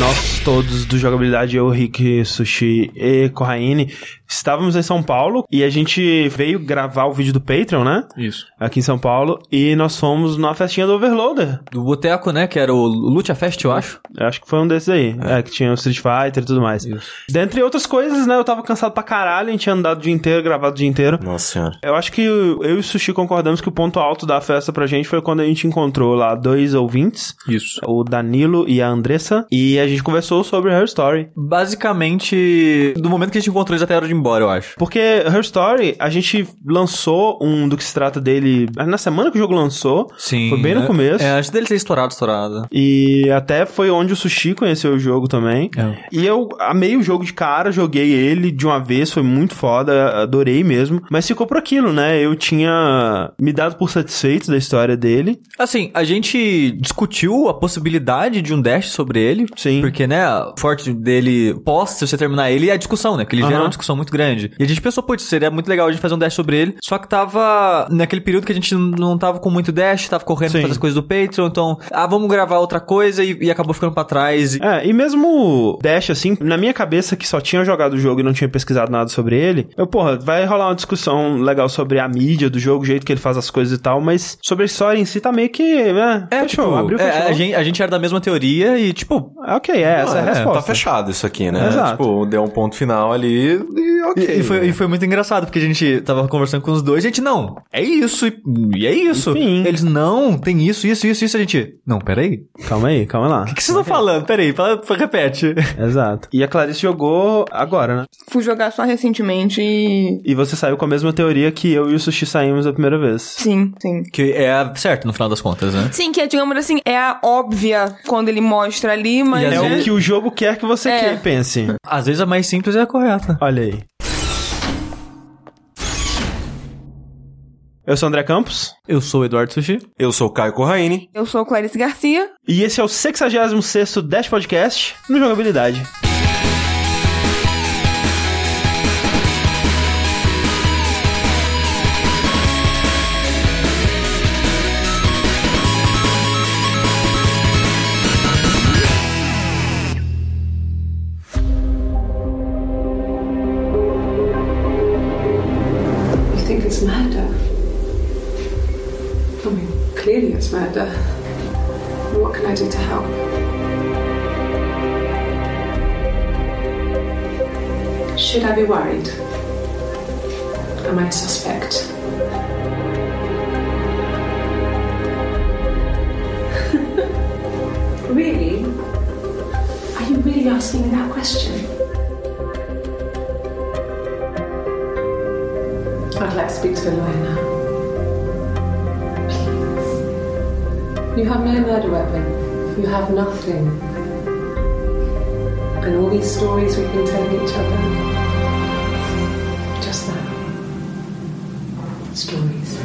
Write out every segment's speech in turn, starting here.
nós todos do Jogabilidade, eu, Rick, Sushi e Corraine, estávamos em São Paulo e a gente veio gravar o vídeo do Patreon, né? Isso. Aqui em São Paulo. E nós fomos numa festinha do Overloader. Do Boteco, né? Que era o Lucha Fest, eu acho. Eu acho que foi um desses aí. É, que tinha o Street Fighter e tudo mais. Isso. Dentre outras coisas, né? Eu tava cansado pra caralho, a gente tinha andado o dia inteiro, gravado o dia inteiro. Nossa senhora. Eu acho que eu e o Sushi concordamos que o ponto alto da festa pra gente foi quando a gente encontrou lá dois ouvintes, Isso. o Danilo e a Andressa, e a gente conversou sobre Her Story. Basicamente, do momento que a gente encontrou eles até a hora de ir embora, eu acho. Porque Her Story, a gente lançou um do que se trata dele na semana que o jogo lançou. Sim. Foi bem no é- começo. É, antes dele ter estourado, estourado. E até foi onde o Sushi conheceu o jogo também. É. E eu amei o jogo de cara, joguei ele de uma vez, foi muito foda, adorei mesmo. Mas ficou por aquilo, né? Eu tinha me dado por satisfeito da história dele. Assim, a gente discutiu a possibilidade de um dash sobre ele. Sim. Porque, né, o forte dele, pós se você terminar ele, é a discussão, né? Que ele gera Aham. uma discussão muito grande. E a gente pensou, putz, seria muito legal a gente fazer um dash sobre ele. Só que tava naquele período que a gente não tava com muito dash, tava correndo pra fazer as coisas do Patreon. Então, ah, vamos gravar outra coisa e, e acabou ficando pra trás. E- É, e mesmo Dash, assim, na minha cabeça que só tinha jogado o jogo e não tinha pesquisado nada sobre ele, eu, porra, vai rolar uma discussão legal sobre a mídia do jogo, o jeito que ele faz as coisas e tal, mas sobre a história em si tá meio que, né, É, fechou, tipo, abriu, é, fechou. a, gente, a gente era da mesma teoria e, tipo, Ah, Ok, é, essa é a é, tá resposta. Tá fechado isso aqui, né? Exato. Tipo, deu um ponto final ali e ok. E, e foi, né? e foi muito engraçado, porque a gente tava conversando com os dois, a gente, não, é isso, e, e é isso. Enfim. Eles, não, tem isso, isso, isso, isso, a gente, não, peraí. Calma aí, calma lá. O que, que vocês estão falando? Peraí, fala, repete. Exato. E a Clarice jogou agora, né? Fui jogar só recentemente e. E você saiu com a mesma teoria que eu e o Sushi saímos a primeira vez. Sim, sim. Que é a- certo, no final das contas, né? Sim, que é, digamos assim, é a óbvia quando ele mostra ali, mas. E É vezes- o que o jogo quer que você É. que pense. Às vezes a mais simples é a correta. Olha aí. Eu sou o André Campos. Eu sou o Eduardo Sushi. Eu sou o Caio Corraine. Eu sou Clarice Garcia. E esse é o 66º Dash Podcast no Jogabilidade. Murder. What can I do to help? Should I be worried? Am I a suspect? really? Are you really asking me that question? I'd like to speak to a lawyer now. You have no murder weapon. You have nothing. And all these stories we've been telling each other. Just now. Stories.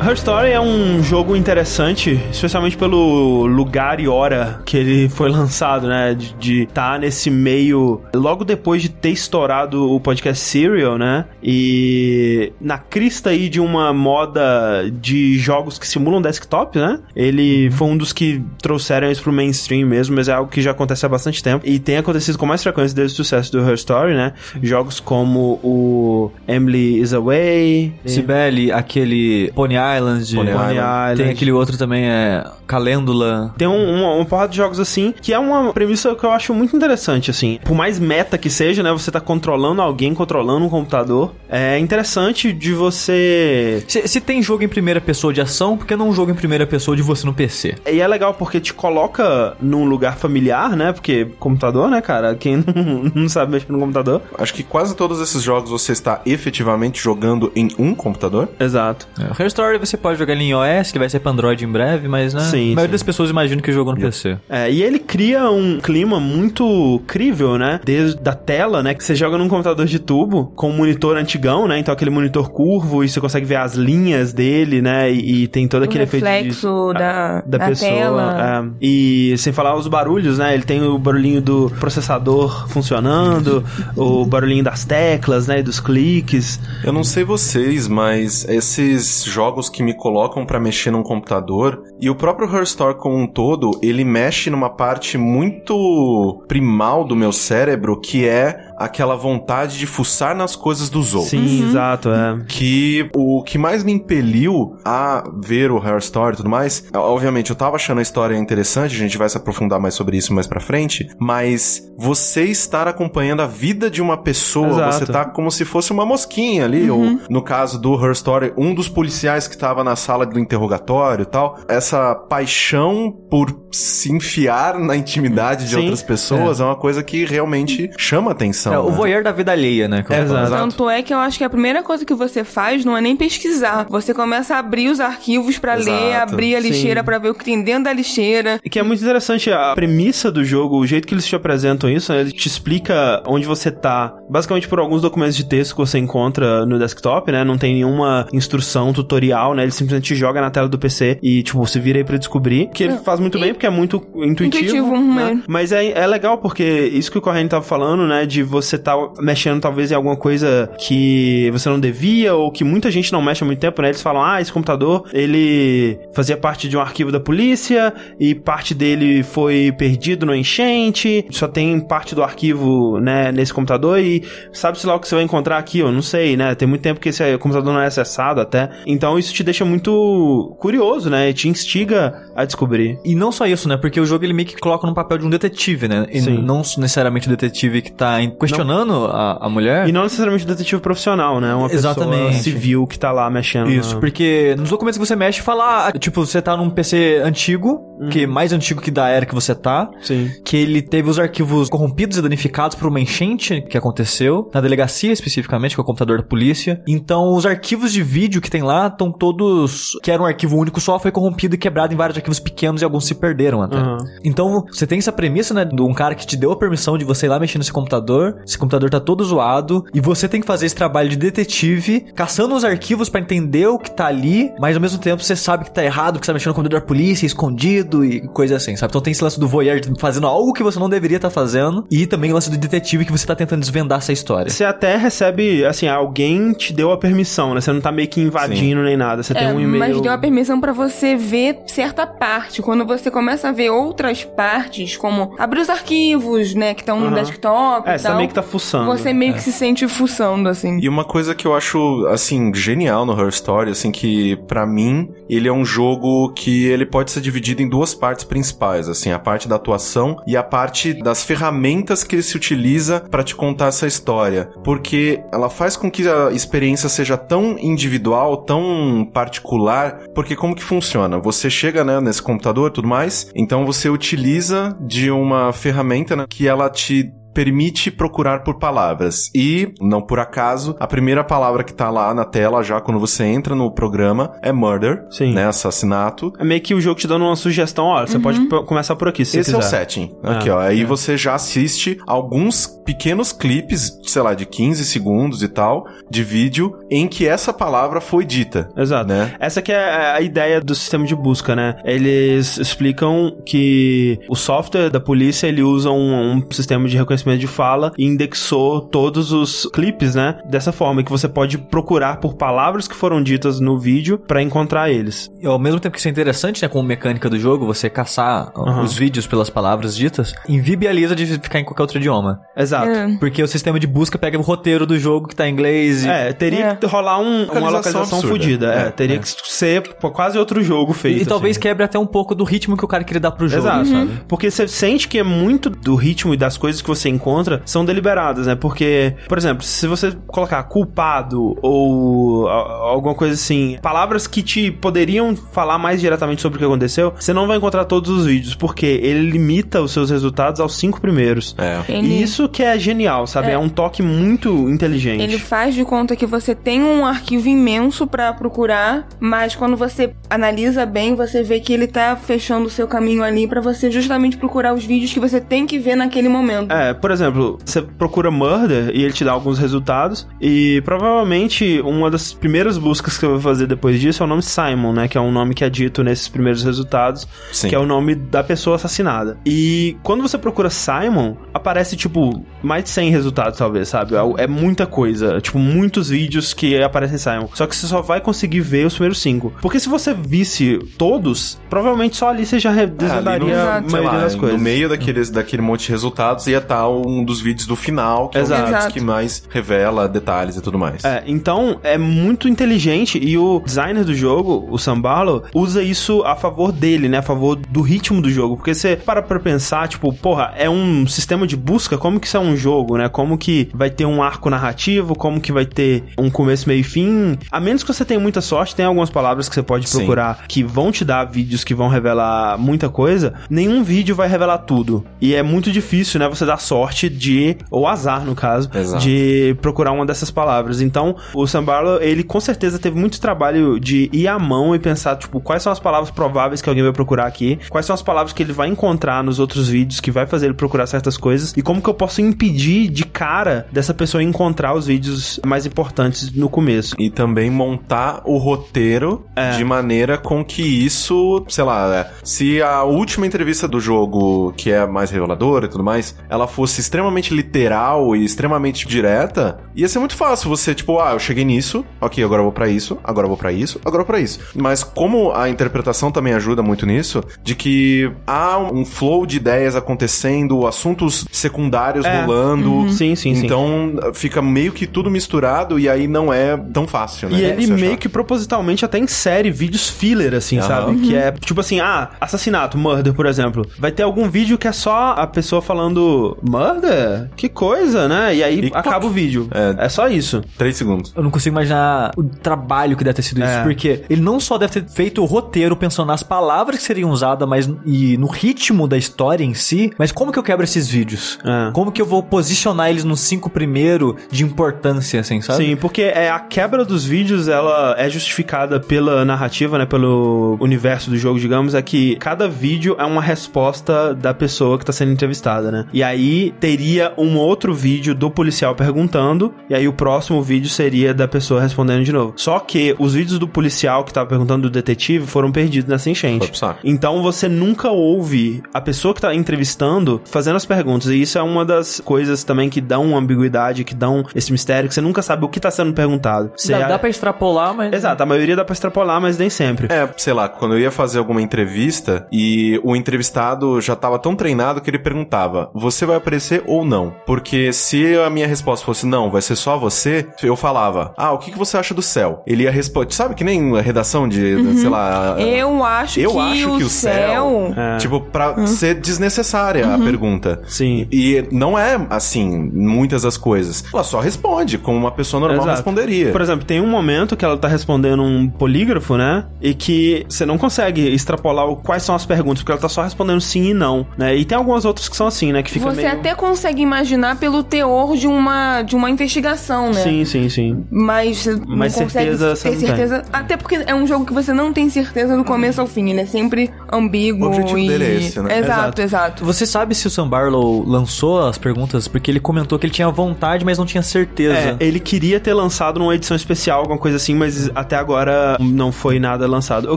Her Story é um jogo interessante, especialmente pelo lugar e hora que ele foi lançado, né? De estar nesse meio logo depois de ter estourado o podcast Serial, né? E na crista aí de uma moda de jogos que simulam desktop, né? Ele foi um dos que trouxeram isso pro mainstream mesmo, mas é algo que já acontece há bastante tempo e tem acontecido com mais frequência desde o sucesso do Her Story, né? Jogos como o Emily is Away, Cibele, aquele Pony Island. Pony Pony Island. Tem aquele outro também, é Calêndula. Tem um, uma, uma porrada de jogos assim, que é uma premissa que eu acho muito interessante, assim. Por mais meta que seja, né? Você tá controlando alguém, controlando um computador. É interessante de você. Se, se tem jogo em primeira pessoa de ação, por que não um jogo em primeira pessoa de você no PC? E é legal porque te coloca num lugar familiar, né? Porque computador, né, cara? Quem não, não sabe mexer no computador. Acho que quase todos esses jogos você está efetivamente jogando em um computador. Exato. É, o Her Story você pode jogar ele em iOS, que vai ser pra Android em breve, mas né, Sim, a maioria sim. das pessoas imaginam que jogou no PC. É, e ele cria um clima muito crível, né? Desde a tela, né? Que você joga num computador de tubo com um monitor antigão, né? Então aquele monitor curvo e você consegue ver as linhas dele, né? E, e tem todo aquele efeito de- reflexo da- da da pessoa. tela. é. E sem falar os barulhos, né? Ele tem o barulhinho do processador funcionando, o barulhinho das teclas, né? Dos cliques. Eu não sei vocês, mas esses jogos que me colocam pra mexer num computador, E o próprio Her Story como um todo, ele mexe numa parte muito primal do meu cérebro, que é aquela vontade de fuçar nas coisas dos outros. Sim, exato, é. Que o que mais me impeliu a ver o Hair Story e tudo mais, obviamente eu tava achando a história interessante, a gente vai se aprofundar mais sobre isso mais pra frente, mas você estar acompanhando a vida de uma pessoa, Exato. você tá como se fosse uma mosquinha ali, ou no caso do Her Story, um dos policiais que tava na sala do interrogatório e tal, essa paixão por se enfiar na intimidade de Sim, outras pessoas é. uma coisa que realmente chama atenção. É, o né? voyeur da vida alheia, né? É, exato. Tanto é que eu acho que a primeira coisa que você faz não é nem pesquisar. Você começa a abrir os arquivos pra Exato. ler, abrir a lixeira pra ver o que tem dentro da lixeira. E que é muito interessante a premissa do jogo, o jeito que eles te apresentam isso, né? Ele te explica onde você tá, basicamente por alguns documentos de texto que você encontra no desktop, né? Não tem nenhuma instrução, tutorial, né? Ele simplesmente te joga na tela do PC e, tipo, se vira aí pra descobrir. Que ele faz muito bem, porque é muito intuitivo. Intuitivo, né? é. Mas é, é legal porque isso que o Corrêa tava falando, né? De você tá mexendo talvez em alguma coisa que você não devia ou que muita gente não mexe há muito tempo, né? Eles falam, ah, esse computador, ele fazia parte de um arquivo da polícia e parte dele foi perdido no enchente, só tem parte do arquivo, né, nesse computador e sabe-se lá o que você vai encontrar aqui, eu não sei, né? Tem muito tempo que esse computador não é acessado até. Então isso te deixa muito curioso, né? E te instiga a descobrir. E não só isso, né? Porque o jogo ele meio que coloca no papel de um detetive, né? E Sim. não necessariamente o detetive que tá questionando a, a mulher. E não necessariamente um detetive profissional, né? Uma pessoa Exatamente. civil que tá lá mexendo. Isso, na- porque nos documentos que você mexe, fala, tipo, você tá num PC antigo, que é mais antigo que da era que você tá, Sim. que ele teve os arquivos corrompidos e danificados por uma enchente que aconteceu, na delegacia especificamente, com o computador da polícia. Então, os arquivos de vídeo que tem lá estão todos. que era um arquivo único só, foi corrompido e quebrado em vários arquivos pequenos e alguns se perderam até. Aham. Então, você tem essa premissa, né, de um cara que te deu a permissão de você ir lá mexer nesse computador, esse computador tá todo zoado, e você tem que fazer esse trabalho de detetive, caçando os arquivos pra entender o que tá ali, mas ao mesmo tempo você sabe que tá errado, que você tá mexendo no computador da polícia, escondido e coisa assim, sabe? Então tem esse lance do voyeur fazendo algo que você não deveria estar fazendo, e também o lance do detetive que você tá tentando desvendar essa história. Você até recebe, assim, alguém te deu a permissão, né? Você não tá meio que invadindo nem nada. Você tem É, um e-mail. mas deu a permissão pra você ver certa parte. Quando você começa a ver outras partes, como abrir os arquivos, né, que estão no Aham. desktop É, e tá tal, meio que tá fuçando. você meio que se sente fuçando, assim. E uma coisa que eu acho, assim, genial no Her Story, assim, que pra mim, ele é um jogo que ele pode ser dividido em duas partes principais, assim, a parte da atuação e a parte das ferramentas que ele se utiliza pra te contar essa história. Porque ela faz com que a experiência seja tão individual, tão particular, porque como que funciona? Você chega, né, nesse computador e tudo mais, então você utiliza de uma ferramenta, né, que ela te permite procurar por palavras. E, não por acaso, a primeira palavra que tá lá na tela, já quando você entra no programa, é murder, Sim. né? Assassinato. É meio que o jogo te dando uma sugestão, ó, você pode p- começar por aqui, se você Esse é o quiser. setting. Aqui, É, ó. Aí é. você já assiste alguns pequenos clipes, sei lá, de 15 segundos e tal, de vídeo, em que essa palavra foi dita. Exato. Né? Essa que é a ideia do sistema de busca, né? Eles explicam que o software da polícia, ele usa um, um sistema de reconhecimento de fala e indexou todos os clipes, né? Dessa forma, que você pode procurar por palavras que foram ditas no vídeo pra encontrar eles. E ao mesmo tempo que isso é interessante, né, como mecânica do jogo, você caçar Aham. os vídeos pelas palavras ditas, invibializa de ficar em qualquer outro idioma. Exato. É. Porque o sistema de busca pega o roteiro do jogo que tá em inglês e... É, teria É. que rolar um- uma Localização localização absurda. fodida. É, É, teria é. que ser pô, quase outro jogo feito. E, talvez assim. quebre até um pouco do ritmo que o cara queria dar pro jogo, Exato. sabe? Porque você sente que é muito do ritmo e das coisas que você encontra são deliberadas, né? Porque, por exemplo, se você colocar culpado ou alguma coisa assim, palavras que te poderiam falar mais diretamente sobre o que aconteceu, você não vai encontrar todos os vídeos, porque ele limita os seus resultados aos cinco primeiros. É. E Ele, isso que é genial, sabe? É, um toque muito inteligente. ele faz de conta que você tem um arquivo imenso pra procurar, mas quando você analisa bem, você vê que ele tá fechando o seu caminho ali pra você justamente procurar os vídeos que você tem que ver naquele momento. É, por exemplo, você procura Murder e ele te dá alguns resultados. E provavelmente uma das primeiras buscas que você vai fazer depois disso é o nome Simon, né? Que é um nome que é dito nesses primeiros resultados. Sim. Que é o nome da pessoa assassinada. E quando você procura Simon, aparece, tipo, mais de 100 resultados, talvez, sabe? É- É muita coisa. Tipo, muitos vídeos que aparecem Simon. Só que você só vai conseguir ver os primeiros cinco. Porque se você visse todos, provavelmente só ali você já É, ali desvendaria a maioria lá, das coisas. No meio daqueles, daquele monte de resultados ia estar um dos vídeos do final, que é Exato. um dos Exato. que mais revela detalhes e tudo mais. É, então é muito inteligente e o designer do jogo, o Sam Barlow, usa isso a favor dele, né? A favor do ritmo do jogo. Porque você para pra pensar, tipo, porra, é um sistema de busca, como que isso é um jogo, né? Como que vai ter um arco narrativo, como que vai ter um começo, meio e fim. A menos que você tenha muita sorte, tem algumas palavras que você pode Sim. procurar que vão te dar vídeos que vão revelar muita coisa. Nenhum vídeo vai revelar tudo. E é muito difícil, né? Você dar sorte de, ou azar no caso, Exato. de procurar uma dessas palavras. Então, o Sam Barlow, ele com certeza teve muito trabalho de ir à mão e pensar, tipo, quais são as palavras prováveis que alguém vai procurar aqui, quais são as palavras que ele vai encontrar nos outros vídeos que vai fazer ele procurar certas coisas e como que eu posso impedir de cara dessa pessoa encontrar os vídeos mais importantes no começo. E também montar o roteiro É. de maneira com que isso, sei lá, é, se a última entrevista do jogo, que é mais reveladora e tudo mais, ela fosse extremamente literal e extremamente direta, ia ser muito fácil você, tipo, ah, eu cheguei nisso, ok, agora eu vou pra isso, agora eu vou pra isso, agora eu vou pra isso. Mas como a interpretação também ajuda muito nisso, de que há um flow de ideias acontecendo, assuntos secundários É. rolando. Sim, sim, sim. Então fica meio que tudo misturado e aí não é tão fácil, né? E ele meio que propositalmente até insere vídeos filler, assim, Aham. sabe? Que é tipo assim, ah, assassinato, murder, por exemplo. Vai ter algum vídeo que é só a pessoa falando murder? Que coisa, né? E aí E acaba o vídeo. É. É. só isso. Três segundos. Eu não consigo imaginar o trabalho que deve ter sido isso. É. Porque ele não só deve ter feito o roteiro pensando nas palavras que seriam usadas, mas e no ritmo da história em si, mas como que eu quebro esses vídeos? É. Como que eu vou posicionar eles nos cinco primeiro de importância, assim, sabe? Sim, porque é, a quebra dos vídeos, ela é justificada pela narrativa, né? Pelo universo do jogo, digamos, é que cada vídeo é uma resposta da pessoa que tá sendo entrevistada, né? E aí teria um outro vídeo do policial perguntando, e aí o próximo vídeo seria da pessoa respondendo de novo. Só que os vídeos do policial que tava perguntando do detetive foram perdidos nessa Foi enchente. pro saco. Então você nunca ouve a pessoa que tá entrevistando fazendo as perguntas. E isso é uma das coisas também que dão ambiguidade, que dão esse mistério, que você nunca sabe o que tá sendo perguntado. Você Dá, dá pra extrapolar, mas. Exato, a maioria dá pra extrapolar, mas nem sempre. É, sei lá, quando eu ia fazer alguma entrevista e o entrevistado já tava tão treinado que ele perguntava: Você vai aparecer ou não? Porque se a minha resposta fosse não, vai ser só você, eu falava: Ah, o que, que você acha do céu? Ele ia responder, sabe que nem a redação de, sei lá. Eu acho Eu que, acho o, que o céu. É. Tipo, pra ser desnecessária a pergunta. Sim. E não é assim, muitas das coisas. Ela só responde, como uma pessoa normal Exato. responderia. Por exemplo, tem um momento que ela tá respondendo um polígrafo, né? E que você não consegue extrapolar quais são as perguntas, porque ela tá só respondendo sim e não, né? E tem algumas outras que são assim, né? Que fica Você meio... até consegue imaginar pelo teor de uma, de uma investigação, né? Sim, sim, sim. Mas você Mas não consegue certeza você ter não tem. certeza. Até porque é um jogo que você não tem certeza do começo ao fim. Ele é sempre ambíguo. O objetivo e... dele é esse, né? Exato, Exato. exato. Você sabe se o Sam Barlow lançou as perguntas? Porque ele comentou que ele tinha vontade, mas não tinha certeza. É, ele queria ter lançado numa edição especial, alguma coisa assim, mas até agora não foi nada lançado. O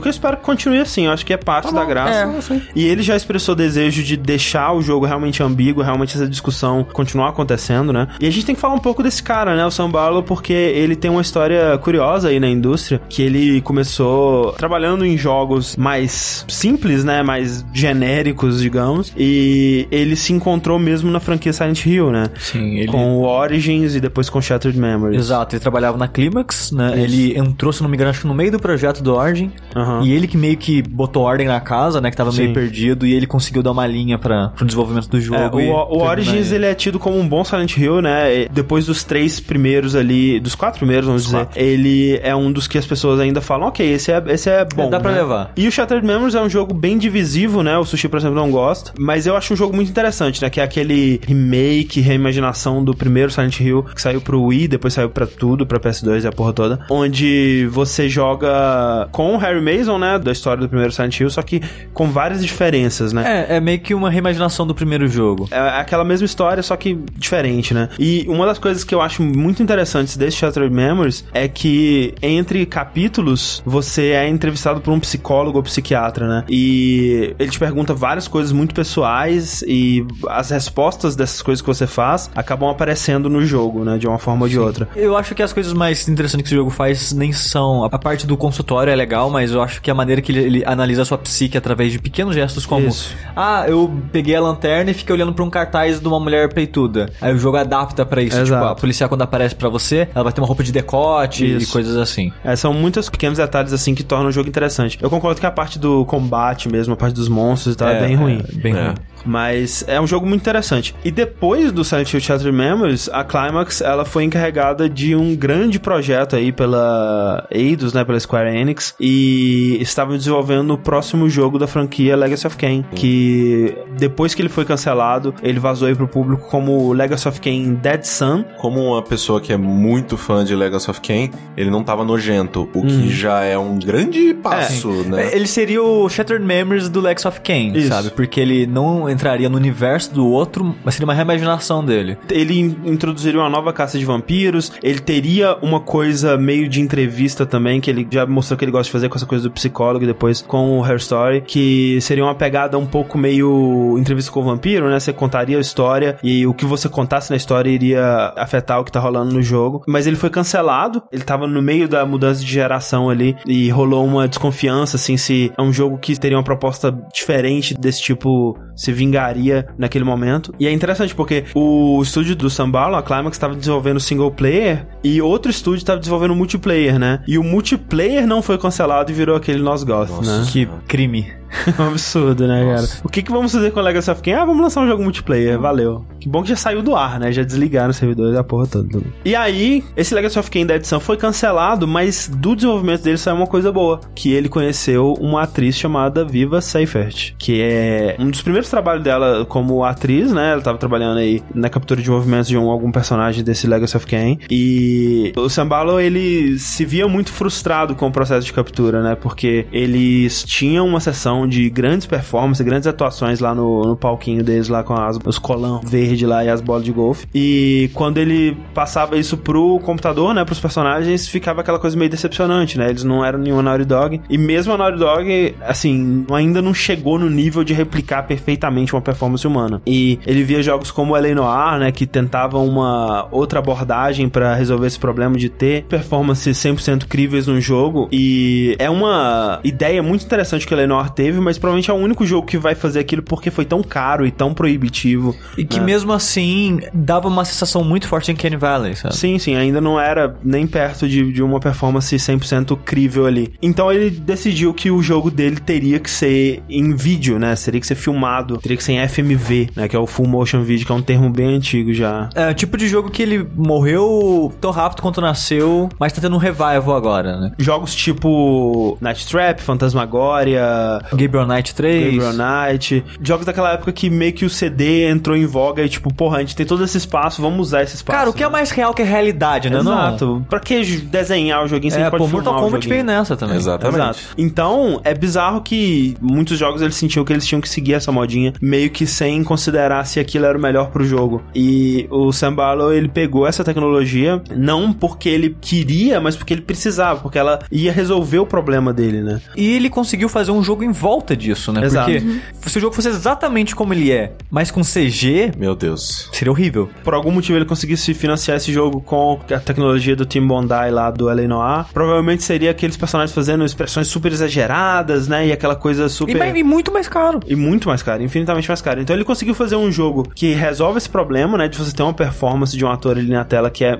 que eu espero que continue assim, eu acho que é parte da graça. É. E ele já expressou desejo de deixar o jogo realmente ambíguo, realmente essa discussão continuar acontecendo, né? E a gente tem que falar um pouco desse cara, né, o Sam Barlow, porque ele tem uma história curiosa aí na indústria, que ele começou trabalhando em jogos mais simples, né, mais genéricos, digamos, e ele se encontrou mesmo na franquia Silent Hill, né? Sim, ele. Com o Origins e depois com Shattered Memories. Exato, ele trabalhava na Climax, né? Isso. Ele entrou, se não me engano, no meio do projeto do Origin. Aham. E ele que meio que botou ordem na casa, né? Que tava meio Sim. perdido. E ele conseguiu dar uma linha para pro desenvolvimento do É, jogo. o, e o Origins ele. ele é tido como um bom Silent Hill, né? Depois dos três primeiros ali, dos quatro primeiros, vamos dizer, ele é um dos que as pessoas ainda falam, ok, esse é, esse é bom. dá pra né? levar. E o Shattered Memories é um jogo bem divisivo, né? O Sushi, por exemplo, não gosta. Mas eu acho um jogo muito interessante, né? Que é aquele remake, reimaginação do primeiro Silent Hill, que saiu pro Wii, depois saiu pra tudo, pra PS2 e a porra toda. Onde você joga com o Harry Mason, né? Da história do primeiro Silent Hill, só que com várias diferenças, né? É, é meio que uma reimaginação do primeiro jogo. É aquela mesma história, só que diferente, né? E uma das coisas que eu acho muito interessantes desse Shattered Memories é que entre capítulos você é entrevistado por um psicólogo ou psiquiatra, né? E ele te pergunta várias coisas muito pessoais e as respostas dessas coisas que você faz acabam aparecendo no jogo, né? De uma forma ou de outra. Eu acho que as coisas mais interessantes que esse jogo faz nem são. A parte do consultório é legal, mas eu acho que a maneira que ele, ele analisa a sua psique através de pequenos gestos como: Isso. Ah, eu peguei a lanterna e fiquei olhando pra um cartaz de uma mulher peituda. Aí o jogo adapta pra isso. Exato. Tipo, a policial quando aparece pra você, ela vai ter uma roupa de decote e Isso. coisas assim. É, são muitos pequenos detalhes assim que tornam o jogo interessante. Eu concordo que a parte do combate mesmo, a parte dos monstros e tal, é, bem ruim. é bem É. ruim. Mas é um jogo muito interessante. E depois do Silent Hill Shattered Memories, a Climax ela foi encarregada de um grande projeto aí pela Eidos, né, pela Square Enix, e estavam desenvolvendo o próximo jogo da franquia Legacy of Kain, que depois que ele foi cancelado, ele vazou aí pro público como Legacy of Kain Dead Sun. Como uma pessoa que é muito fã de Legacy of Kain, ele não tava nojento, o que já é um grande passo, né? É, Ele seria o Shattered Memories do Lex of Kain, Isso. sabe? Porque ele não entraria no universo do outro, mas seria uma reimaginação dele. Ele in- introduziria uma nova caça de vampiros. Ele teria uma coisa meio de entrevista também, que ele já mostrou que ele gosta de fazer com essa coisa do psicólogo e depois com o Hair Story, que seria uma pegada um pouco meio entrevista com o vampiro, né? Você contaria a história e o que você contasse na história iria afetar o que tá rolando no jogo. Mas ele foi cancelado. Ele tava no meio da mudança de geração ali e rolou uma desconfiança, assim, se é um jogo que teria uma proposta diferente desse tipo, se vingaria naquele momento. E é interessante porque o estúdio do Sambalo, a Climax, estava desenvolvendo single player e outro estúdio estava desenvolvendo multiplayer, né? E o multiplayer não foi cancelado e virou aquele Nos Goth, né? Que crime. um absurdo, né, cara? O que, que vamos fazer com o Legacy of Kain? Ah, vamos lançar um jogo multiplayer, valeu. Que bom que já saiu do ar, né? Já desligaram os servidores da porra toda. E aí, esse Legacy of Kain da edição foi cancelado, mas do desenvolvimento dele saiu uma coisa boa, que ele conheceu uma atriz chamada Viva Seifert, que é um dos primeiros trabalhos dela como atriz, né? Ela tava trabalhando aí na captura de movimentos de um, algum personagem desse Legacy of Kain. E o Sambalo, ele se via muito frustrado com o processo de captura, né? Porque eles tinham uma sessão de grandes performances, grandes atuações lá no, no palquinho deles, lá com as, os colãs verde lá e as bolas de golfe. E quando ele passava isso pro computador, né? Pros personagens, ficava aquela coisa meio decepcionante, né? Eles não eram nenhuma Naughty Dog. E mesmo a Naughty Dog, assim, ainda não chegou no nível de replicar perfeitamente uma performance humana. E ele via jogos como o L.A. Noir, né? Que tentavam uma outra abordagem pra resolver esse problema de ter performances 100% críveis no jogo. E é uma ideia muito interessante que o L.A. Noir teve, mas provavelmente é o único jogo que vai fazer aquilo porque foi tão caro e tão proibitivo. E que né? mesmo assim dava uma sensação muito forte em Kenny Valley, sabe? Sim, sim, ainda não era nem perto de, de uma performance 100% crível ali. Então ele decidiu que o jogo dele teria que ser em vídeo, né? Teria que ser filmado, teria que ser em FMV, né? Que é o Full Motion Video, que é um termo bem antigo já. É tipo de jogo que ele morreu tão rápido quanto nasceu, mas tá tendo um revival agora, né? Jogos tipo Night Trap, Fantasmagoria, Gabriel Knight 3. Gabriel Knight, jogos daquela época que meio que o CD entrou em voga e tipo, porra, a gente tem todo esse espaço, vamos usar esse espaço. Cara, o que é né? mais real que a realidade, né? Não? Exato. Pra que desenhar o joguinho se a É, gente pode pô, Mortal Kombat veio nessa também. Exatamente. Exato. Então, é bizarro que muitos jogos eles sentiam que eles tinham que seguir essa modinha, meio que sem considerar se aquilo era o melhor pro jogo. E o Sam Barlow, ele pegou essa tecnologia, não porque ele queria, mas porque ele precisava, porque ela ia resolver o problema dele, né? E ele conseguiu fazer um jogo em volta disso, né? Exato. Porque se o jogo fosse exatamente como ele é, mas com CG, Meu Deus. seria horrível. Por algum motivo ele conseguisse financiar esse jogo com a tecnologia do Tim Bondi lá do L.A. Noir, provavelmente seria aqueles personagens fazendo expressões super exageradas, né? E aquela coisa super... E, e muito mais caro. E muito mais caro, infinitamente mais caro. Então ele conseguiu fazer um jogo que resolve esse problema, né? De você ter uma performance de um ator ali na tela que é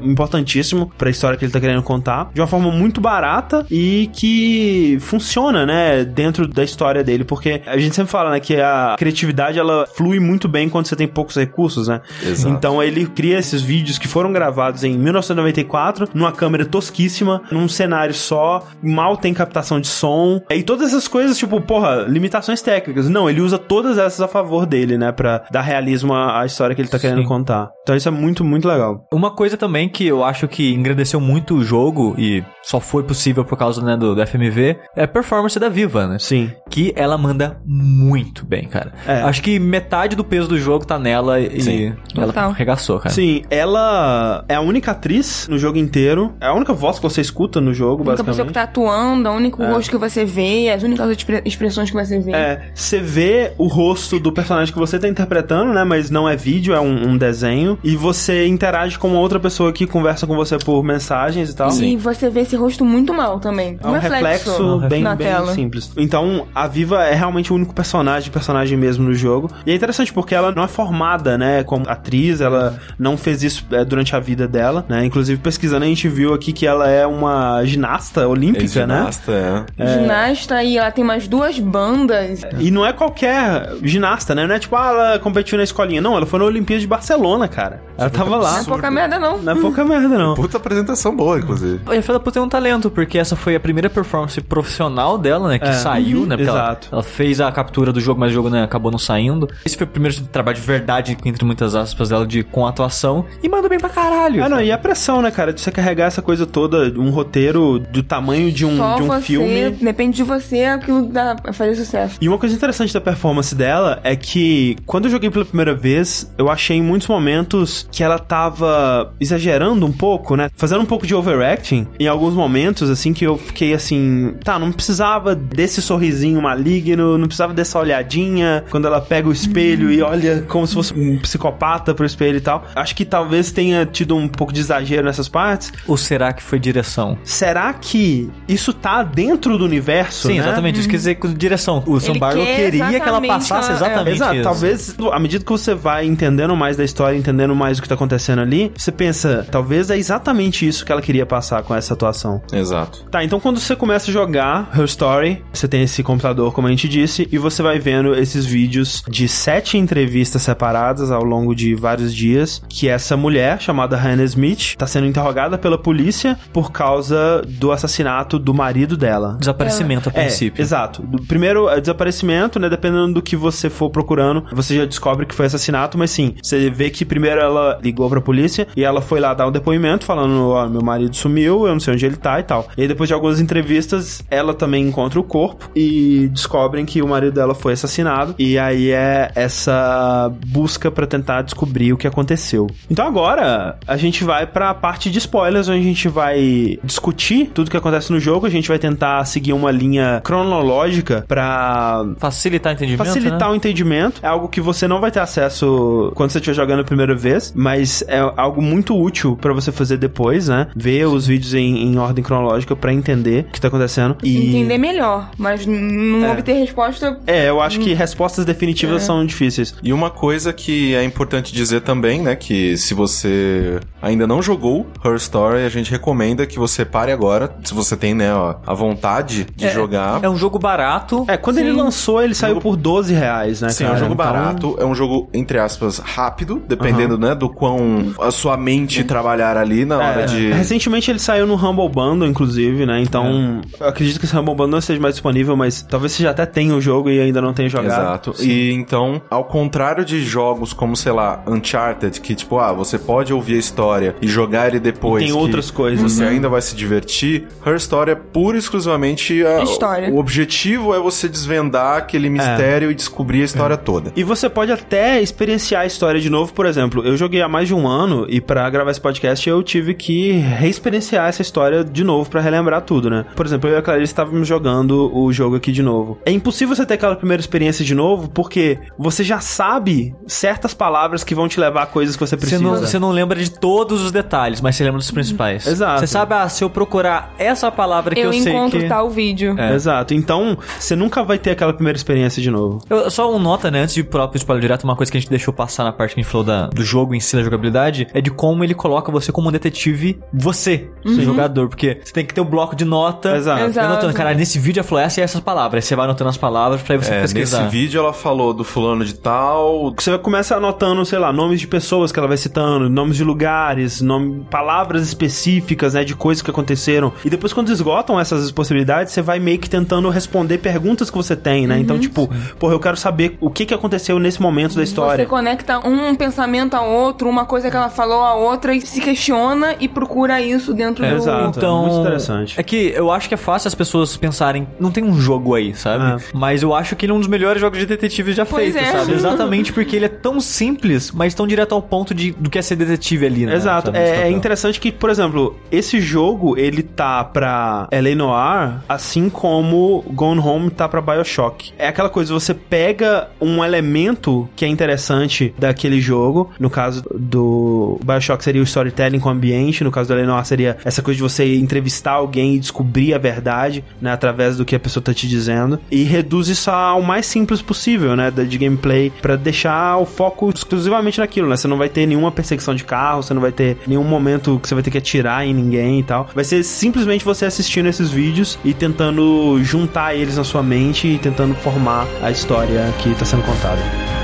interessantíssimo pra história que ele tá querendo contar, de uma forma muito barata e que funciona, né, dentro da história dele, porque a gente sempre fala, né, que a criatividade ela flui muito bem quando você tem poucos recursos, né? Exato. Então ele cria esses vídeos que foram gravados em 1994, numa câmera tosquíssima, num cenário só, mal tem captação de som, e todas essas coisas, tipo, porra, limitações técnicas. Não, ele usa todas essas a favor dele, né, pra dar realismo à à história que ele tá querendo Sim. contar. Então isso é muito, muito legal. Uma coisa também que eu acho que engrandeceu muito o jogo e só foi possível por causa né, do, do FMV é a performance da Viva, né? Sim. Que ela manda muito bem, cara. É. Acho que metade do peso do jogo tá nela e Sim. ela Total. arregaçou, cara. Sim, ela é a única atriz no jogo inteiro. É a única voz que você escuta no jogo, A única pessoa basicamente. que tá atuando, o único rosto que você vê, as únicas expre- expressões que você vê. É, você vê o rosto do personagem que você tá interpretando, né? Mas não é vídeo, é um, um desenho. E você interage com uma outra pessoa que conversa com você por mensagens e tal. E você vê esse rosto muito mal também. É um reflexo, bem, na bem tela. simples. Então, a Viva é realmente o único personagem, personagem mesmo no jogo. E é interessante porque ela não é formada, né, como atriz, ela não fez isso é, durante a vida dela, né? Inclusive, pesquisando, a gente viu aqui que ela é uma ginasta olímpica, né? Ginasta, é. Ginasta e ela tem mais duas bandas. E não é qualquer ginasta, né? Não é tipo, ah, ela competiu na escolinha. Não, ela foi na Olimpíada de Barcelona, cara. Ela tava Não lá. é pouca merda, não. Não é pouca merda, não. Puta apresentação boa, inclusive. E a Fela tem um talento, porque essa foi a primeira performance profissional dela, né? Que É. saiu, né? Porque Exato. Ela, fez a captura do jogo, mas o jogo né, acabou não saindo. Esse foi o primeiro trabalho de verdade, entre muitas aspas, dela de, com atuação. E manda bem pra caralho. Ah, não, e a pressão, né, cara, de você carregar essa coisa toda, um roteiro do tamanho de um, Só de um você, filme. depende de você, aquilo dá pra fazer sucesso. E uma coisa interessante da performance dela é que quando eu joguei pela primeira vez, eu achei em muitos momentos que ela tava exagerando um pouco, né? Fazendo um pouco de overacting em alguns momentos, assim, que eu fiquei assim, tá, não precisava desse sorrisinho maligno, não precisava dessa olhadinha quando ela pega o espelho e olha como se fosse um psicopata pro espelho e tal. Acho que talvez tenha tido um pouco de exagero nessas partes. Ou será que foi direção? Será que isso tá dentro do universo? Sim, né? exatamente. Isso quer dizer que direção. O Sam Barlow quer queria que ela exatamente passasse a- é, exatamente Exato, isso. talvez à medida que você vai entendendo mais da história, entendendo mais o que tá acontecendo ali, você pensa, talvez é exatamente isso que ela queria passar com essa atuação. Exato. Tá, então quando você começa a jogar Her Story, você tem esse computador, como a gente disse, e você vai vendo esses vídeos de sete entrevistas separadas ao longo de vários dias, que essa mulher, chamada Hannah Smith, tá sendo interrogada pela polícia por causa do assassinato do marido dela. Desaparecimento a É, princípio. exato. Do- Primeiro, é desaparecimento, né? Dependendo do que você for procurando, você já descobre que foi assassinato, mas sim, você vê que primeiro ela ligou pra polícia e ela foi lá dar um depoimento falando: Ó, meu marido sumiu, eu não sei onde ele tá e tal. E aí, depois de algumas entrevistas, ela também encontra o corpo e descobrem que o marido dela foi assassinado. E aí é essa busca pra tentar descobrir o que aconteceu. Então agora a gente vai pra parte de spoilers, onde a gente vai discutir tudo que acontece no jogo, a gente vai tentar seguir uma linha cronológica pra Facilitar o entendimento. facilitar né? o entendimento. É algo que você não vai ter acesso quando você estiver jogando a primeira vez, mas é algo muito útil pra você fazer depois, né? Ver os vídeos em, em ordem cronológica pra entender o que tá acontecendo e Entender melhor, mas não É. obter resposta. É, eu acho que respostas definitivas É. são difíceis. E uma coisa que é importante dizer também, né, que se você ainda não jogou Her Story, a gente recomenda que você pare agora, se você tem, né, ó, a vontade de jogar. É um jogo barato. É, quando ele lançou, ele saiu por 12 reais, né, Sim, é cara? um jogo Então, barato, é um jogo, entre aspas, rápido, dependendo, né, do quão a sua mente trabalhar ali na hora É, de... Recentemente ele saiu no Humble Bundle, inclusive, né? Então, eu acredito que esse Humble Bundle não esteja mais disponível, mas talvez você já até tenha o jogo e ainda não tenha jogado. Exato. E então, ao contrário de jogos como, sei lá, Uncharted, que tipo, ah, você pode ouvir a história e jogar ele depois. Tem que outras coisas, Você né? ainda vai se divertir. Her Story é pura e exclusivamente a, História. O objetivo é você desvendar aquele mistério e descobrir a história toda. E você pode até experienciar a história de novo, por exemplo, eu joguei há mais de um ano e pra gravar esse podcast eu tive que reexperienciar essa história de novo pra relembrar tudo, né? Por exemplo, eu e a Clarice estávamos jogando o jogo aqui de novo. É impossível você ter aquela primeira experiência de novo porque você já sabe certas palavras que vão te levar a coisas que você Você precisa. não, você não lembra de todos os detalhes, mas você lembra dos principais. Exato. Você sabe, ah, se eu procurar essa palavra que eu, Eu, sei encontro que... tal vídeo. É. Exato. Então, você nunca vai ter aquela primeira experiência de novo. Eu, só um nota, né, antes de ir pro próprio spoiler direto, uma coisa que a gente deixou passar na parte que a gente falou da, do jogo em si, da jogabilidade, é de como ele coloca você como um detetive, você, jogador, porque você tem que ter o bloco de nota. Exato. Exato. anotando, cara, nesse vídeo ela falou essa e essas palavras. Aí você vai anotando as palavras pra aí você É, pesquisar. nesse vídeo ela falou do fulano de tal. Você começa anotando, sei lá, nomes de pessoas que ela vai citando, nomes de lugares, nome, palavras específicas, né, de coisas que aconteceram. E depois, quando esgotam essas possibilidades, você vai meio que tentando responder perguntas que você tem, né? Então, tipo, porra, eu quero saber o que que aconteceu nesse momento da história. Você conecta um pensamento a outro, uma coisa que ela falou a outra e se questiona e procura isso dentro É, do... exato. Então, muito interessante. É que eu acho que é fácil as pessoas pensarem, não tem um jogo aí, sabe? Mas eu acho que ele é um dos melhores jogos de detetive já Pois feitos, é. sabe? Exatamente porque ele é tão simples, mas tão direto ao ponto de, do que é ser detetive ali, né? Exato. Sabe, É, é interessante que, por exemplo, esse jogo, ele tá pra L.A. Noir, assim como Gone Home tá pra Bioshock. É aquela coisa, você pega um elemento que é interessante daquele jogo, no caso do Bioshock seria o storytelling com o ambiente, no caso do L.A. Noir seria essa coisa de você entrevistar alguém e descobrir a verdade, né, através do que a pessoa tá te dizendo, e reduz isso ao mais simples possível, né, de gameplay, pra deixar o foco exclusivamente naquilo, né, você não vai ter nenhuma perseguição de carro, você não vai ter nenhum momento que você vai ter que atirar em ninguém e tal, vai ser simplesmente você assistindo esses vídeos e tentando juntar eles na sua mente e tentando formar a história que tá sendo contada.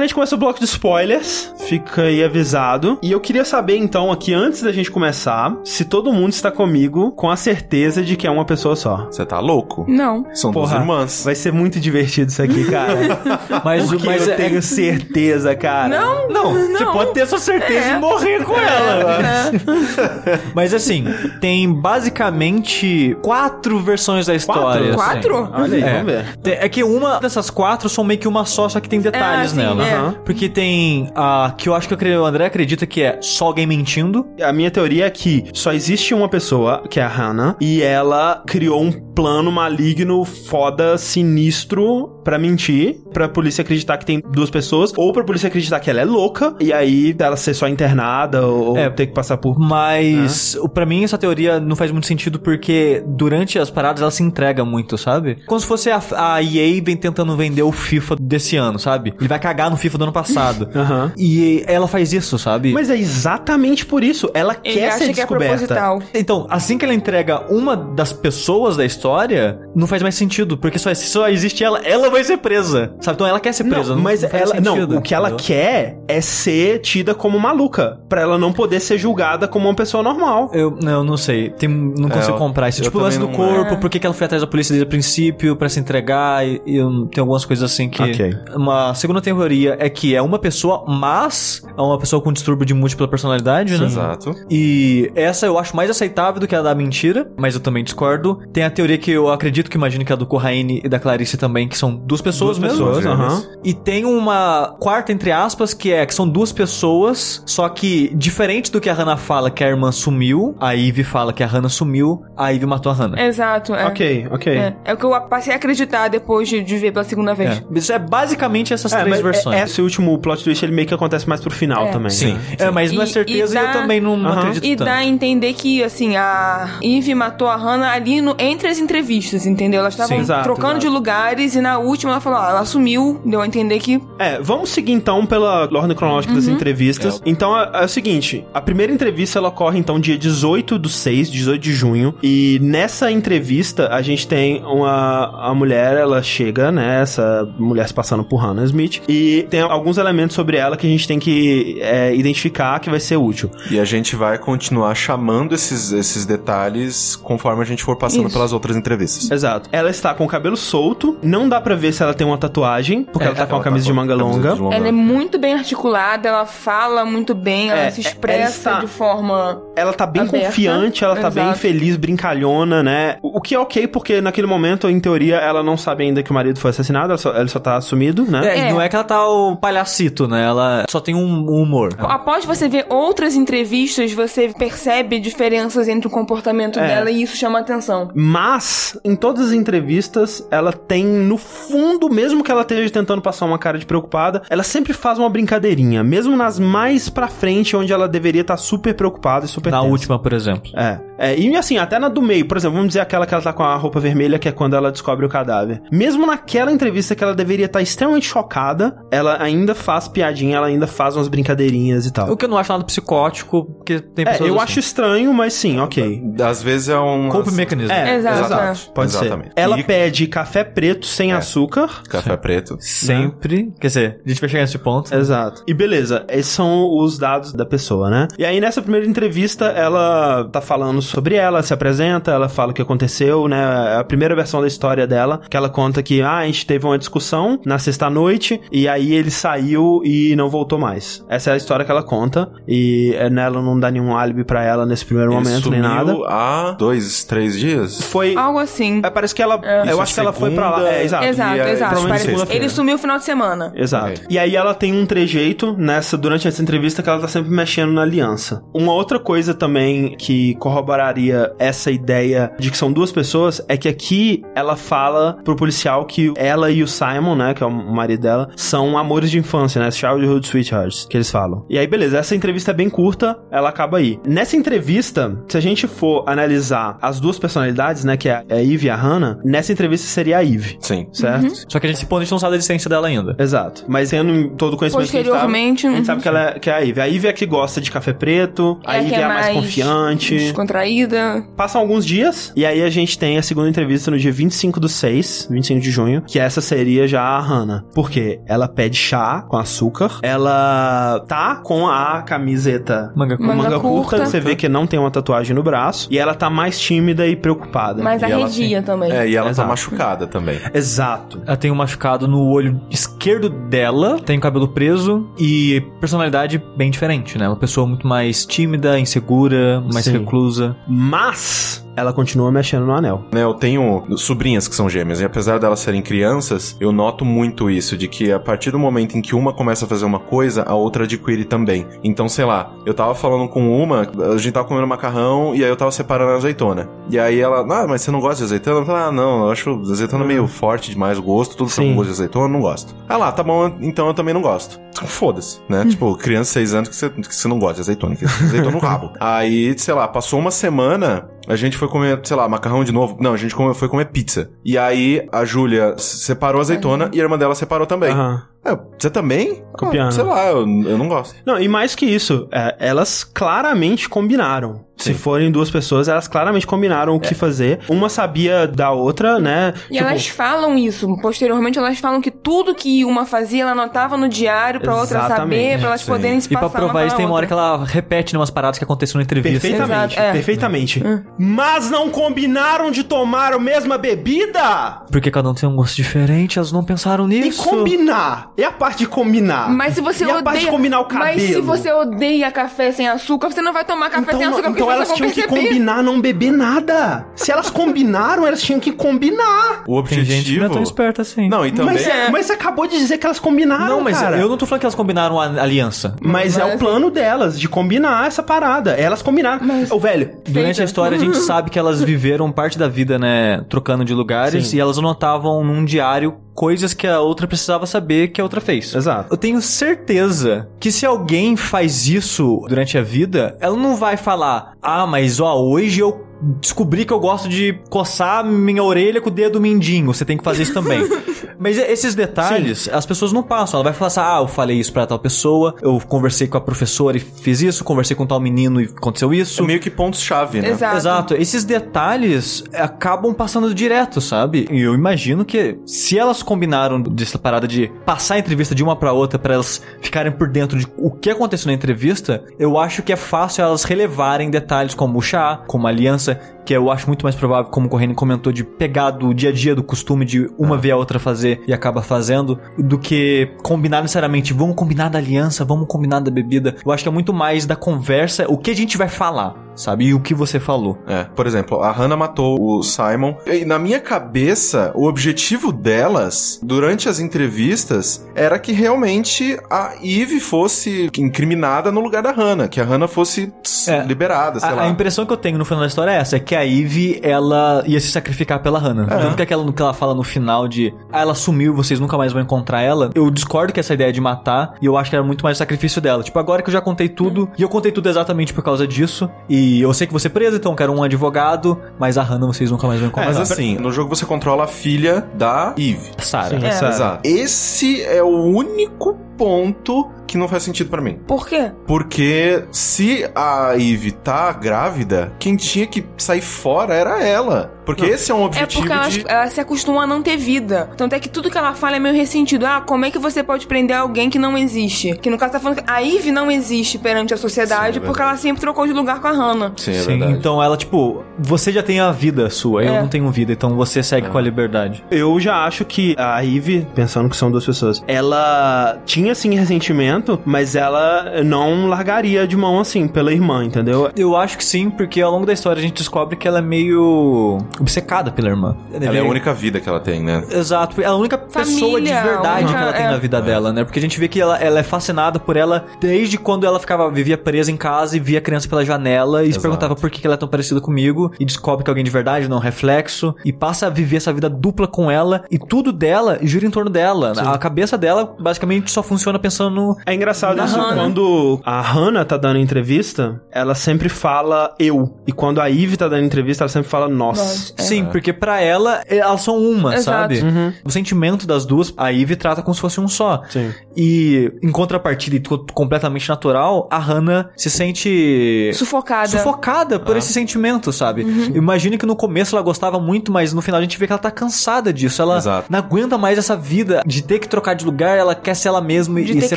Agora a gente começa o bloco de spoilers, fica aí avisado. E eu queria saber então aqui, antes da gente começar, se todo mundo está comigo com a certeza de que é uma pessoa só. Você tá louco? Não. São duas Porra, irmãs. Vai ser muito divertido isso aqui, cara. Mas, Porque mas eu é- tenho certeza, cara. Não, Não, você não. pode ter essa certeza É. e morrer com ela. É. Mas assim, tem basicamente quatro versões da história. Quatro? assim. Olha aí, É. vamos ver. É que uma dessas quatro são meio que uma só, só que tem detalhes sim, nela. É. Porque tem a que eu acho que acredito- o André acredita que é só alguém mentindo. A minha teoria é que só existe uma pessoa, que é a Hannah, e ela criou um plano maligno, foda, sinistro pra mentir, pra polícia acreditar que tem duas pessoas, ou pra polícia acreditar que ela é louca, e aí ela ser só internada, ou É. ter que passar por Mas o para mim essa teoria não faz muito sentido porque durante as paradas ela se entrega muito, sabe? Como se fosse a, a EA vem tentando vender o FIFA desse ano, sabe? Ele vai cagar no FIFA do ano passado. Aham. E ela faz isso, sabe? Mas é exatamente por isso. Ela Ele quer ser que é descoberta. proposital. Então, assim que ela entrega uma das pessoas da história, não faz mais sentido, porque só, se só existe ela, ela vai ser presa. Sabe? Então ela quer ser presa. Não, mas faz ela, não, sentido, o que ela entendeu? quer é ser tida como maluca, Pra ela não poder ser julgada como uma pessoa normal. Eu não, não sei. Tem, não É, consigo comprar isso. eu Tipo o lance do não- corpo, é. por que ela foi atrás da polícia desde o princípio pra se entregar e, e tem algumas coisas assim que. Ok. Uma segunda teoria é que é uma pessoa, mas é uma pessoa com distúrbio de múltipla personalidade, né? Exato. E essa eu acho mais aceitável do que a da mentira, mas eu também discordo. Tem a teoria que eu acredito que imagino que é a do Corraine e da Clarice também, que são duas pessoas Duas mesmo. pessoas, aham. E tem uma quarta, entre aspas, que é que são duas pessoas, só que diferente do que a Hannah fala que a irmã sumiu, a Ivy fala que a Hannah sumiu, a Ivy matou a Hannah. Exato, é. Ok, ok. É. É o que eu passei a acreditar depois de, de ver pela segunda vez. É. Isso é basicamente essas É, três mas versões. é- esse último plot twist ele meio que acontece mais pro final É. também. Sim. né? É, mas não é E- certeza e e, dá- eu também não, não Aham. acredito E tanto. dá a entender que, assim, a Eve matou a Hannah ali no- entre as entrevistas, entendeu? Elas estavam trocando exato. de lugares e na última ela falou, ah, ela sumiu, deu a entender que... É, vamos seguir então pela ordem cronológica das entrevistas. Então é, é o seguinte: a primeira entrevista ela ocorre então dia 18 do 6, 18 de junho. E nessa entrevista a gente tem uma a mulher, ela chega, né? Essa mulher se passando por Hannah Smith. E tem alguns elementos sobre ela que a gente tem que é, identificar que vai ser útil. E a gente vai continuar chamando esses, esses detalhes conforme a gente for passando Isso. pelas outras entrevistas. Exato. Ela está com o cabelo solto, não dá pra ver se ela tem uma tatuagem, porque É, ela tá com Ela a camisa de com manga camisa longa. de longa. Ela é muito bem articulada, ela fala muito bem, ela É, se ela expressa está- de forma... Ela tá bem Aberta. confiante, ela tá bem Exato. feliz, brincalhona, né? O que é ok, porque naquele momento, em teoria, ela não sabe ainda que o marido foi assassinado, ela só, ela só tá sumido, né? É, e É. não é que ela tá o palhacito, né? Ela só tem um, um humor. Após você ver outras entrevistas, você percebe diferenças entre o comportamento É. dela e isso chama atenção. Mas, em todas todas as entrevistas, ela tem no fundo, mesmo que ela esteja tentando passar uma cara de preocupada, ela sempre faz uma brincadeirinha, mesmo nas mais pra frente, onde ela deveria estar super preocupada e super Na tensa. última, por exemplo. É. é. E assim, até na do meio, por exemplo, vamos dizer aquela que ela tá com a roupa vermelha, que é quando ela descobre o cadáver. Mesmo naquela entrevista que ela deveria estar extremamente chocada, ela ainda faz piadinha, ela ainda faz umas brincadeirinhas e tal. O que eu não acho nada psicótico, porque tem É, pessoas eu assim. acho estranho, mas sim, ok. Às vezes é um. Coping mechanism. É, Exato, exato. Pode Exatamente. ser. Ela E- pede café preto sem açúcar. Café preto. Sempre. Quer dizer, a gente vai chegar nesse ponto. Exato. E beleza, esses são os dados da pessoa, né? E aí nessa primeira entrevista, ela tá falando sobre ela, se apresenta, ela fala o que aconteceu, né? A primeira versão da história dela, que ela conta que, ah, a gente teve uma discussão na sexta-noite, e aí ele saiu e não voltou mais. Essa é a história que ela conta, e é, nela não dá nenhum álibi pra ela nesse primeiro Ele momento, nem nada. há dois, três dias? Foi... Algo assim. é, parece que ela... Isso Eu é acho que ela foi pra lá. É, exato. Exato, exato. Parece- segunda-feira. Ele sumiu no final de semana. Exato. Ok. E aí ela tem um trejeito nessa durante essa entrevista que ela tá sempre mexendo na aliança. Uma outra coisa também que corroboraria essa ideia de que são duas pessoas é que aqui ela fala pro policial que ela e o Simon, né, que é o marido dela, são amores de infância, né, childhood sweethearts, que eles falam. E aí beleza, essa entrevista é bem curta, ela acaba aí. Nessa entrevista, se a gente for analisar as duas personalidades, né, que é a Eve e a Hannah, nessa entrevista seria a Eve, Sim. certo? Só que a gente, a gente não sabe da existência dela ainda. Exato. Mas tendo todo o conhecimento que a gente sabe, Posteriormente, a gente sabe que, ela é, que é a Ivy. A Ivy é a que gosta de café preto, a É Ivy que é a mais, confiante. Descontraída. Passam alguns dias, e aí a gente tem a segunda entrevista no dia 25 do 6, 25 de junho, que essa seria já a Hannah. Por quê? Ela pede chá com açúcar, ela tá com a camiseta Manga com Manga manga curta, curta. você vê que não tem uma tatuagem no braço, e ela tá mais tímida e preocupada. Mas E ela arredia também. É, e ela Exato. tá machucada também. Exato. Ela tem um machucado no olho esquerdo dela, tem o cabelo preso e personalidade bem diferente, né? Uma pessoa muito mais tímida, insegura, mais Sim. reclusa. Mas ela continua mexendo no anel. Né, eu tenho sobrinhas que são gêmeas, e apesar delas serem crianças, eu noto muito isso, de que a partir do momento em que uma começa a fazer uma coisa, a outra adquire também. Então, sei lá, eu tava falando com uma, a gente tava comendo macarrão, e aí eu tava separando a azeitona. E aí ela, ah, mas você não gosta de azeitona? Eu falei, ah, não, eu acho azeitona meio forte demais o gosto, tudo que Sim. eu gosto de azeitona, eu não gosto. Ah lá, tá bom, então eu também não gosto. Foda-se, né? tipo, criança de 6 anos que você, que você não gosta de azeitona, que azeitona no rabo. Aí, sei lá, passou uma semana, a gente foi comer, sei lá, macarrão de novo. Não, a gente foi comer pizza. E aí a Júlia separou a azeitona e a irmã dela separou também. Aham. É, você também? Copiando. Ah, sei lá, eu, eu não gosto. Não, e mais que isso, é, elas claramente combinaram. Se Sim. forem duas pessoas, elas claramente combinaram o que fazer. Uma sabia da outra, né? E elas falam isso. Posteriormente, elas falam que tudo que uma fazia, ela anotava no diário pra outra Exatamente, saber, pra elas sim. poderem se E pra passar provar isso, tem uma hora que outra. ela repete umas paradas que aconteceram na entrevista. Perfeitamente, é. perfeitamente. Mas não combinaram de tomar a mesma bebida? Porque cada um tem um gosto diferente, elas não pensaram E nisso. combinar. É a parte de combinar. Mas se você e a parte de odeia. combinar o cabelo. Mas se você odeia café sem açúcar, você não vai tomar café Então, sem açúcar porque então as elas tinham que combinar não beber nada. Se elas combinaram, elas tinham que combinar. O Tem objetivo... gente que não é tão esperta assim. Não, e também... Mas, É. mas você acabou de dizer que elas combinaram, Não, mas cara. eu não tô falando que elas combinaram a aliança. Mas, é Mas- o plano delas, de combinar essa parada. Elas combinaram. Ô, velho, Durante Feita. a história, a gente sabe que elas viveram parte da vida, né, trocando de lugares, Sim. e elas anotavam num diário coisas que a outra precisava saber que a outra fez. Exato. Eu tenho certeza que se alguém faz isso durante a vida, ela não vai falar: "Ah, mas ó, hoje eu descobri que eu gosto de coçar minha orelha com o dedo mindinho, você tem que fazer isso também". mas esses detalhes, as pessoas não passam. Ela vai falar assim: "Ah, eu falei isso pra tal pessoa, eu conversei com a professora e fiz isso, conversei com tal menino e aconteceu isso". É meio que pontos-chave, né? Exato. Exato. Esses detalhes acabam passando direto, sabe? E eu imagino que se elas combinaram dessa parada de passar a entrevista de uma pra outra pra elas ficarem por dentro de o que aconteceu na entrevista, eu acho que é fácil elas relevarem detalhes como o chá, como a aliança, que eu acho muito mais provável, como o Corrêne comentou, de pegar do dia a dia do costume de uma ver a outra fazer e acaba fazendo, do que combinar necessariamente, vamos combinar da aliança, vamos combinar da bebida. Eu acho que é muito mais da conversa, o que a gente vai falar. Sabe? E o que você falou. É, por exemplo, a Hannah matou o Simon. E na minha cabeça, o objetivo delas, durante as entrevistas, era que realmente a Eve fosse incriminada no lugar da Hannah, que a Hannah fosse É. liberada, sei A, lá. a impressão que eu tenho no final da história é essa, é que a Eve, ela ia se sacrificar pela Hannah. Tanto que aquela que ela fala no final de ah, ela sumiu, vocês nunca mais vão encontrar ela. Eu discordo que essa ideia de matar, e eu acho que era muito mais o sacrifício dela. Tipo, agora que eu já contei tudo, e eu contei tudo exatamente por causa disso, e eu sei que você é preso, então eu quero um advogado, mas a Hannah vocês nunca mais vão encontrar. Mas assim, no jogo você controla a filha da Eve. Sarah. Sim, É. essa- Exato. Esse é o único ponto que não faz sentido pra mim. Por quê? Porque se a Eve tá grávida, quem tinha que sair fora era ela. Porque esse é um É objetivo porque ela, de. ela se acostumou a não ter vida. Tanto é que tudo que ela fala é meio ressentido. Ah, como é que você pode prender alguém que não existe? Que no caso tá falando que a Eve não existe perante a sociedade Sim, é porque ela sempre trocou de lugar com a Hannah. Sim, é Sim, verdade. então ela, tipo, você já tem a vida sua, eu É. não tenho vida, então você segue com a liberdade. Eu já acho que a Eve, pensando que são duas pessoas, ela tinha sim ressentimento, mas ela não largaria de mão assim pela irmã, entendeu? Eu acho que sim, porque ao longo da história a gente descobre que ela é meio obcecada pela irmã. Ela é a única vida que ela tem, né? Exato, ela é a única pessoa de Família, verdade única- que ela tem é. na vida dela, né? Porque a gente vê que ela, ela é fascinada por ela desde quando ela ficava, vivia presa em casa e via a criança pela janela e se Exato. perguntava por que ela é tão parecida comigo e descobre que é alguém de verdade, não é um reflexo, e passa a viver essa vida dupla com ela e tudo dela gira em torno dela. A cabeça dela basicamente só funciona pensando no. É engraçado Da isso, Hannah. quando a Hannah tá dando entrevista, ela sempre fala eu. E quando a Eve tá dando entrevista, ela sempre fala nós. Nós. É. Sim, porque pra ela, elas são uma, Exato. sabe? O sentimento das duas, a Eve trata como se fosse um só. Sim. E em contrapartida e completamente natural, a Hannah se sente Sufocada. sufocada por esse sentimento, sabe? Uhum. Imagina que no começo ela gostava muito, mas no final a gente vê que ela tá cansada disso. Ela Exato. não aguenta mais essa vida de ter que trocar de lugar, ela quer ser ela mesma De e ter que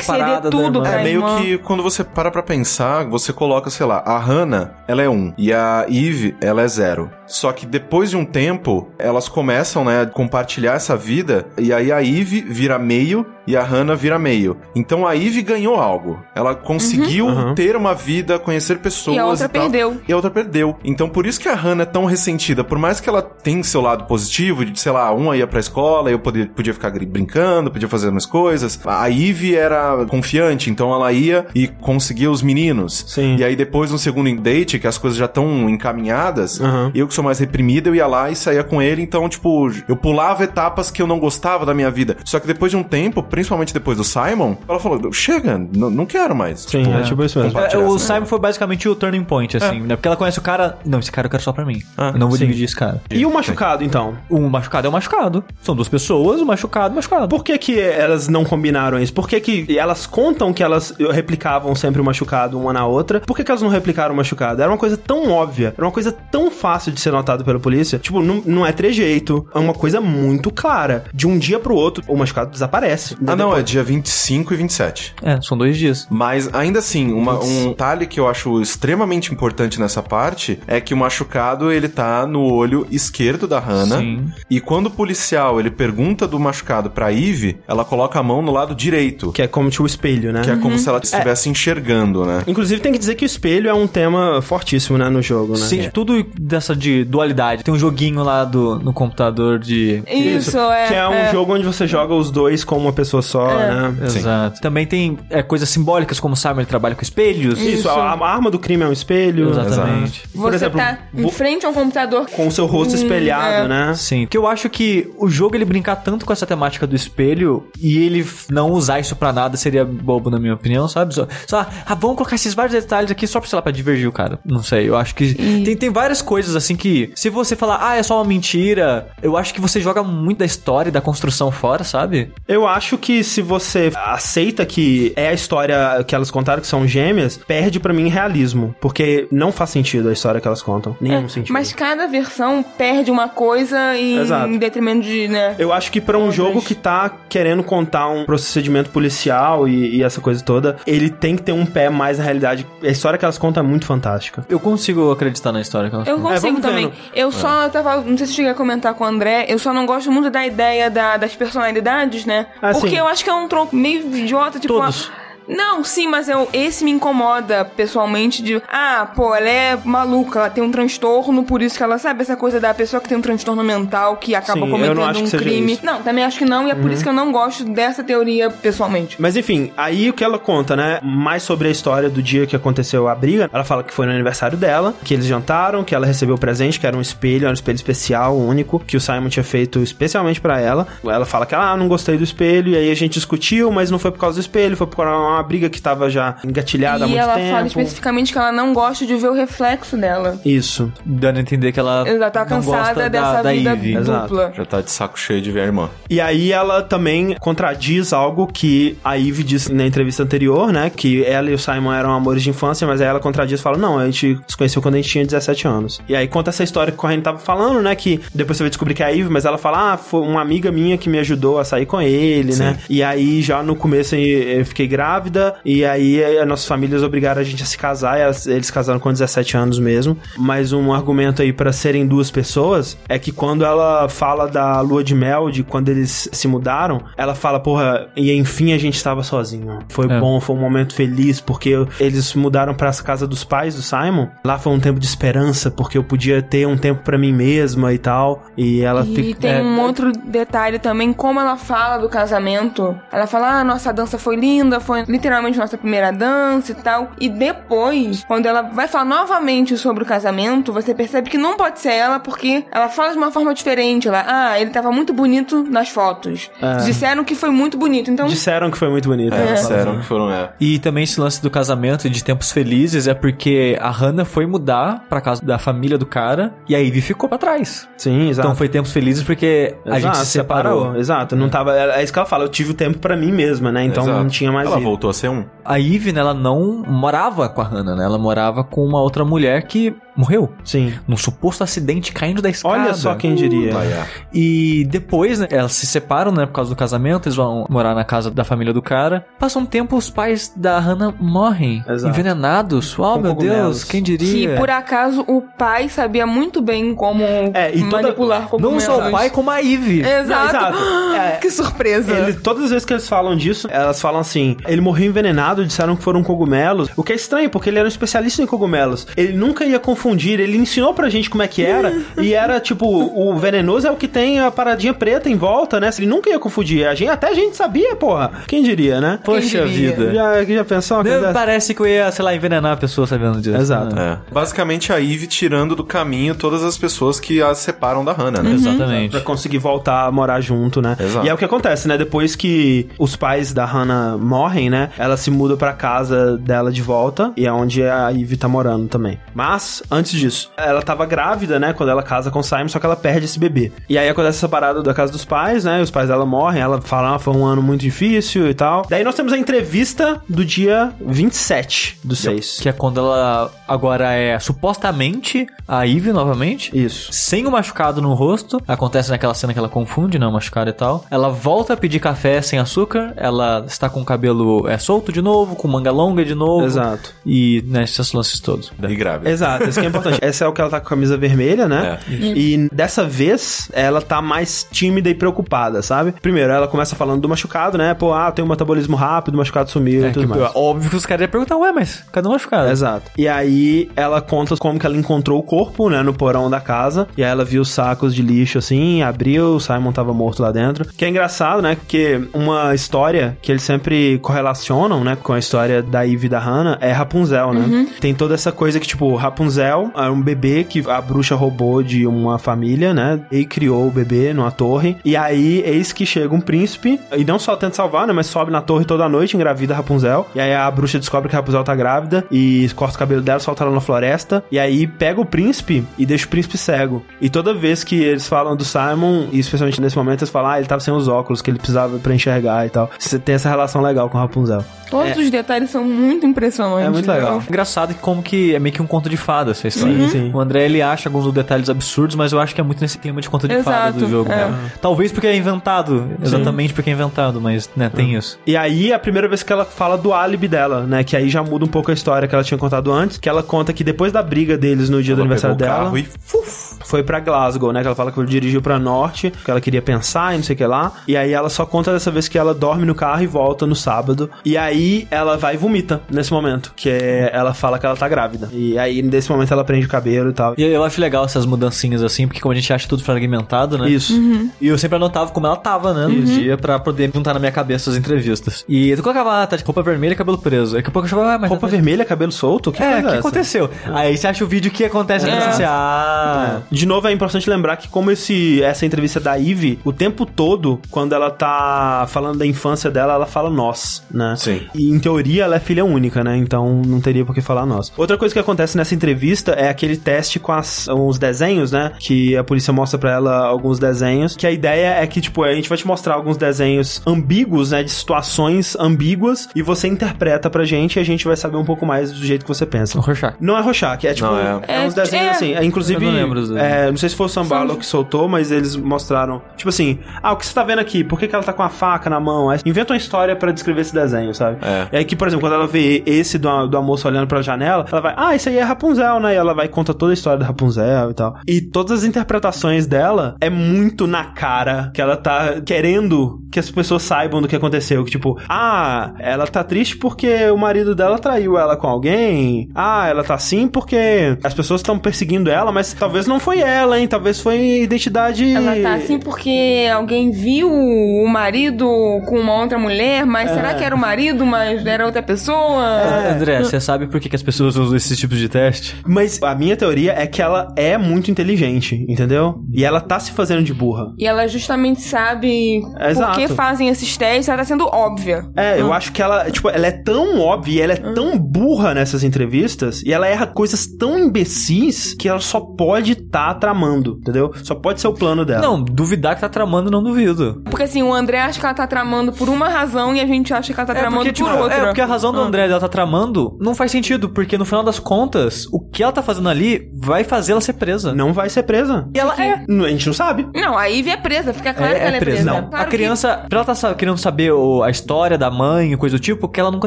separada ceder tudo da irmã. É meio irmã. que quando você para pra pensar, você coloca, sei lá, a Hannah, ela é um e a Eve, ela é zero. Só que depois de um tempo, elas começam, né, a compartilhar essa vida e aí a Eve vira meio e a Hannah vira meio. Então a Eve ganhou algo. Ela conseguiu Uhum. ter uma vida, conhecer pessoas E a outra tal. perdeu. E a outra perdeu. Então por isso que a Hannah é tão ressentida. Por mais que ela tenha seu lado positivo, de, sei lá, uma ia pra escola, eu podia, podia ficar brincando, podia fazer umas coisas. A Eve era confiante, então ela ia e conseguia os meninos. Sim. E aí depois, no segundo date, que as coisas já estão encaminhadas, Uhum. eu que sou mais reprimida, eu ia lá e saía com ele. Então, tipo, eu pulava etapas que eu não gostava da minha vida. Só que depois de um tempo, principalmente depois do Simon, ela falou: chega, não quero mais. Sim, é tipo isso mesmo. É, o Simon foi basicamente o turning point, assim, né? Porque ela conhece o cara. Não, esse cara eu quero só pra mim. Ah, eu não vou sim. dividir esse cara. E o machucado, então? O machucado é o machucado. São duas pessoas, o machucado, o machucado. Por que que elas não combinaram isso? Por que que elas contam que elas replicavam sempre o machucado uma na outra? Por que que elas não replicaram o machucado? Era uma coisa tão óbvia, era uma coisa tão fácil de ser notado pela polícia. Tipo, não, não é trejeito, é uma coisa muito clara. De um dia pro outro, o machucado desaparece. Ah, não, é dia 25 e 27. É, são dois dias. Mas ainda assim, uma- um detalhe que eu acho extremamente importante nessa parte é que o machucado ele tá no olho esquerdo da Hannah. Sim. E quando o policial ele pergunta do machucado pra Eve, ela coloca a mão no lado direito. Que é como tipo o espelho, né? Que é como se ela estivesse enxergando, né? Inclusive, tem que dizer que o espelho é um tema fortíssimo, né, no jogo, né? Sim, tudo dessa de dualidade. Tem um joguinho lá do, no computador de. Isso, é. Que é um jogo onde você joga os dois com uma pessoa só, né? Sim. Exato. Também tem é, coisas simbólicas, como o Simon trabalha com espelhos. Isso, a, a arma do crime é um espelho. Exatamente. Você Por exemplo, tá em frente a um computador com o seu rosto Hum, espelhado, é. né? Sim, porque eu acho que o jogo ele brincar tanto com essa temática do espelho e ele não usar isso pra nada seria bobo, na minha opinião, sabe? Só, só ah, vamos colocar esses vários detalhes aqui só pra, sei lá, pra divergir o cara. Não sei, eu acho que tem, tem várias coisas assim que, se você falar, ah, é só uma mentira, eu acho que você joga muito da história e da construção fora, sabe? Eu acho que se você aceita que é a história que elas contaram, que são gêmeas, perde pra mim realismo. Porque não faz sentido a história que elas contam. Nenhum sentido. Mas cada versão perde uma coisa em, em detrimento de, né? Eu acho que pra um Outras. jogo que tá querendo contar um procedimento policial e, e essa coisa toda, ele tem que ter um pé mais na realidade. A história que elas contam é muito fantástica. Eu consigo acreditar na história que elas Eu contam. consigo vamos também. vendo. Eu só tava. Não sei se eu cheguei a comentar com o André. Eu só não gosto muito da ideia da- das personalidades, né? Ah, Porque sim. eu acho que é um tronco meio idiota, tipo. Todos. a- Não, sim, mas eu, esse me incomoda pessoalmente de. Ah, pô, ela é maluca, ela tem um transtorno, por isso que ela sabe essa coisa da pessoa que tem um transtorno mental que acaba Sim, eu não cometendo um crime. Não, também acho que não, e é por isso que eu não gosto dessa teoria pessoalmente. Mas enfim, aí o que ela conta, né? Mais sobre a história do dia que aconteceu a briga. Ela fala que foi no aniversário dela, que eles jantaram, que ela recebeu o presente, que era um espelho, era um espelho especial, único, que o Simon tinha feito especialmente pra ela. Ela fala que ela, ah, não gostei do espelho, e aí a gente discutiu, mas não foi por causa do espelho, foi por causa uma briga que tava já engatilhada há e muito ela tempo. fala especificamente que ela não gosta de ver o reflexo dela. Isso. Dando a entender que ela Ela tá não gosta cansada da, dessa da vida Eve. Exato. dupla. Já tá de saco cheio de ver a irmã. E aí ela também contradiz algo que a Eve disse na entrevista anterior, né? Que ela e o Simon eram amores de infância, mas aí ela contradiz e fala: Não, a gente se conheceu quando a gente tinha 17 anos. E aí conta essa história que o Corrêa tava falando, né? Que depois você vai descobrir que é a Eve, mas ela fala: Ah, foi uma amiga minha que me ajudou a sair com ele, né? E aí já no começo eu fiquei grávida, e aí as nossas famílias obrigaram a gente a se casar, e eles casaram com 17 anos mesmo. Mas um argumento aí pra serem duas pessoas é que quando ela fala da lua de mel, de quando eles se mudaram, ela fala, porra, e enfim a gente estava sozinho. Foi É. bom, foi um momento feliz, porque eles mudaram pra casa dos pais do Simon. Lá foi um tempo de esperança, porque eu podia ter um tempo pra mim mesma e tal. E ela E fica. tem é, um outro detalhe também, como ela fala do casamento. Ela fala, ah, nossa dança foi linda, foi literalmente nossa primeira dança e tal. E depois, quando ela vai falar novamente sobre o casamento, você percebe que não pode ser ela, porque ela fala de uma forma diferente. Ela, ah, ele tava muito bonito nas fotos. Disseram que foi muito bonito, então... Disseram que foi muito bonito. É, fala disseram que foram, é. E também esse lance do casamento e de tempos felizes é porque a Hannah foi mudar pra casa da família do cara e a Ivy ficou pra trás. Sim, exato. Então foi tempos felizes porque a gente se separou. Exato, não tava. É isso que ela fala, eu tive o tempo pra mim mesma, né? Então Exato. não tinha mais Ela vida. voltou a ser um. A Eve, né, ela não morava com a Hannah, né? Ela morava com uma outra mulher que morreu. Sim. Num suposto acidente caindo da escada. Olha só quem diria. É. E depois, né, elas se separam, né, por causa do casamento, eles vão morar na casa da família do cara. Passa um tempo, os pais da Hannah morrem. Exato. Envenenados. Oh, Com meu cogumelos. Deus, quem diria? Que por acaso o pai sabia muito bem como É, e toda- manipular Não cogumelos. só o pai, como a Eve. Exato. Não, exato. É, que surpresa. Ele- todas as vezes que eles falam disso, elas falam assim: ele morreu envenenado, disseram que foram cogumelos. O que é estranho, porque ele era um especialista em cogumelos. Ele nunca ia confundir, ele ensinou pra gente como é que era. e era tipo: o venenoso é o que tem a paradinha preta em volta, né? Ele nunca ia confundir. A gente, até a gente sabia, porra. Quem diria, né? Poxa diria? vida. Já, já pensou dessa? Parece que eu ia, sei lá, envenenar a pessoa sabendo disso. Exato. né? É. Basicamente a Eve tirando do caminho todas as pessoas que a separam da Hannah, né? Exatamente. Pra conseguir voltar a morar junto, né? Exato. E é o que acontece, né? Depois que os pais da Hannah morrem, né? Ela se muda pra casa dela de volta e é onde a Ivy tá morando também. Mas, antes disso, ela tava grávida, né? Quando ela casa com o Simon, só que ela perde esse bebê. E aí acontece essa parada da casa dos pais, né? Os pais dela morrem, ela fala, ah, foi um ano muito difícil e tal. Daí nós temos a entrevista do dia 27 do 6. Que é quando ela agora é supostamente a Eve novamente. Isso. Sem o machucado no rosto. Acontece naquela cena que ela confunde, né? O machucado e tal. Ela volta a pedir café sem açúcar. Ela está com o cabelo é, solto de novo, com manga longa de novo. Exato. E, né, esses lances todos. E grávida. Exato, é importante. Essa é o que ela tá com a camisa vermelha, né? É. E dessa vez, ela tá mais tímida e preocupada, sabe? Primeiro, ela começa falando do machucado, né? Pô, ah, tem um metabolismo rápido, o machucado sumiu É, e tudo que, mais. óbvio que os caras iam perguntar, ué, mas cadê o machucado? Exato. E aí ela conta como que ela encontrou o corpo, né, no porão da casa. E aí ela viu os sacos de lixo assim, abriu, o Simon tava morto lá dentro. Que é engraçado, né? Porque uma história que eles sempre correlacionam, né, com a história da Eve e da Hannah é Rapunzel, né? Tem toda essa coisa que, tipo, Rapunzel é um bebê que a bruxa roubou de uma família, né? E criou o bebê numa torre. E aí, eis que chega um príncipe, e não só tenta salvar, né? Mas sobe na torre toda noite, engravida a Rapunzel. E aí a bruxa descobre que a Rapunzel tá grávida e corta o cabelo dela, solta ela na floresta. E aí pega o príncipe e deixa o príncipe cego. E toda vez que eles falam do Simon, e especialmente nesse momento, eles falam, ah, ele tava sem os óculos que ele precisava pra enxergar e tal. Você tem essa relação legal com Rapunzel. Todos os detalhes são muito impressionantes. É muito legal. Engraçado que como que é meio que um conto de fada essa história. Sim, sim. O André, ele acha alguns detalhes absurdos, mas eu acho que é muito nesse clima de conto de fada do jogo. é. né? Talvez porque é inventado. Exatamente porque é inventado, mas, né, tem isso. E aí, é a primeira vez que ela fala do álibi dela, né? Que aí já muda um pouco a história que ela tinha contado antes. Que ela conta que depois da briga deles no dia do Ela aniversário pegou o dela. carro e fuf, foi pra Glasgow, né? Que ela fala que dirigiu pra norte, que ela queria pensar e não sei o que lá. E aí ela só conta dessa vez que ela dorme no carro e volta no sábado. E aí ela vai e vomita nesse momento, que é, ela fala que ela tá grávida. E aí nesse momento ela prende o cabelo e tal. E eu acho legal essas mudancinhas assim, porque como a gente acha tudo fragmentado, né? Isso. E eu sempre anotava como ela tava, né? No dia, pra poder juntar na minha cabeça as entrevistas. E eu colocava, ah, tá de roupa vermelha e cabelo preso. Daqui a pouco eu achava, ah, mas. Roupa vermelha, cabelo solto? Que É, o que essa? aconteceu? Aí você acha o vídeo que acontece É. e você, ah. De novo, é importante lembrar que como esse, essa entrevista da Eve, o tempo todo, quando ela tá falando da infância dela, ela fala nós, né? Sim. E em teoria ela é filha única, né? Então não teria por que falar nós. Outra coisa que acontece nessa entrevista é aquele teste com as, os desenhos, né? Que a polícia mostra pra ela alguns desenhos. Que a ideia é que, tipo, a gente vai te mostrar alguns desenhos ambíguos, né? De situações ambíguas. E você interpreta pra gente e a gente vai saber um pouco mais do jeito que você pensa. O Rorschach. Não é Rorschach, é tipo. Não, é. é. uns É, desenhos é. assim. É, inclusive. Eu não lembro. É, não sei se foi o Sam Barlow que soltou, mas eles mostraram. Tipo assim, ah, o que você tá vendo aqui? Por que, que ela tá com a faca na mão? Aí Inventa uma história pra descrever esse desenho, sabe? É. E aí que, por exemplo, quando ela vê esse do, do moça olhando pra janela, ela vai, ah, isso aí é Rapunzel, né? E ela vai e conta toda a história da Rapunzel e tal. E todas as interpretações dela é muito na cara que ela tá querendo que as pessoas saibam do que aconteceu. Que tipo, ah, ela tá triste porque o marido dela traiu ela com alguém. Ah, ela tá assim porque as pessoas estão perseguindo ela, mas talvez não foi ela, hein? Talvez foi identidade. Ela tá assim porque alguém viu o marido com uma outra mulher, mas É. será que era o marido, mas era outra pessoa? É, André, você sabe por que, que as pessoas usam esses tipos de teste? Mas a minha teoria é que ela é muito inteligente, entendeu? E ela tá se fazendo de burra. E ela justamente sabe Exato. por que fazem esses testes, ela tá sendo óbvia. É, eu acho que ela, tipo, ela é tão óbvia, e ela é tão burra nessas entrevistas, e ela erra coisas tão imbecis que ela só pode estar tramando, entendeu? Só pode ser o plano dela. Não, duvidar que tá tramando, não duvido. Porque assim, o André acha que ela tá tramando por uma razão e a gente acha que ela tá tramando porque, por tipo, outra. é, porque a razão do André dela tá tramando não faz sentido, porque no final das contas, o que ela tá fazendo ali vai fazer ela ser presa. Não vai ser presa. E ela é. A gente não sabe. Não, a Ivy é presa, fica claro É, que ela é é presa. presa. Não. Claro a criança, pra ela tá querendo saber o- a história da mãe e coisa do tipo, que ela nunca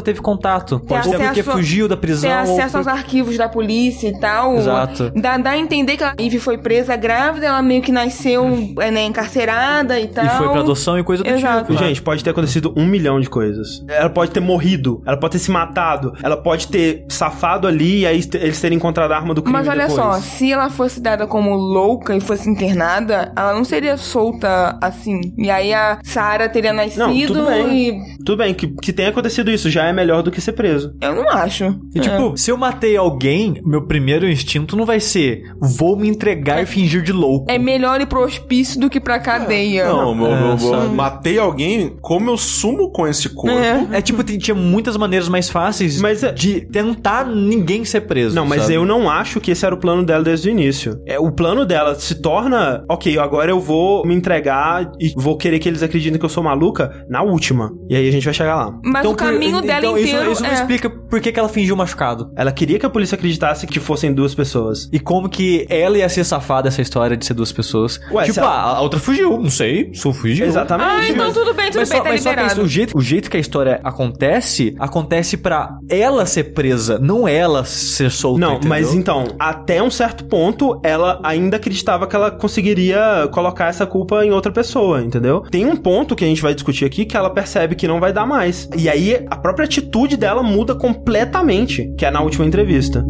teve contato. Pode ser porque fugiu da que prisão. ter ou acesso por- aos arquivos da polícia e tal. Exato. Dá, dá a entender que a Ivy foi presa grávida, ela meio que nasceu é, né, encarcerada e tal. E foi pra adoção e coisa do Exato. tipo. Gente, pode ter acontecido um milhão de coisas. Ela pode ter morrido, ela pode ter se matado, ela pode ter safado ali e aí eles terem encontrado a arma do crime Mas olha depois. só, se ela fosse dada como louca e fosse internada, ela não seria solta assim. E aí a Sarah teria nascido Não, tudo bem. e. Tudo bem, que, que tenha acontecido isso já é melhor do que ser preso. Eu não acho. E tipo, se eu matei alguém, meu primeiro instinto não vai ser vou me entregar e fingir de louco. É melhor ir pro hospício do que pra cadeia. Não, meu, É, meu- meu- matei alguém, como eu sumo com esse corpo? É. É tipo, tem- tinha muitas maneiras mais fáceis Mas é- de tentar ninguém ser preso. Não, mas sabe? eu não acho que esse era o plano dela desde o início. É, o plano dela se torna, ok, agora eu vou me entregar e vou querer que eles acreditem que eu sou maluca na última. E aí a gente vai chegar lá. Mas Então, o caminho por- dela então, inteiro Isso, isso não é... explica por que, que ela fingiu machucado. Ela queria que a polícia acreditasse que fossem duas pessoas. E como que ela ia ser safada essa história de ser duas pessoas. Ué, tipo, ela- ah, a outra fugiu, não sei, só fugiu. Exatamente. Ah, então tudo bem, tudo Mas, bem, só, tá mas só que liberado. isso, o, jeito, o jeito que a história acontece, acontece pra ela ser presa, não ela ser solta. Não, entendeu? mas então, até um certo ponto, ela ainda acreditava que ela conseguiria colocar essa culpa em outra pessoa, entendeu? Tem um ponto que a gente vai discutir aqui que ela percebe que não vai dar mais. E aí a própria atitude dela muda completamente, que é na última entrevista.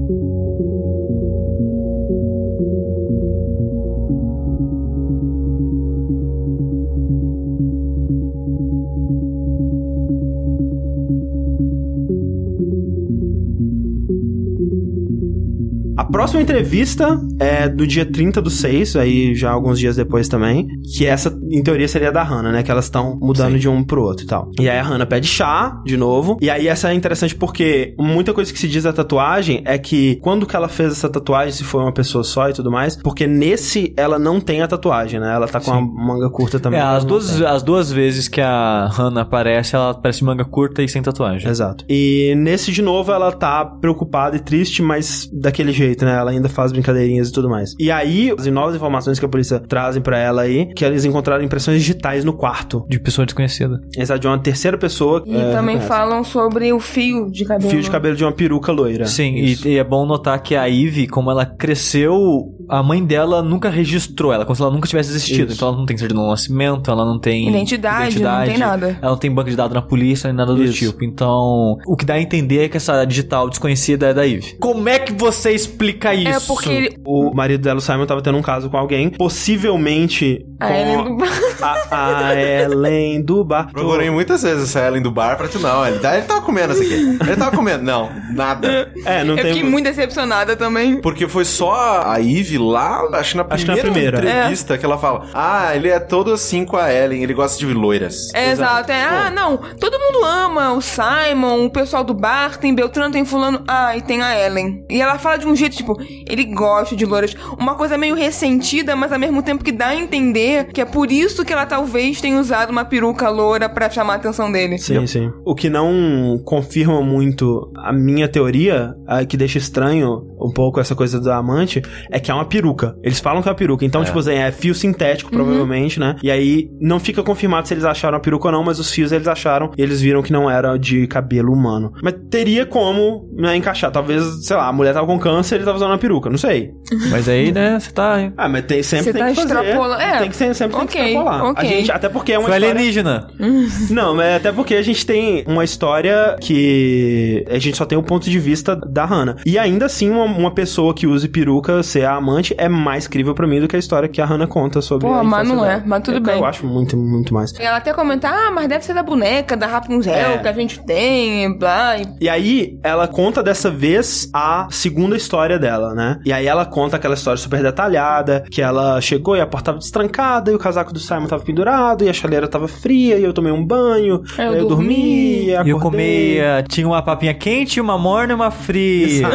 Próxima entrevista é do dia 30 do 6, aí já alguns dias depois também. Que essa, em teoria, seria da Hannah, né? Que elas estão mudando Sim. de um pro outro e tal. E aí a Hannah pede chá, de novo. E aí essa é interessante porque muita coisa que se diz da tatuagem é que quando que ela fez essa tatuagem, se foi uma pessoa só e tudo mais, porque nesse ela não tem a tatuagem, né? Ela tá com a manga curta também. É, as duas, as duas vezes que a Hannah aparece, ela aparece manga curta e sem tatuagem. Exato. E nesse, de novo, ela tá preocupada e triste, mas daquele jeito, respeito, né? Ela ainda faz brincadeirinhas e tudo mais. E aí, as novas informações que a polícia trazem pra ela aí, que eles encontraram impressões digitais no quarto. De pessoa desconhecida. Exato, de uma terceira pessoa. E é, também falam sobre o fio de cabelo. Fio de cabelo de uma peruca loira. Sim, e, e é bom notar que a Ivy, como ela cresceu, a mãe dela nunca registrou ela, como se ela nunca tivesse existido. Isso. Então ela não tem certidão de nascimento, ela não tem Identidade, não tem nada. Ela não tem banco de dados na polícia, nem nada do Isso. tipo. Então, o que dá a entender é que essa digital desconhecida é da Ivy. Como é que você explica isso? É porque ele... O marido dela, o Simon, tava tendo um caso com alguém, possivelmente A com Ellen do... a, a Ellen do bar. Procurei muitas vezes essa Ellen do bar pra tu. Não, ele, tá, ele tava comendo isso aqui. Ele tava comendo. Não, nada. É, não Eu tem... fiquei muito decepcionada também. Porque foi só a Ivy lá, acho que na Acho que na primeira, primeira. entrevista que ela fala: Ah, ele é todo assim com a Ellen, ele gosta de loiras. É, exato. É, ah, não. Todo mundo ama o Simon, o pessoal do bar, tem Beltrano, tem fulano. Ah, e tem a Ellen. E ela fala de um jeito, tipo, ele gosta de loiras. Uma coisa meio ressentida, mas ao mesmo tempo que dá a entender que é por isso que ela talvez tenha usado uma peruca loura pra chamar a atenção dele. Sim, sim. O que não confirma muito a minha teoria, a que deixa estranho um pouco essa coisa da amante, é que é uma peruca. Eles falam que é uma peruca. Então, tipo assim, é fio sintético, provavelmente, né? E aí não fica confirmado se eles acharam a peruca ou não, mas os fios eles acharam e eles viram que não era de cabelo humano. Mas teria como né, encaixar. Talvez, sei lá, a mulher tava com câncer e ele tava usando uma peruca. Não sei. Mas aí, né, você tá. Ah, mas tem, sempre Você tem tá que fazer. extrapolando- é. Tem que ser, sempre tem que Ok, extrapolar. A ok. gente, até porque é uma Foi história... alienígena. Não, mas até porque a gente tem uma história que a gente só tem o ponto de vista da Hannah. E ainda assim, uma, uma pessoa que use peruca ser a amante é mais crível pra mim do que a história que a Hannah conta sobre Pô, a mas infância não é, dela. mas tudo eu, bem. Eu acho muito, muito mais. E ela até comenta, ah, mas deve ser da boneca, da Rapunzel É. que a gente tem, e blá. E... E aí, ela conta dessa vez a segunda história dela, né? E aí ela conta aquela história super detalhada, que ela chegou e a porta tava destrancada, e o casaco do Simon tava pendurado, e a chaleira tava fria, e eu tomei um banho, eu eu dormi, dormi. e E eu acordei. comia. Tinha uma papinha quente, uma morna e uma fria.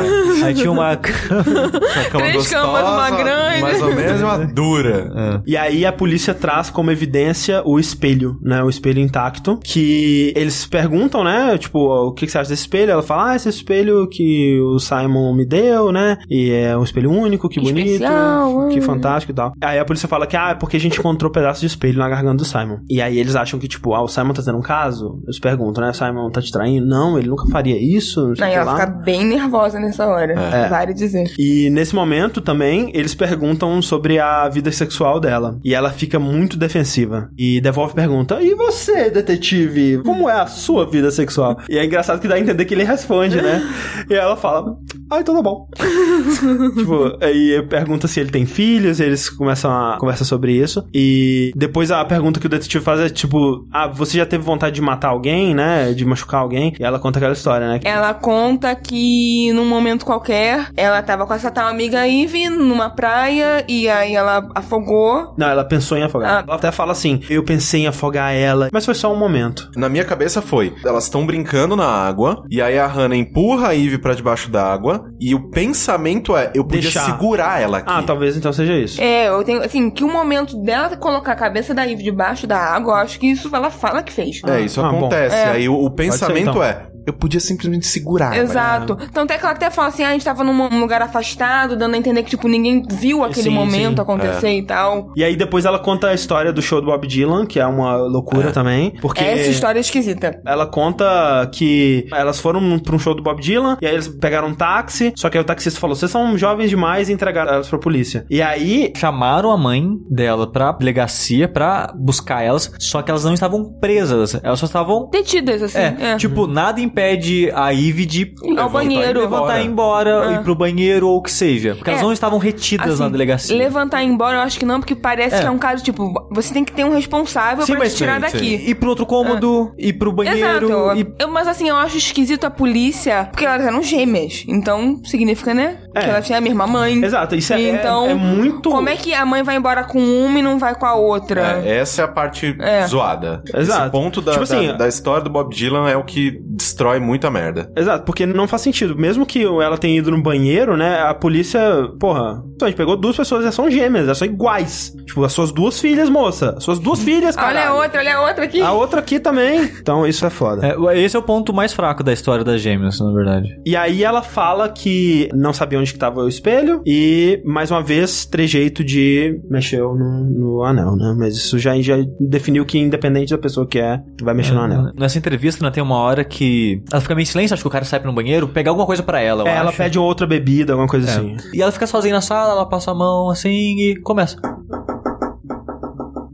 Aí tinha uma. Uma cama Três camas, uma grande. Mais ou menos e uma dura. E aí a polícia traz como evidência o espelho, né? O espelho intacto. Que eles perguntam, né? Tipo, o que, que você acha desse espelho? Ela fala, ah, esse espelho que o Simon me deu, né? E é um espelho único, que Que bonito, especial, que hum. fantástico e tal. Aí a polícia fala que, ah, é porque a gente encontrou pedaço de espelho na garganta do Simon. E aí eles acham que, tipo, ah, o Simon tá tendo um caso? Eles perguntam, né? Simon tá te traindo? Não, ele nunca faria isso, não sei o Aí que ela lá. fica bem nervosa nessa hora. É. Vale dizer. E nesse momento também, eles perguntam sobre a vida sexual dela. E ela fica muito defensiva. E Devolve pergunta: E você, detetive? Como é a sua vida sexual? E é engraçado que dá a entender que ele responde, né? E ela fala: Ah, então tá bom. tipo, aí pergunta se ele tem filhos, e eles começam a conversar sobre isso. E depois a pergunta que o detetive faz é tipo: Ah, você já teve vontade de matar alguém, né? De machucar alguém? E ela conta aquela história, né? Ela conta que num momento qualquer, ela tava com essa tal amiga Ivy numa praia e aí ela afogou. Não, ela pensou em afogar. Ah. Ela até fala assim: eu pensei em afogar ela, mas foi só um momento. Na minha cabeça foi, elas estão brincando na água, e aí a Hannah empurra a Eve pra debaixo d'água, e o pensamento é, eu podia Deixar. segurar ela aqui. Ah, talvez então seja isso. É, eu tenho, assim, que o momento dela colocar a cabeça da Eve debaixo da água, eu acho que isso ela fala que fez. É, isso Ah, bom. acontece. É. Aí o, o pensamento então. é, eu podia simplesmente segurar. Exato. Tanto é que ela até fala assim, ah, a gente tava num lugar afastado, dando a entender que, tipo, ninguém viu aquele Sim, momento sim. acontecer e tal. E aí depois ela conta a história do show do Bob Dylan, que é uma loucura também. Porque Essa história é esquisita. ela conta que elas foram pra um show do Bob Dylan, e aí eles pegaram um táxi, só que aí o taxista falou: vocês são jovens demais e entregaram elas pra polícia. E aí. Chamaram a mãe dela pra delegacia pra buscar elas, só que elas não estavam presas, elas só estavam. Detidas, assim. É, É. tipo, nada impede a Ivy de Ao banheiro. levantar e ir embora, ir pro banheiro ou o que seja. Porque elas É. não estavam retidas Assim, na delegacia. Levantar e ir embora, eu acho que não, porque parece É. que é um caso, tipo, você tem que ter um responsável pra te tirar sim, daqui. sim. Ir pro outro cômodo, ir pro banheiro. Exato. ir- Eu- mas assim, eu acho esquisito a polícia, porque elas eram gêmeas. Então, significa, né? É. Que elas tinham a mesma mãe. Exato, isso é, E é- então, é muito. Como é que a mãe vai embora com uma e não vai com a outra? É, essa é a parte É. zoada. Exato. Esse ponto da, Tipo assim, da, da história do Bob Dylan é o que destrói muita merda. Exato, porque não faz sentido. Mesmo que ela tenha ido no banheiro, né? A polícia, porra, a gente pegou duas pessoas, elas são gêmeas, elas são iguais. Tipo, as suas duas filhas, moça. As suas duas filhas, cara. Olha a outra, olha a outra aqui. A outra aqui também. Então isso é foda. É, esse é o ponto mais fraco da história das gêmeas, na verdade. E aí ela fala que não sabia onde que tava o espelho e, mais uma vez, trejeito de mexeu no, no anel, né? Mas isso já, já definiu que independente da pessoa que é, vai mexer no anel. Nessa entrevista, né, tem uma hora que ela fica meio em silêncio, acho que o cara sai pra um banheiro, pegar alguma coisa pra ela, eu É, ela pede outra bebida, alguma coisa assim. E ela fica sozinha na sala, ela passa a mão assim e começa.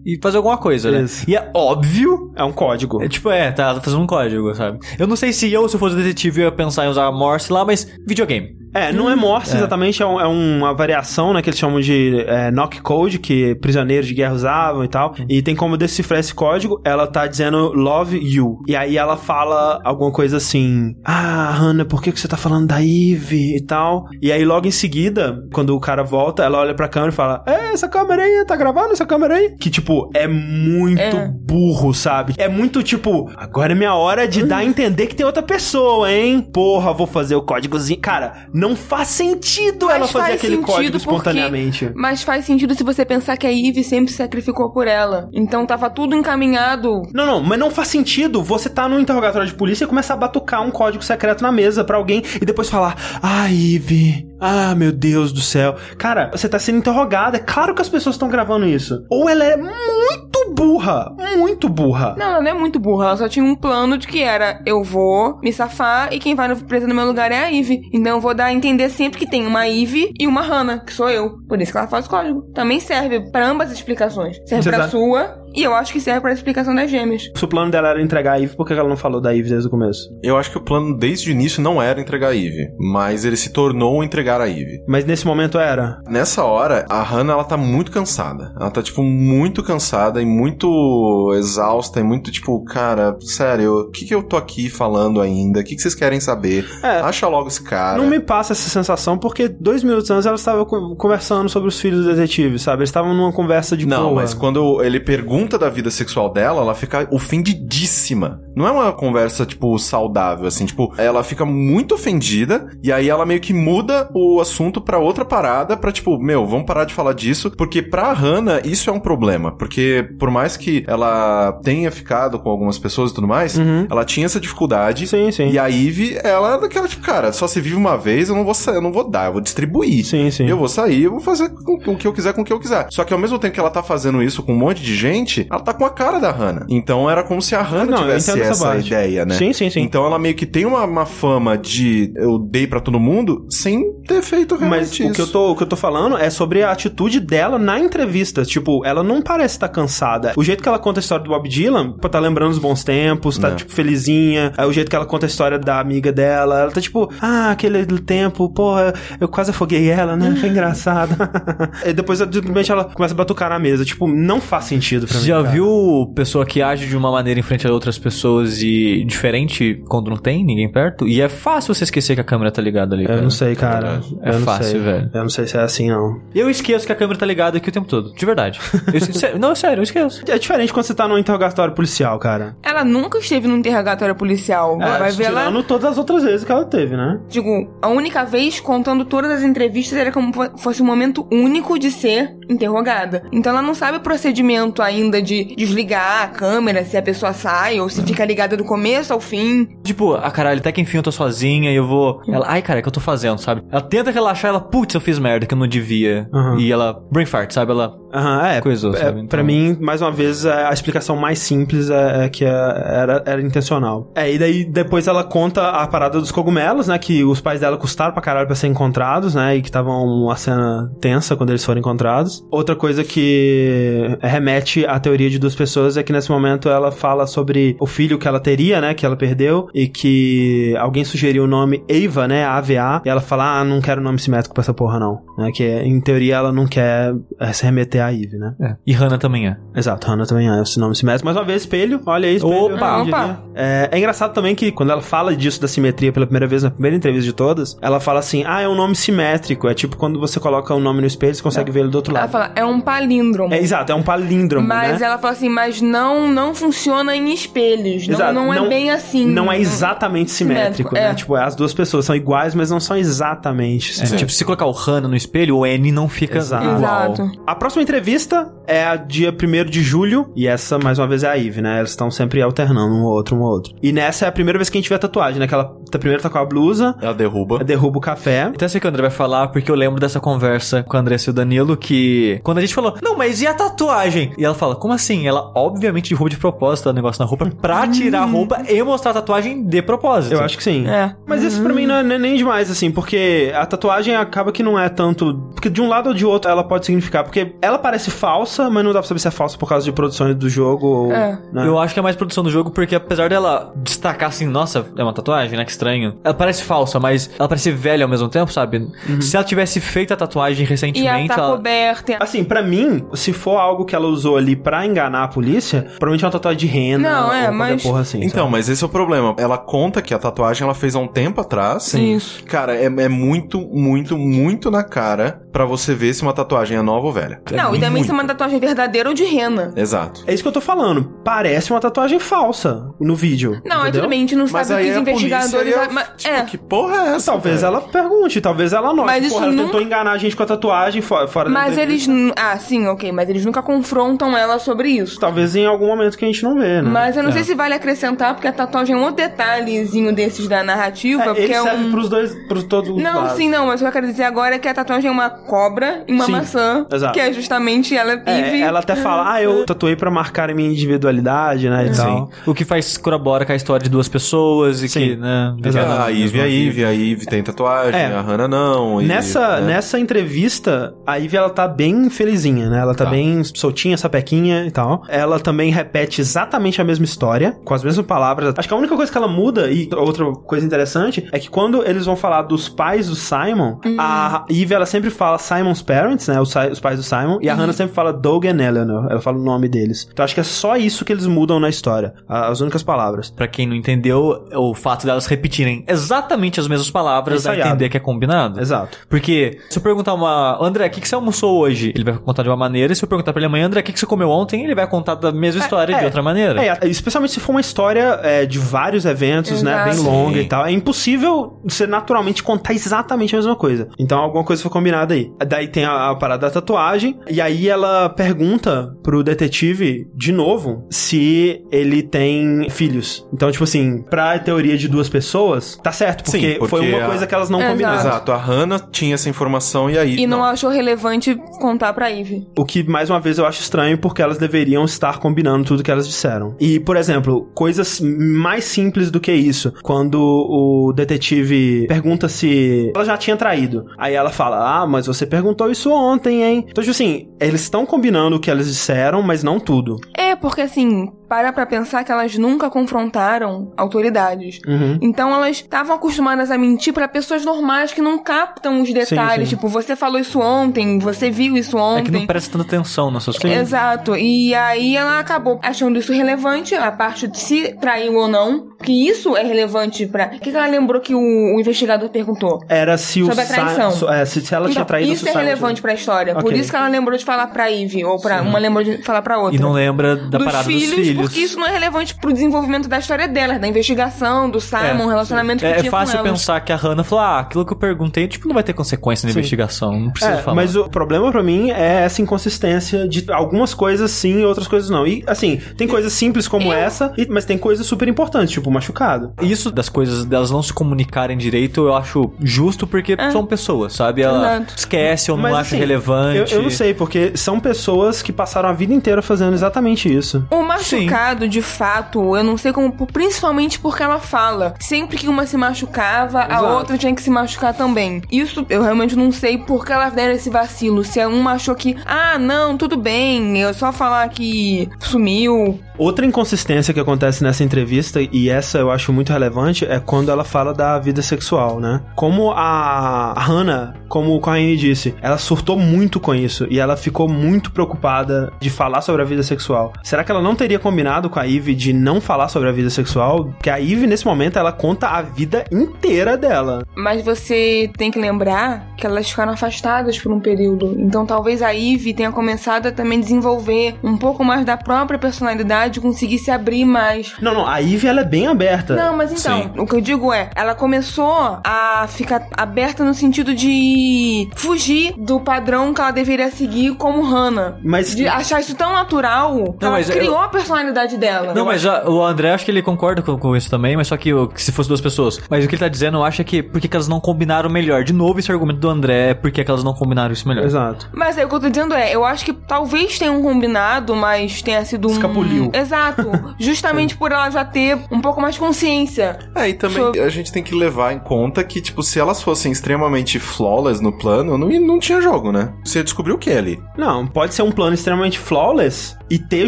E fazer alguma coisa, né? Isso. E é óbvio. É um código. É tipo, é, tá, tá fazendo um código, sabe? Eu não sei se eu, se eu fosse detetive, eu ia pensar em usar Morse lá, mas videogame. É, não é Morse exatamente, é, um- é uma variação, né, que eles chamam de é, knock code, que prisioneiros de guerra usavam e tal. E tem como decifrar esse código, ela tá dizendo love you. E aí ela fala alguma coisa assim, ah, Hannah, por que, que você tá falando da Eve e tal? E aí logo em seguida, quando o cara volta, ela olha pra câmera e fala, é, essa câmera aí, tá gravando essa câmera aí? Que tipo, é muito É. burro, sabe? É muito tipo, agora é minha hora de dar a entender que tem outra pessoa, hein? Porra, vou fazer o códigozinho. Cara, não faz sentido Mas ela fazer faz aquele código porque- espontaneamente. Mas faz sentido se você pensar que a Eve sempre se sacrificou por ela. Então tava tudo encaminhado. Não, não, mas não faz sentido você tá num interrogatório de polícia e começar a batucar um código secreto na mesa pra alguém e depois falar: Ah, Eve, ah, meu Deus do céu. Cara, você tá sendo interrogada. É claro que as pessoas estão gravando isso. Ou ela é muito burra, muito burra. Não, ela não é muito burra. Ela só tinha um plano de que era: eu vou me safar e quem vai presa no meu lugar é a Eve. Então eu vou dar a entender sempre que tem uma Eve e uma Hannah, que sou eu. Por isso que ela faz o código. Também serve pra ambas as explicações. Serve Você pra tá- sua e eu acho que serve pra explicação das gêmeas. Se o plano dela era entregar a Eve, por que ela não falou da Eve desde o começo? Eu acho que o plano desde o início não era entregar a Eve, mas ele se tornou entregar a Eve. Mas nesse momento era. Nessa hora, a Hannah, ela tá muito cansada. Ela tá, tipo, muito cansada e muito exausta e muito, tipo, cara, sério, o que que eu tô aqui falando ainda? O que que vocês querem saber? É. Acha logo esse cara. Não me passa essa sensação, porque dois minutos antes ela estava co- conversando sobre os filhos do detetive, sabe? Eles estavam numa conversa de Não, boa. mas quando ele pergunta da vida sexual dela, ela fica ofendidíssima. Não é uma conversa, tipo, saudável, assim. Tipo, ela fica muito ofendida e aí ela meio que muda o assunto pra outra parada pra, tipo, meu, vamos parar de falar disso, porque pra Hannah isso é um problema. Porque por mais que ela tenha ficado com algumas pessoas e tudo mais, Uhum. ela tinha essa dificuldade. Sim, sim. E a Ivy, ela é daquela, tipo, cara, só se vive uma vez, eu não vou sair, eu não vou dar, eu vou distribuir. Sim, sim. Eu vou sair, eu vou fazer com, com o que eu quiser com o que eu quiser. Só que ao mesmo tempo que ela tá fazendo isso com um monte de gente, ela tá com a cara da Hannah. Então era como se a Hannah Não, tivesse essa parte. ideia, né? Sim, sim, sim. Então ela meio que tem uma, uma fama de eu dei pra todo mundo sem ter feito Mas realmente o isso. que, eu tô, o que eu tô falando é sobre a atitude dela na entrevista. Tipo, ela não parece estar cansada. O jeito que ela conta a história do Bob Dylan, pô, tá lembrando os bons tempos, tá, É. tipo, felizinha. É o jeito que ela conta a história da amiga dela. Ela tá tipo, ah, aquele tempo, porra, eu quase afoguei ela, né? Foi engraçado. e depois, simplesmente, ela começa a batucar na mesa. Tipo, não faz sentido pra Você já cara. viu pessoa que age de uma maneira em frente a outras pessoas e diferente quando não tem ninguém perto? E é fácil você esquecer que a câmera tá ligada ali. Eu cara. não sei, cara. É eu não fácil, sei. velho. Eu não sei se é assim, não. Eu esqueço que a câmera tá ligada aqui o tempo todo. De verdade. Eu não, é sério, eu esqueço. É diferente quando você tá num interrogatório policial, cara. Ela nunca esteve num interrogatório policial. É, vai ver ela. tirando todas as outras vezes que ela teve, né? Digo, a única vez, contando todas as entrevistas, era como fo- fosse um momento único de ser interrogada. Então ela não sabe o procedimento ainda de desligar a câmera, se a pessoa sai ou se fica ligada do começo ao fim. Tipo, ah, caralho, até que enfim eu tô sozinha e eu vou. Ela, ai, cara, o que eu tô fazendo, sabe? Ela tenta relaxar, ela, putz, eu fiz merda que eu não devia. Aham. E ela, brain fart, sabe? Ela. Aham, é. Coisou, é, sabe? Pra Então- mim, mais uma vez, a a explicação mais simples é, é que é- era, era intencional. É, e daí depois ela conta a parada dos cogumelos, né? Que os pais dela custaram pra caralho pra ser encontrados, né? E que estavam uma cena tensa quando eles foram encontrados. Outra coisa que remete à teoria de duas pessoas é que nesse momento ela fala sobre o filho que ela teria, né? Que ela perdeu. E que alguém sugeriu o nome Ava, né? AVA. E ela fala, ah, não quero nome simétrico pra essa porra, não. Né, que em teoria ela não quer eh, se remeter ter a Eve, né? É. E Hannah também é. Exato, Hannah também é esse nome simétrico. Mais uma vez, espelho. Olha aí, espelho. Opa! Opa! É, é engraçado também que quando ela fala disso da simetria pela primeira vez, na primeira entrevista de todas, ela fala assim: ah, é um nome simétrico. É tipo quando você coloca um nome no espelho, você consegue ver ele do outro Ela lado. fala, é um palíndromo. É, exato, é um palíndromo, Mas né? ela fala assim, mas não, não funciona em espelhos. Não, não é bem assim. Não é exatamente simétrico, Simétrico, né? é. Tipo, as duas pessoas são iguais, mas não são exatamente É, simétricas. Tipo, se colocar o Hannah no espelho, o N não fica Exato. igual. Exato. A próxima entrevista é a dia 1 de julho, e essa, mais uma vez, é a Eve, né? Elas estão sempre alternando um outro, um outro. E nessa é a primeira vez que a gente vê a tatuagem, né? Que ela tá- primeiro tá com a blusa, Ela derruba. derruba o café. Até sei que o André vai falar, porque eu lembro dessa conversa com a Andressa e o Danilo, que quando a gente falou, não, mas e a tatuagem? E ela fala, como assim? Ela obviamente derruba de propósito o negócio na roupa pra tirar a roupa e mostrar a tatuagem de propósito. Eu acho que sim. É. Mas isso pra mim não é nem- demais, assim, porque a tatuagem acaba que não é tanto. Porque de um lado ou de outro ela pode significar. Porque ela parece falsa, mas não dá pra saber se é falsa por causa de produções do jogo ou. É. né? Eu acho que é mais produção do jogo, porque apesar dela destacar assim, nossa, é uma tatuagem, né? Que estranho. Ela parece falsa, mas ela parece velha ao mesmo tempo, sabe? Se ela tivesse feito a tatuagem E ela recentemente, tá ela... coberta. Assim, pra mim, se for algo que ela usou ali pra enganar a polícia, provavelmente é uma tatuagem de rena Não, ou é, mas- porra assim. Então, sabe? mas esse é o problema. Ela conta que a tatuagem ela fez há um tempo atrás. Sim. Isso. Cara, é, é muito, muito, muito na cara pra você ver se uma tatuagem é nova ou velha. Não, e também muito. se é uma tatuagem verdadeira ou de rena. Exato. É isso que eu tô falando. Parece uma tatuagem falsa no vídeo. Não, aí entendeu? tudo bem, a gente não Mas sabe o que os a investigadores. ia, mas- tipo, é. que porra é essa? Talvez velho? ela pergunte, talvez ela note. Mas isso Porra, ela nunca- tentou enganar a gente com a tatuagem fora, fora da Mas eles. Ah, sim, ok. Mas eles nunca confrontam ela sobre isso. Talvez em algum momento que a gente não vê, né? Mas eu não É. sei se vale acrescentar, porque a tatuagem é um outro detalhezinho desses da narrativa. É, porque ele é serve um. pros dois, pros todos os Não, lados. sim, não, mas o que eu quero dizer agora é que a tatuagem é uma cobra e uma Sim, maçã. exato. Que é justamente ela É, vive. ela até fala, ah, eu tatuei pra marcar a minha individualidade, né, e tal. O que faz corrobora com a história de duas pessoas e Sim. que, né? Exato. Ah, a Eve, a Eve, a Eve tem tatuagem, É. a Hannah não. e, Nessa, né? nessa entrevista, a Ivy, ela tá bem felizinha, né? Ela tá, Tá. bem soltinha, sapequinha e tal. Ela também repete exatamente a mesma história, com as mesmas palavras. Acho que a única coisa que ela muda, e outra coisa interessante, é que quando eles vão falar dos pais do Simon, a Ivy, ela sempre fala Simon's parents, né? Os, os pais do Simon, e a Hannah sempre fala Doug and Eleanor. Ela fala o nome deles. Então acho que é só isso que eles mudam na história. As únicas palavras. Pra quem não entendeu, o fato delas repetirem exatamente as mesmas palavras dá a entender que é combinado. Exato. Porque se eu perguntar uma, André, o que, que você almoçou hoje? Ele vai contar de uma maneira. E se eu perguntar pra ele amanhã, André, o que, que você comeu ontem? Ele vai contar da mesma história de é. outra maneira. É, especialmente se for uma história é, de vários eventos, né? Exato. Bem longa Sim. e tal. É impossível você naturalmente contar exatamente a mesma coisa. Então alguma coisa foi combinada aí. Daí tem a, a parada da tatuagem. E aí ela pergunta pro detetive, de novo, se ele tem filhos. Então, tipo assim, pra teoria de duas pessoas, tá certo. Porque, Sim, porque foi uma a- coisa que elas não Exato. combinaram. Exato, a Hannah tinha essa informação e a Eve E não, achou relevante contar pra Eve. O que, mais uma vez, eu acho estranho porque elas deveriam estar combinando tudo que elas disseram. E, por exemplo, coisas mais simples do que isso. Quando o detetive pergunta se ela já tinha traído. Aí ela fala: Ah, mas você perguntou isso ontem, hein? Então, tipo assim, eles estão combinando o que elas disseram, mas não tudo. É, porque assim, para pra pensar que elas nunca confrontaram autoridades. Uhum. Então elas estavam acostumadas a mentir pra pessoas normais que não captam os detalhes. sim. Tipo, você falou isso ontem, você viu isso É ontem. que não presta tanta atenção nessas coisas. Exato. E aí ela acabou achando isso relevante, a parte de se traiu ou não. Que isso é relevante pra. O que, que ela lembrou que o, o investigador perguntou? Era se o Sobre a traição. É, se, se ela tinha Então, traído isso é relevante tinha- pra história. Por Ok. isso que ela lembrou de falar pra Eve, ou pra uma lembrou de falar pra outra. E não lembra da dos parada filhos, dos filhos. porque isso não é relevante pro desenvolvimento da história delas, da investigação, do Simon, o relacionamento que É, é tinha fácil com elas. pensar que a Hannah falou: ah, aquilo que eu perguntei, tipo, não vai ter consequência na investigação. Não precisa É, falar. mas o problema pra mim é essa inconsistência de algumas coisas sim e outras coisas não. E assim, tem coisas simples como essa, e- mas tem coisas super importantes, tipo machucado. Isso das coisas delas não se comunicarem direito, eu acho justo porque são pessoas, sabe? Ela Exato. esquece ou não Mas, acha Eu, relevante. eu não sei, porque são pessoas que passaram a vida inteira fazendo exatamente isso. O machucado machucado de fato, eu não sei como, principalmente porque ela fala. Sempre que uma se machucava, a Exato. outra tinha que se machucar também. Isso eu realmente não sei porque ela deram esse vacilo. Se uma achou que, ah, não, tudo bem, eu só falar que sumiu. Outra inconsistência que acontece nessa entrevista, e essa eu acho muito relevante, é quando ela fala da vida sexual, né? Como a Hannah, como o Corrine disse, ela surtou muito com isso e ela ficou muito preocupada de falar sobre a vida sexual. Será que ela não teria combinado com a Eve de não falar sobre a vida sexual? Porque a Eve, nesse momento, ela conta a vida inteira dela. Mas você tem que lembrar que elas ficaram afastadas por um período. Então talvez a Eve tenha começado a também desenvolver um pouco mais da própria personalidade, conseguir se abrir mais. Não, não, a Eve, ela é bem aberta. Não, mas então, Sim. o que eu digo é, ela começou a ficar aberta no sentido de fugir do padrão que ela deveria seguir como Hannah. Mas- De achar isso tão natural que Não, ela mas eu- criou a personalidade dela. Não, mas já, o André acho que ele concorda com, com isso também, mas só que, que se fosse duas pessoas. Mas o que ele tá dizendo, eu acho é que por que elas não combinaram melhor? De novo, esse argumento do André é por que que elas não combinaram isso melhor. Exato. Mas aí o que eu tô dizendo é, eu acho que talvez tenham combinado, mas tenha sido um. Escapuliu. Exato. Justamente por ela já ter um pouco mais consciência. É, e também Sobre- a gente tem que levar em conta que, tipo, se elas fossem extremamente flawless no plano, não, não tinha jogo, né? Você descobriu o que ali? Não, pode ser um plano extremamente flawless e ter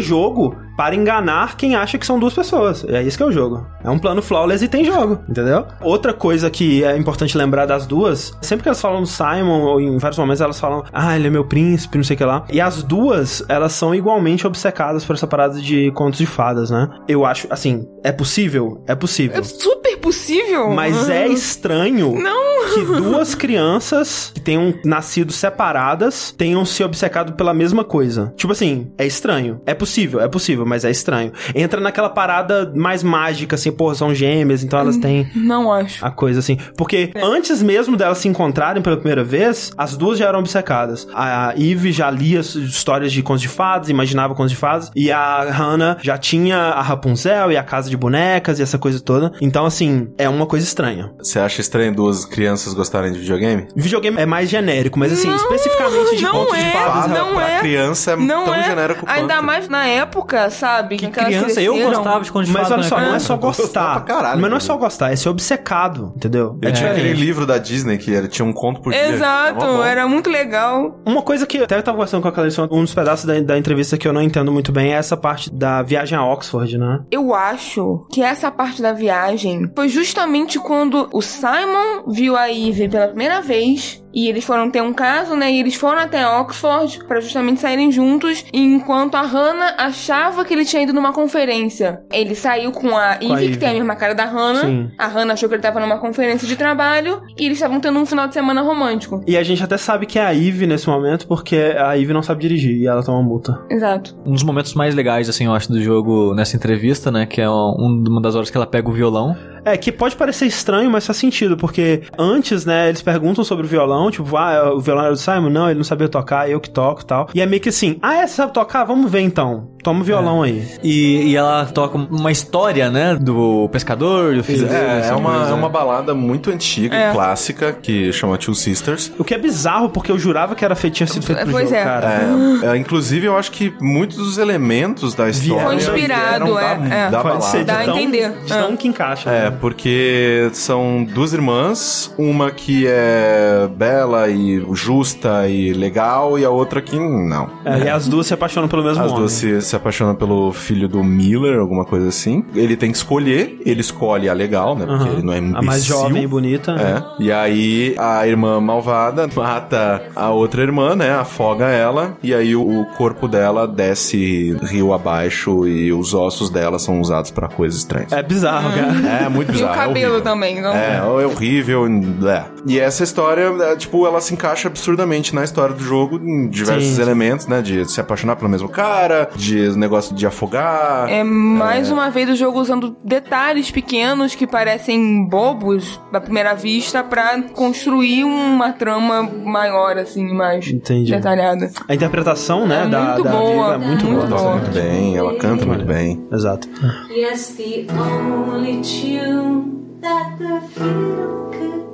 jogo para enganar quem acha que são duas pessoas. É isso que é o jogo. É um plano flawless e tem jogo, entendeu? Outra coisa que é importante lembrar das duas, sempre que elas falam do Simon, ou em vários momentos elas falam, ah, ele é meu príncipe, não sei o que lá. E as duas, elas são igualmente obcecadas por essa parada de contos de fadas, né? Eu acho, assim, é possível? É possível. É super possível. Mas é estranho Não. que duas crianças que tenham nascido separadas tenham se obcecado pela mesma coisa. Tipo assim, é estranho. É possível, é possível, mas é estranho. Entra naquela parada mais mágica, assim, porra, são gêmeas, então elas têm Não acho. a coisa assim. Porque antes mesmo delas se encontrarem pela primeira vez, as duas já eram obcecadas. A Eve já lia histórias de contos de fadas, imaginava contos de fadas, e a Hannah já tinha a Rapunzel e a casa de bonecas e essa coisa toda. Então, assim, é uma coisa estranha. Você acha estranho duas crianças gostarem de videogame? Videogame é mais genérico, mas assim, Não, especificamente de contos de é, fadas. não pra é. criança é Não tão é. genérico Ainda quanto. mais na época, sabe? Que elas criança, eu gostava de contos de Mas fada, olha só, não é só gostar. caralho, mas não é só gostar, é ser obcecado, entendeu? É tipo É. aquele livro da Disney que ele tinha um conto por dia. Exato, era muito legal. Uma coisa que eu até tava conversando com a Clarice, um dos pedaços da, da entrevista que eu não entendo muito bem é essa parte da viagem a Oxford, né? Eu acho que essa parte da viagem foi justamente quando o Simon viu a Eve pela primeira vez. E eles foram ter um caso, né? E eles foram até Oxford pra justamente saírem juntos. Enquanto a Hannah achava que ele tinha ido numa conferência. Ele saiu com a Eve, a que tem a mesma cara da Hannah. Sim. A Hannah achou que ele tava numa conferência de trabalho. E eles estavam tendo um final de semana romântico. E a gente até sabe que é a Eve nesse momento, porque a Eve não sabe dirigir e ela toma multa. Exato. Um dos momentos mais legais, assim, eu acho, do jogo nessa entrevista, né? Que é um- uma das horas que ela pega o violão. É, que pode parecer estranho, mas faz sentido, porque antes, né, eles perguntam sobre o violão, tipo, ah, o violão era do Simon? Não, ele não sabia tocar, eu que toco e tal. E é meio que assim, ah, é, você sabe tocar? Vamos ver então. Toma o violão aí. E, e ela toca uma história, né? Do pescador, do filho É, é uma, é uma balada muito antiga É. e clássica que chama Two Sisters. O que é bizarro, porque eu jurava que era feito, tinha sido feito pro Pois jogo, é. cara. É, é, inclusive, eu acho que muitos dos elementos da história Foi inspirado, vieram da, é, é. da Pode ser balada. de Dá a entender. de tão que encaixa. É, né? porque são duas irmãs, uma que é bela e justa e legal, e a outra que não. É, e as duas se apaixonam pelo mesmo As homem. duas se, se apaixonam pelo filho do Miller, alguma coisa assim. Ele tem que escolher, ele escolhe a legal, né? Porque Aham. ele não é imbecil. A mais jovem e bonita. É. E aí a irmã malvada mata a outra irmã, né? Afoga ela. E aí o, corpo dela desce rio abaixo e os ossos dela são usados pra coisas estranhas. É bizarro, cara. É, muito E o bizarro. é cabelo horrível. também, não? É, é horrível. É. E essa história, é, tipo, ela se encaixa absurdamente na história do jogo, em diversos Sim. elementos, né? De se apaixonar pelo mesmo cara, de negócio de afogar. É mais uma vez o jogo usando detalhes pequenos que parecem bobos à primeira vista pra construir uma trama maior, assim, mais Entendi. detalhada. A interpretação, né, É da, muito da boa, Viva é muito, muito boa. boa. muito bem, ela canta muito bem. Exato. Yes, the only tune that the field could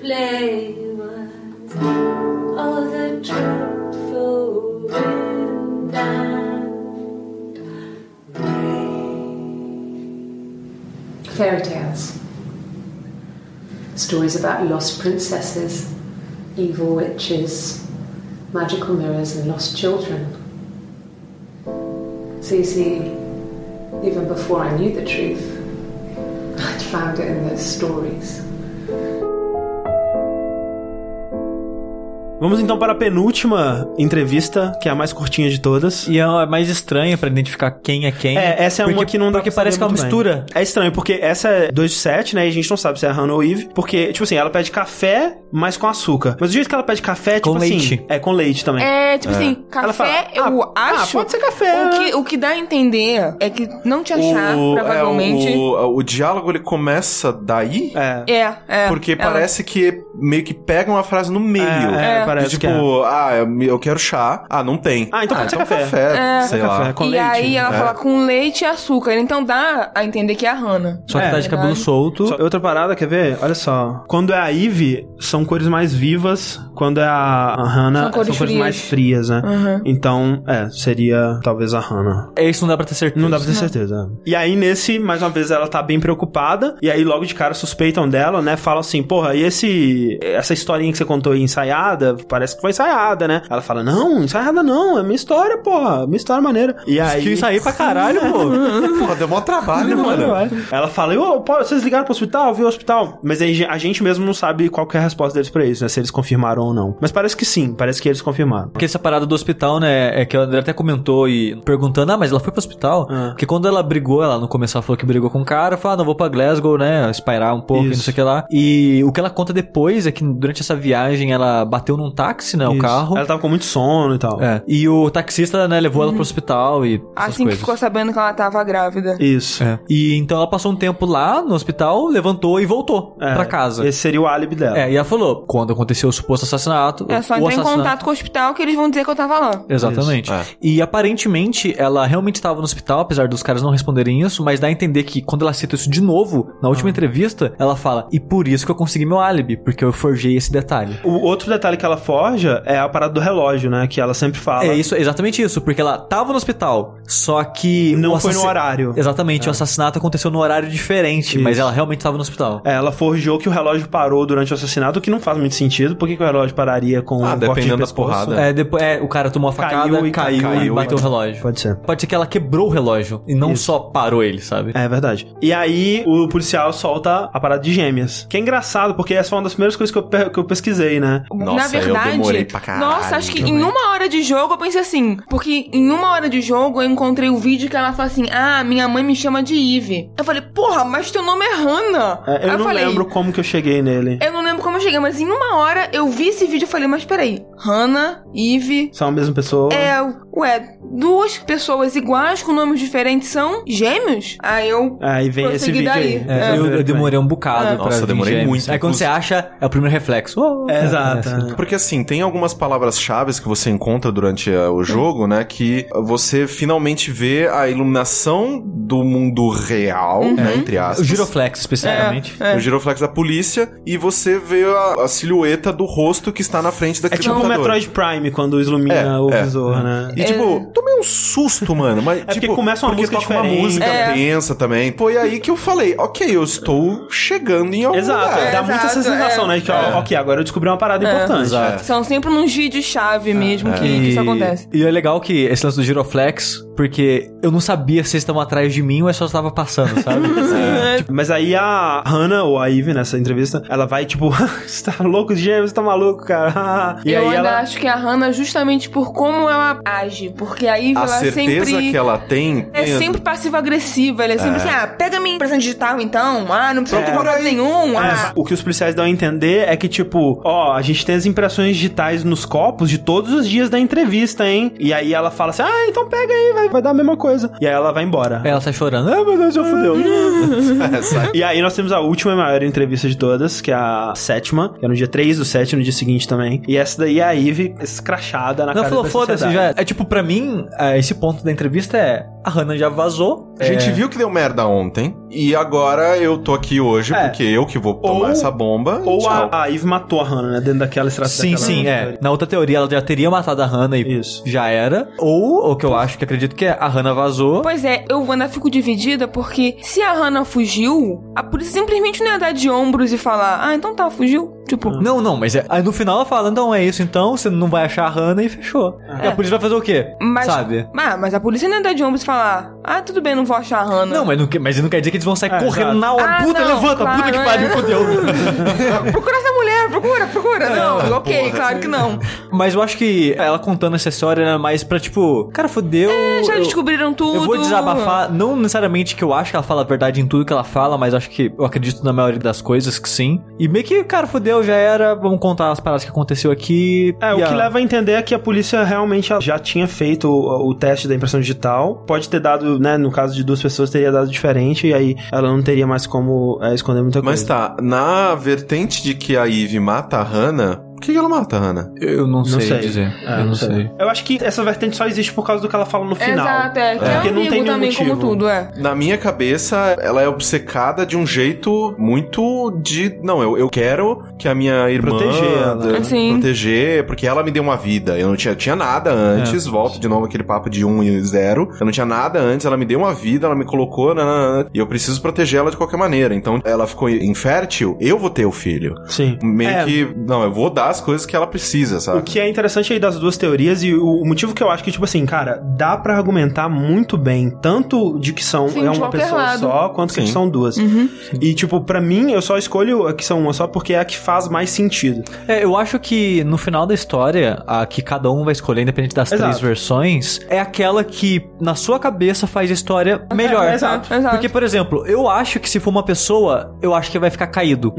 play was all the truthful fairy tales, stories about lost princesses, evil witches, magical mirrors, and lost children. So you see, even before I knew the truth, I'd found it in those stories. Vamos então para a penúltima entrevista, que é a mais curtinha de todas. E é a mais estranha pra identificar quem é quem. É, essa é uma Porque- que não dá Porque parece que é uma muito bem. mistura. É estranho, porque essa é 2 de 7, né? E a gente não sabe se é a Hannah ou Eve. Porque, tipo assim, ela pede café, mas com açúcar. Mas o jeito que ela pede café, tipo Com assim... leite. É, com leite também. É, tipo assim, Ela fala, café eu ah, ah, acho. pode ser café, O que, o que dá a entender é que não te achar, O, provavelmente. é, o, o diálogo ele começa daí, É. É, é. porque Ela- parece que meio que pega uma frase no meio. É, é, É. parece tipo, que é. ah, eu quero chá. Ah, não tem. Ah, então pode ser café. É. sei Café, lá. com e leite. aí ela É. fala com leite e açúcar. Então dá a entender que é a Hannah. Só que É, tá de cabelo solto. Só- outra parada, quer ver? Olha só. Quando é a Eve, são cores mais vivas. Quando é a, a Hannah, São cores frias. mais frias, né? Uhum. Então, é, seria talvez a Hannah. É isso, não dá pra ter certeza. Não dá pra ter certeza. E aí, nesse, mais uma vez, ela tá bem preocupada. E aí, logo de cara, suspeitam dela, né? Falam assim, porra, e esse. Essa historinha que você contou aí ensaiada? Parece que foi ensaiada, né? Ela fala, não, ensaiada não, é minha história, porra. Minha história maneira. E aí. Que isso aí pra caralho, pô. Pô, deu mó trabalho, mano. Ela fala, ô, pô, vocês ligaram pro hospital? Viu o hospital? Mas aí a gente mesmo não sabe qual que é a resposta deles pra isso, né? Se eles confirmaram ou não. Mas parece que sim, parece que eles confirmaram. Porque essa parada do hospital, né, é que a André até comentou e perguntando, ah, mas ela foi pro hospital? Ah. Porque quando ela brigou, ela no começo ela falou que brigou com o cara, falou, ah, não vou pra Glasgow, né, espairar um pouco e não Isso. sei o que lá. E o que ela conta depois é que durante essa viagem ela bateu num táxi, né, o Isso. carro. Ela tava com muito sono e tal. É. E o taxista, né, levou ela pro hospital e Assim que ficou sabendo que ela tava grávida. Isso. É. E então ela passou um tempo lá no hospital, levantou e voltou É, pra casa. Esse seria o álibi dela. É, e ela falou, quando aconteceu o suposto assassinato... É só o entrar em contato com o hospital que eles vão dizer que eu tava lá. Exatamente. É. E aparentemente ela realmente estava no hospital, apesar dos caras não responderem isso, mas dá a entender que quando ela cita isso de novo, na última entrevista, ela fala: E por isso que eu consegui meu álibi, porque eu forjei esse detalhe. O outro detalhe que ela forja é a parada do relógio, né? Que ela sempre fala. É isso, exatamente isso, porque ela tava no hospital, só que. Não foi no horário. Exatamente, o assassinato aconteceu no horário diferente, mas Isso. ela realmente tava no hospital. É, ela forjou que o relógio parou durante o assassinato, que não faz muito sentido. Por que, que o relógio pararia com Ah, um corte de dependendo da porrada. É, depois, é, o cara tomou a facada, Caiu e caiu, caiu, e e bateu o relógio. Pode ser. Pode ser que ela quebrou o relógio e não Isso. só parou ele, sabe? É verdade. E aí, o policial solta a parada de gêmeas. Que é engraçado, porque essa foi uma das primeiras coisas que eu, pe- que eu pesquisei, né? Nossa, Na eu verdade, demorei pra caralho nossa, acho que em também. uma hora de jogo eu pensei assim, porque em uma hora de jogo eu encontrei o vídeo que ela fala assim: "Ah, minha mãe me chama de Eve". Eu falei: "Porra, mas teu nome é Hannah". É, eu Aí não falei, lembro como que eu cheguei nele. Eu não lembro como eu cheguei, mas em uma hora eu vi esse vídeo e falei: "Mas peraí, Hannah, Eve, São a mesma pessoa. é, ué, duas pessoas iguais com nomes diferentes são gêmeos?". Aí eu Aí vem esse vídeo daí. aí. É, É, eu, eu demorei um bocado É. pra Nossa, eu demorei gêmeos. muito, Aí quando inclusive. você acha, é o primeiro reflexo. Oh, vem. Exato. é assim. Porque assim, tem algumas palavras-chave que você encontra durante eh, o jogo, né? Que você finalmente vê a iluminação do mundo real, né? Entre aspas. O giroflex, especificamente. É. O giroflex da polícia e você vê a, a silhueta do rosto que está na frente É daquele tipo o. Metroid Prime, quando ilumina É, o é. visor, né? E tipo, tomei um susto, mano. Mas, porque tipo, começa uma porque música toca uma diferente. música É. tensa também. Foi aí que eu falei, ok, eu estou chegando em algum Exato, lugar. dá muito essa exato, sensação, é. né? De que, ó, ok, agora eu descobri uma parada É. importante. Exato. São sempre nos vídeos-chave mesmo que, que isso acontece. E é legal que esse lance do giroflex, porque eu não sabia se eles estavam atrás de mim ou eu só estava passando, sabe? É. Tipo, Mas aí a Hannah, ou a Eve, nessa entrevista, ela vai tipo, você tá louco de gêmeos, você tá maluco, cara. e eu aí ainda ela. acho que a Hannah, justamente por como ela age, porque a Eve, A ela certeza sempre. que ela tem. É sempre passiva-agressiva, ela é sempre assim, ah, pega minha impressão digital então, ah, não precisa de problema aí. nenhum, É, ah. o que os policiais dão a entender é que, tipo, ó, a gente tem as impressões digitais nos copos de todos os dias da entrevista, hein? E aí ela fala assim, ah, então pega aí, vai, vai dar a mesma coisa. E aí ela vai embora. Aí ela sai chorando. Ah, meu Deus, já fudeu. E aí nós temos a última e maior entrevista de todas, que é a sétima, que é no dia 3 do 7, no dia seguinte também. E essa daí é a Eve escrachada na Não, cara falou, da foda-se, já. É tipo, pra mim, é, esse ponto da entrevista é. A Hannah já vazou. A gente viu que deu merda ontem. E agora eu tô aqui hoje É. porque eu que vou tomar Ou- essa bomba. Ou a, a Eve matou a Hannah, né? Dentro daquela estratégia. Sim, sim, é. Na outra teoria, ela já teria matado a Hannah e Isso. já era. Ou, o que eu acho, que acredito que é, a Hannah vazou. Pois é, eu ainda fico dividida porque se a Hannah fugiu, a polícia simplesmente não ia dar de ombros e falar, ah, então tá, fugiu. Tipo, Não, não, mas é, aí no final ela fala, então é isso então, você não vai achar a Hannah e fechou. E a polícia vai fazer o quê? mas. Sabe? Ah, mas a polícia não dar de ombros e falar, ah, tudo bem, não vou achar a Hannah. Não, mas não, que- mas não quer dizer que eles vão sair É, correndo exato. na hora. Ah, puta, não, levanta, claro, puta que é. pariu, fodeu. Procura essa mulher, procura, procura. não, ok, claro que não. mas eu acho que ela contando essa história era mais pra tipo, cara, fodeu. Já eu- descobriram tudo. Eu vou desabafar, não necessariamente que eu acho que ela fala a verdade em tudo que ela fala, mas acho que eu acredito na maioria das coisas que sim. E meio que, cara, fodeu, já era, vamos contar as paradas que aconteceu aqui. É, o a- que leva a entender é que a polícia realmente já tinha feito o, o teste da impressão digital. Pode ter dado, né, no caso de duas pessoas, teria dado diferente, e aí ela não teria mais como é, esconder muita coisa. Mas tá, na vertente de que a Eve mata a Hannah, que que ela mata a Hannah? Eu não, sei, sei. dizer. É, eu não sei. Eu acho que essa vertente só existe por causa do que ela fala no final. Exato, é. É, é, porque não tem nenhum também, como motivo. tudo, é. Na minha cabeça, ela é obcecada de um jeito muito de. Não, eu, eu quero que a minha irmã. Proteger ela. Sim. Proteger, porque ela me deu uma vida. Eu não tinha, tinha nada antes. Volto de novo aquele papo de um e zero. Eu não tinha nada antes, ela me deu uma vida, ela me colocou. nananana, e eu preciso proteger ela de qualquer maneira. Então ela ficou infértil, eu vou ter o filho. Sim. Meio É, que. Não, eu vou dar as coisas que ela precisa, sabe? O que é interessante aí das duas teorias e o, o motivo que eu acho que, tipo assim, cara, dá pra argumentar muito bem, tanto de que são Sim, é uma pessoa lado. só, quanto que Sim. são duas. Uhum. E, tipo, pra mim, eu só escolho a que são uma só porque é a que faz mais sentido. É, eu acho que no final da história, a que cada um vai escolher, independente das Exato. três versões, é aquela que na sua cabeça faz a história melhor. É, exato. Exato. Porque, por exemplo, eu acho que se for uma pessoa, eu acho que vai ficar caído.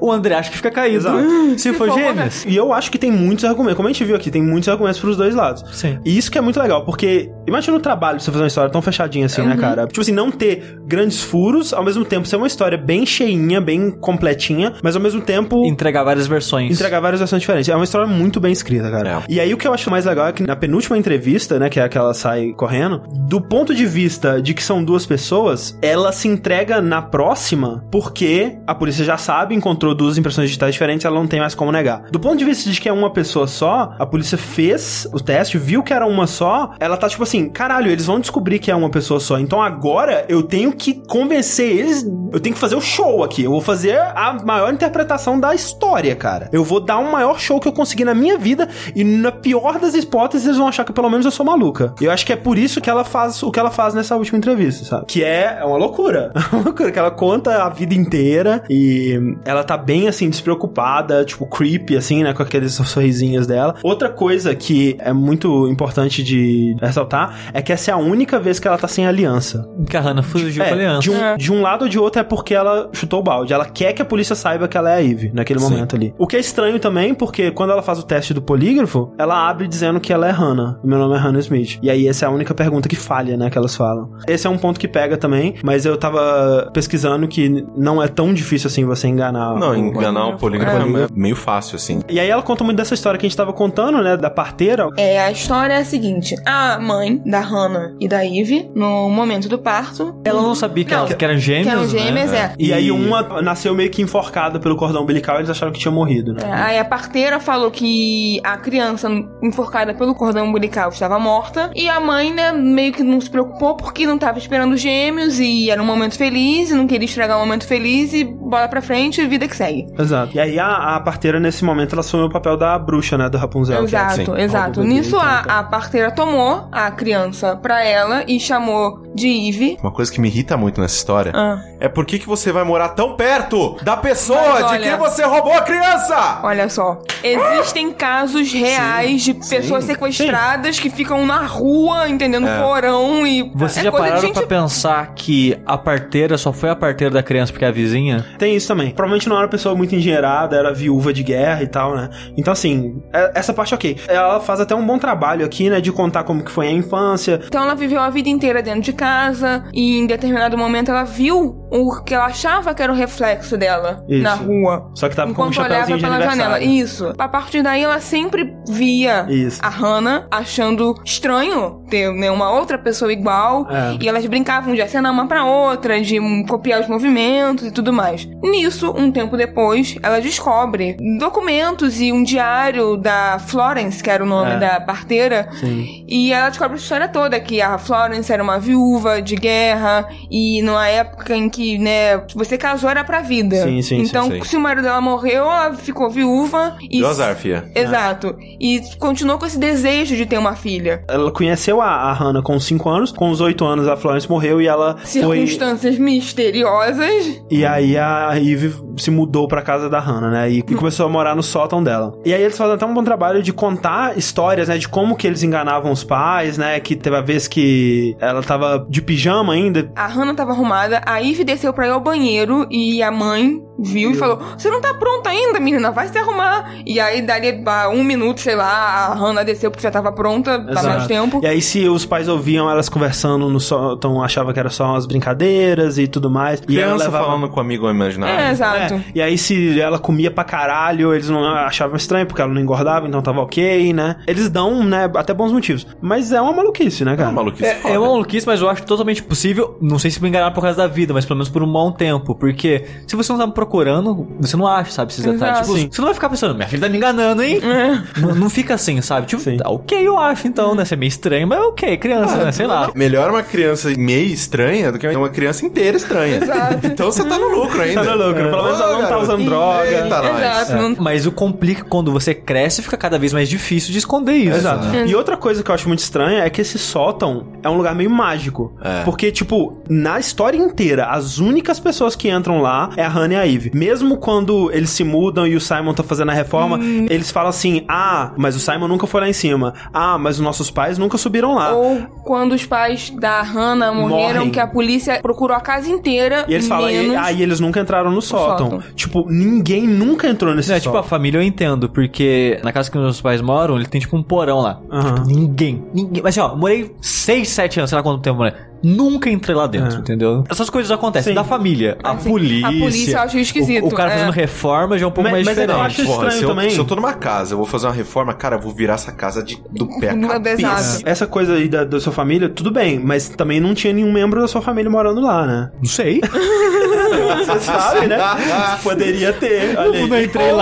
O André acha que fica caído. Exato. Se, Se for for gêmeos. E eu acho que tem muitos argumentos, como a gente viu aqui, tem muitos argumentos pros dois lados. Sim. E isso que é muito legal, porque imagina o trabalho de você fazer uma história tão fechadinha assim, né, cara? Tipo assim, não ter grandes furos, ao mesmo tempo ser uma história bem cheinha, bem completinha, mas ao mesmo tempo Entregar várias versões. entregar várias versões diferentes. É uma história muito bem escrita, cara. É. E aí o que eu acho mais legal é que na penúltima entrevista, né, que é a que ela sai correndo, do ponto de vista de que são duas pessoas, ela se entrega na próxima porque a polícia já sabe, encontrou duas impressões digitais diferentes, ela não tem mais como negar. Do ponto de vista de que é uma pessoa só, a polícia fez o teste, viu que era uma só, ela tá tipo assim, caralho, eles vão descobrir que é uma pessoa só. Então agora eu tenho que convencer eles, eu tenho que fazer o show aqui. Eu vou fazer a maior interpretação da história, cara. Eu vou dar o maior show que eu conseguir na minha vida e na pior das hipóteses eles vão achar que pelo menos eu sou maluca. Eu acho que é por isso que ela faz o que ela faz nessa última entrevista, sabe? Que é uma loucura. É uma loucura que ela conta a vida inteira e ela tá bem assim despreocupada, tipo creepy assim, né, com aqueles sorrisinhos dela. Outra coisa que é muito importante de ressaltar é que essa é a única vez que ela tá sem aliança. Que a Hannah fugiu com a É, aliança. de, um, É. de um lado ou de outro é porque ela chutou o balde. Ela quer que a polícia saiba que ela é a Eve naquele Sim. momento ali. O que é estranho também, porque quando ela faz o teste do polígrafo, ela abre dizendo que ela é Hannah. Meu nome é Hannah Smith. E aí essa é a única pergunta que falha, né, que elas falam. Esse é um ponto que pega também, mas eu tava pesquisando que não é tão difícil assim você enganar. Não, enganar o polígrafo É. é meio fácil, assim. E aí ela conta muito dessa história que a gente tava contando, né, da parteira. É, a história é a seguinte: a mãe da Hannah e da Eve, no momento do parto, Ela não sabia que, Não, ela, que eram gêmeos, que eram né? gêmeas, é. E, aí uma nasceu meio que enforcada pelo cordão umbilical e eles acharam que tinha morrido, né? É, Aí a parteira falou que a criança enforcada pelo cordão umbilical estava morta. E a mãe, né, meio que não se preocupou porque não estava esperando os gêmeos e era um momento feliz e não queria estragar um momento feliz e bola pra frente e vida que segue. Exato. E aí a, a parteira, nesse momento, ela assumiu o papel da bruxa, né? Do Rapunzel. que é- Exato, sim, exato. Nisso então, a, a parteira tomou a criança pra ela e chamou de Eve. Uma coisa que me irrita muito nessa história Ah, é por que, que você vai morar tão perto da pessoa Mas de olha- quem você roubou a criança? olha só. Existem casos reais de pessoas sequestradas que ficam na rua, entendendo? É. Porão e. Vocês é já coisa de pararam gente pra pensar que a parteira só foi a parteira da criança porque é a vizinha? Tem isso também. Provavelmente não era uma pessoa muito engenheirada, era viúva de guerra e tal, né? Então, assim, é- essa parte ok. Ela faz até um bom trabalho aqui, né? De contar como que foi a infância. Então ela viveu a vida inteira dentro de casa e em determinado momento ela viu o que ela achava que era o reflexo dela Isso. na rua. Só que tava com um olhava pela janela. Isso. A partir daí, ela sempre via Isso. a Hannah achando estranho ter né, uma outra pessoa igual. É. E elas brincavam de acenar uma pra outra, de copiar os movimentos e tudo mais. Nisso, um tempo depois, ela descobre documentos e um diário da Florence, que era o nome É. da parteira. Sim. E ela descobre a história toda, que a Florence era uma viúva de guerra, e numa época em que, né, você casou era pra vida. Sim, sim, Então, sim, sim. se o marido dela morreu, ela ficou viúva e. Deu azar, fia. Exato. E continuou com esse desejo de ter uma filha. Ela conheceu a, a Hannah com 5 anos, com os 8 anos a Florence morreu e ela foi. Circunstâncias misteriosas. E aí a Eve se mudou pra casa da Hannah, né? E, e começou a morar no sótão dela. E aí eles fazem até um bom trabalho de contar histórias, né? De como que eles enganavam os pais, né? Que teve a vez que ela tava de pijama ainda. A Hannah tava arrumada, a Ivy desceu pra ir ao banheiro e a mãe viu e falou: Você não tá pronta ainda, menina, vai se arrumar. E aí, dali a um minuto, sei lá, a Hannah desceu porque já tava pronta, tá mais tempo. E aí, se os pais ouviam elas conversando no sótão, achava que era só umas brincadeiras e tudo mais. e ela levava... falando com o amigo imaginário. É, exato. É, e aí se ela comia pra caralho, eles não achavam estranho, porque ela não engordava, então tava ok, né? Eles dão, né, até bons motivos. Mas é uma maluquice, né, É cara? uma maluquice É, é uma maluquice, mas eu acho totalmente possível. Não sei se me enganar por causa da vida, mas pelo menos por um bom tempo. Porque se você não tá procurando, você não acha, sabe, esses detalhes. Exato. Tipo, Sim. você não vai ficar pensando, minha filha tá me enganando, hein? Não, não fica assim, sabe? Tipo, Sim. tá ok, eu acho, então, né? Ser meio estranho, mas ok, criança, né? Sei lá. Melhor uma criança meio estranha do que uma criança inteira estranha. Então você tá no lucro ainda. Tá no lucro, pelo menos ela não tá usando droga. Eita, nós. Exato. não- Mas o complica quando você cresce, fica cada vez mais difícil de esconder isso. Exato. né? E outra coisa que eu acho muito estranha é que esse sótão é um lugar meio mágico. É. Porque, tipo, na história inteira, as únicas pessoas que entram lá é a Hannah e a Eve. Mesmo quando eles se mudam e o Simon tá fazendo a reforma, eles falam assim: ah, mas o Simon nunca foi lá em cima. Ah, mas os nossos pais nunca subiram lá. Ou quando os pais da Hannah morreram, Morrem. que a polícia procurou a casa inteira. E eles falam, menos... e, ah, e eles nunca entraram no sótão. sótão. Tipo, ninguém nunca entrou nesse É, tipo, sótão. a família eu entendo, porque na casa que meus pais moram, ele tem tipo um porão lá. Aham. Tipo, ninguém, ninguém. Mas assim, ó, morei 6, 7 anos, sei lá quanto tempo eu morei. Nunca entrei lá dentro, É. entendeu? Essas coisas acontecem. Sim. Da família. A Assim, polícia. a polícia eu acho esquisito, O, o cara é. fazendo reforma já é um pouco Mas- mais mas eu diferente. acho Porra, estranho se eu, também. se eu tô numa casa, eu vou fazer uma reforma, cara, eu vou virar essa casa de, do pé a Exato. cabeça. Essa coisa aí da, da sua família, tudo bem, mas também não tinha nenhum membro da sua família morando lá, né? Não sei. Você sabe, né? Poderia ter. Olha aí. não entrei Ou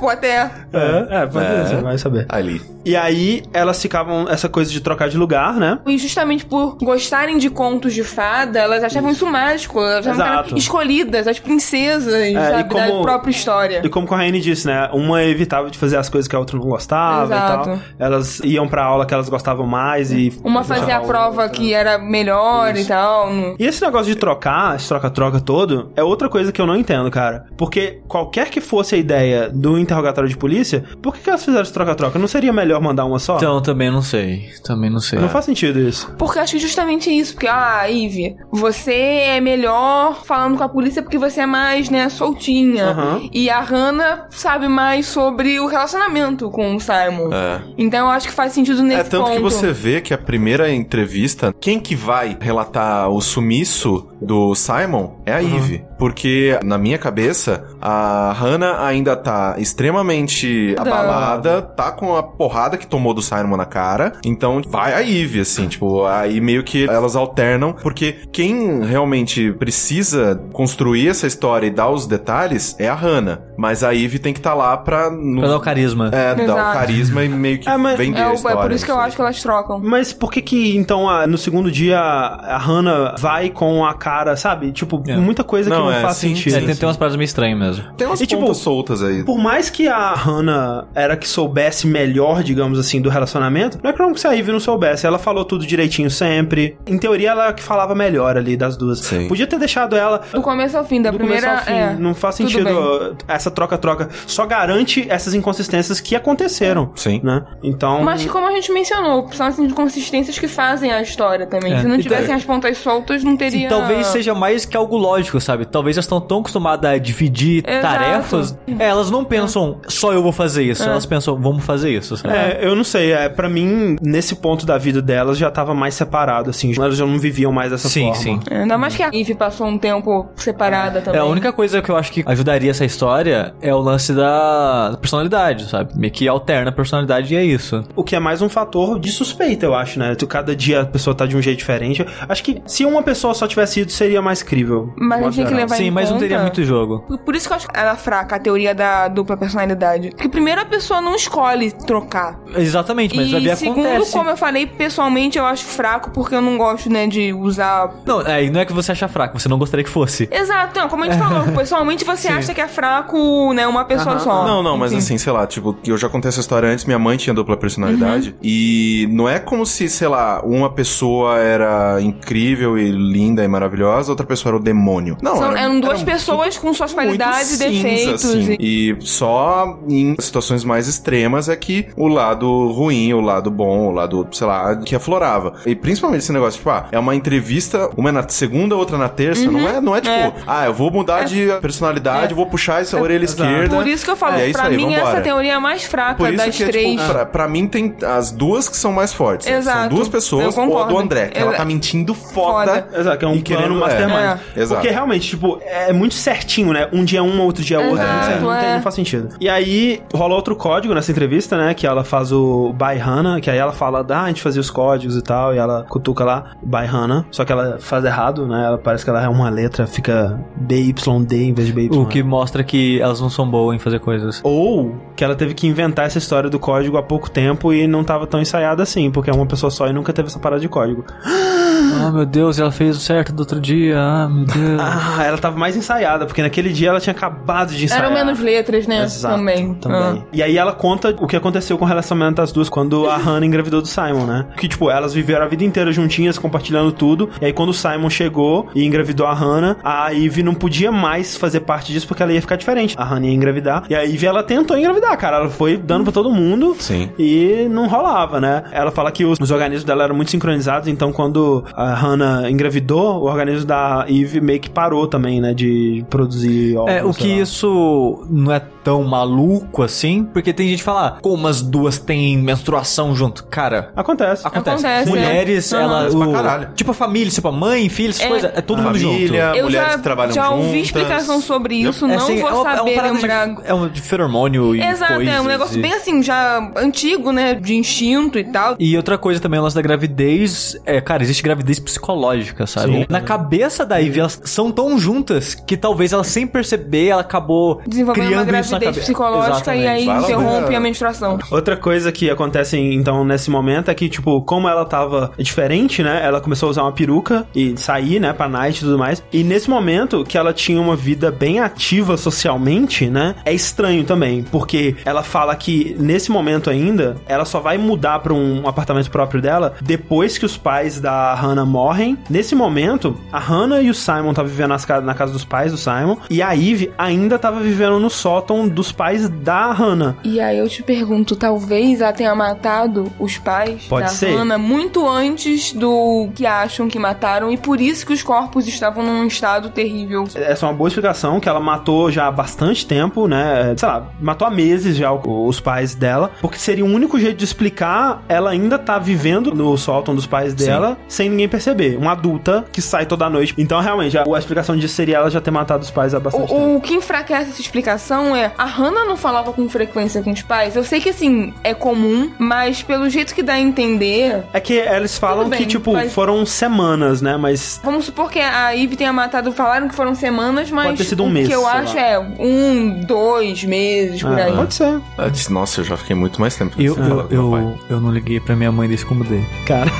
corpo até. É, é, pode É. você vai saber. Ali. E aí, elas ficavam, essa coisa de trocar de lugar, né? E justamente por gostarem de contos de fada, elas achavam isso mágico. Elas achavam que Exato. eram escolhidas, as princesas, É, sabe, da como- própria história. E como a Raine disse, né? Uma evitava de fazer as coisas que a outra não gostava Exato. e tal. Elas iam pra aula que elas gostavam mais e... Uma fazia a prova que era melhor e tal. E esse negócio de trocar, esse troca-troca todo, é outra coisa que eu não entendo, cara. Porque qualquer que fosse a ideia do interrogatório de polícia, por que, que elas fizeram esse troca-troca? Não seria melhor mandar uma só? Então, também não sei. Também não sei. Não faz sentido isso. Porque eu acho que justamente isso. Porque, ah, Ivy, você é melhor falando com a polícia porque você é mais, né, soltinha. Aham. E a Hannah sabe mais sobre o relacionamento com o Simon. É. Então eu acho que faz sentido nesse É tanto ponto. que você vê que a primeira entrevista, quem que vai relatar o sumiço do Simon é a Eve. Porque, na minha cabeça, a Hannah ainda tá extremamente Não. abalada, tá com a porrada que tomou do Simon na cara. Então vai a Eve, assim, tipo, aí meio que elas alternam, porque quem realmente precisa construir essa história e dar os detalhes é a Hannah. Mas a Eve tem que estar lá pra. no- Pra dar o carisma. É, dar o Exato. carisma e meio que É, mas- vender É, a história. é por isso que eu assim. acho que elas trocam. Mas por que que, então, a- no segundo dia, a Hannah vai com a cara, sabe? Tipo, É. muita coisa que Não, não é, faz sim, sentido. É, tem, tem umas paradas meio estranhas mesmo. Tem umas E, tipo, pontas soltas aí. Por mais que a Hannah era que soubesse melhor, digamos assim, do relacionamento, não é como se a Ivy não soubesse. Ela falou tudo direitinho sempre. Em teoria, ela é a que falava melhor ali das duas. Sim. Podia ter deixado ela. Do começo ao fim, da do primeira. começo ao fim. é, não faz sentido essa troca-troca. Só garante essas inconsistências que aconteceram. Sim. Né? Então. Mas como a gente mencionou, são essas inconsistências que fazem a história também. É. Se não E tivessem tá- as pontas soltas, não teria. E talvez seja mais que algo lógico, sabe? Talvez elas estão tão acostumadas a dividir Exato. tarefas, é, elas não pensam só eu vou fazer isso, elas pensam vamos fazer isso. sabe? É, eu não sei, é, para mim, nesse ponto da vida delas já tava mais separado, assim, elas já não viviam mais dessa Sim, forma. sim. É, Ainda mais que a Eve passou um tempo separada É, também. a única coisa que eu acho que ajudaria essa história é o lance da personalidade, sabe? Meio que alterna a personalidade e é isso. O que é mais um fator de suspeita, eu acho, né? Tu- Cada dia a pessoa tá de um jeito diferente. Acho que se uma pessoa só tivesse ido, seria mais crível. Mas a gente tem que levar Sim, em mas não conta- teria muito jogo. Por- Por isso que eu acho que ela é fraca, a teoria da dupla personalidade. Porque primeiro a pessoa não escolhe trocar. Exatamente, mas vai e ver segundo, acontece. como eu falei, pessoalmente eu acho fraco porque eu não gosto, né, de usar... Não, é, não é que você acha fraco, você não gostaria que fosse. Exato, não, como a gente falou, pessoalmente você acha que é fraco, né, uma pessoa só. Não, não, mas Enfim. assim, sei lá, tipo, eu já contei essa história antes, minha mãe tinha dupla personalidade. E não é como se, sei lá, uma pessoa era incrível e linda e maravilhosa, outra pessoa era o demônio. Não, São- era- eram duas era pessoas com suas muito qualidades e cinza, defeitos. assim. e- E só em situações mais extremas é que o lado ruim, o lado bom, o lado, sei lá, que aflorava. E principalmente esse negócio, tipo, ah, é uma entrevista, uma é na segunda, outra na terça, não é, não é tipo, É. ah, eu vou mudar de personalidade, vou puxar essa orelha esquerda. Por isso que eu falo, É isso pra aí, mim vambora. essa teoria é a mais fraca Por isso das que, é, três. tipo, pra, pra mim tem as duas que são mais fortes. né? São Exato. duas pessoas, ou a do. André, que ela tá mentindo foda. Foda. Exato, que é um plano querendo- mastermind. é, exato. Porque realmente, tipo, é muito certinho, né? Um dia é uma, outro dia é outra. Não, sei, não, tem- é. não faz sentido. E aí, rola outro código nessa entrevista, né? Que ela faz o By Hannah, que aí ela fala, ah, a gente fazia os códigos e tal, e ela cutuca lá, By Hannah. Só que ela faz errado, né? Ela parece que ela é uma letra, fica BYD em vez de BY. O que mostra que elas não são boas em fazer coisas. Ou que ela teve que inventar essa história do código há pouco tempo e não tava tão ensaiada assim, porque é uma pessoa só e nunca teve essa parada de código. Ah, meu Deus, ela fez o certo do outro dia. Ah, meu Deus. Ah, ela tava mais ensaiada, porque naquele dia ela tinha acabado de ensaiar. Eram menos letras, né? Exato, também. também. E aí ela conta o que aconteceu com o relacionamento das duas quando a Hannah engravidou do Simon, né? Que, tipo, elas viveram a vida inteira juntinhas, compartilhando tudo. E aí quando o Simon chegou e engravidou a Hannah, a Ivy não podia mais fazer parte disso porque ela ia ficar diferente. A Hannah ia engravidar. E a Ivy, ela tentou engravidar, cara. Ela foi dando pra todo mundo. Sim. E não rolava, né? Ela fala que os, os organismos dela eram muito sincronizados, então quando a Hannah engravidou, o organismo da Eve meio que parou também, né? De produzir óvulos. É, o sei que isso não é tão maluco assim, porque tem gente que fala, ah, como as duas têm menstruação junto. Cara, Acontece. acontece. Acontece, Mulheres, é. ela. Mas pra o- tipo a família, tipo a mãe, filho, essas É. coisas. É todo mundo Família, junto. Eu mulheres já, que trabalham já ouvi juntas. explicação sobre isso, É não assim, vou é uma- é uma saber de- lembrar. é um de feromônio e Exato, coisas. é um negócio e... bem assim, já antigo, né? De instinto e tal. E outra coisa também, o lance da gravidez, é, cara, existe gravidez psicológica, sabe? Sim. Na cabeça da Ivy, elas são tão juntas que talvez ela sem perceber, ela acabou Desenvolvendo criando uma isso na gravidez cabeça. psicológica e aí lá interrompe a menstruação. Outra coisa que acontece, então, nesse momento é que, tipo, como ela tava diferente, né? Ela começou a usar uma peruca e sair, né? Pra night e tudo mais. E nesse momento que ela tinha uma vida bem ativa socialmente, né? É estranho também, porque ela fala que nesse momento ainda, ela só vai mudar pra um apartamento próprio dela depois que os pais da Hannah morrem. Nesse momento, a Hannah e o Simon estavam vivendo nas na casa dos pais do Simon e a Ainda tava vivendo no sótão dos pais da Hannah. E aí eu te pergunto, talvez ela tenha matado os pais Pode da ser. Hannah muito antes do que acham que mataram e por isso que os corpos estavam num estado terrível. Essa é uma boa explicação, que ela matou já há bastante tempo, né? Sei lá, matou há meses já o- os pais dela, porque seria o único jeito de explicar ela ainda tá vivendo no sótão dos pais dela sem ninguém perceber. Uma adulta que sai toda noite. Então, realmente, a, a explicação disso seria ela já ter matado os pais há bastante tempo. O, o que enfraquece essa explicação é a Hannah não falava com frequência com os pais. Eu sei que assim é comum, mas pelo jeito que dá a entender, É que eles falam bem, que, tipo, faz- foram semanas, né? Mas vamos supor que a Eve tenha matado, falaram que foram semanas, mas Pode ter sido um o mês, que eu sei acho lá. é um, dois meses por ah, aí. pode ser, Eu disse, nossa, eu já fiquei muito mais tempo Eu, eu, eu, eu não liguei pra minha mãe desse como dei. cara.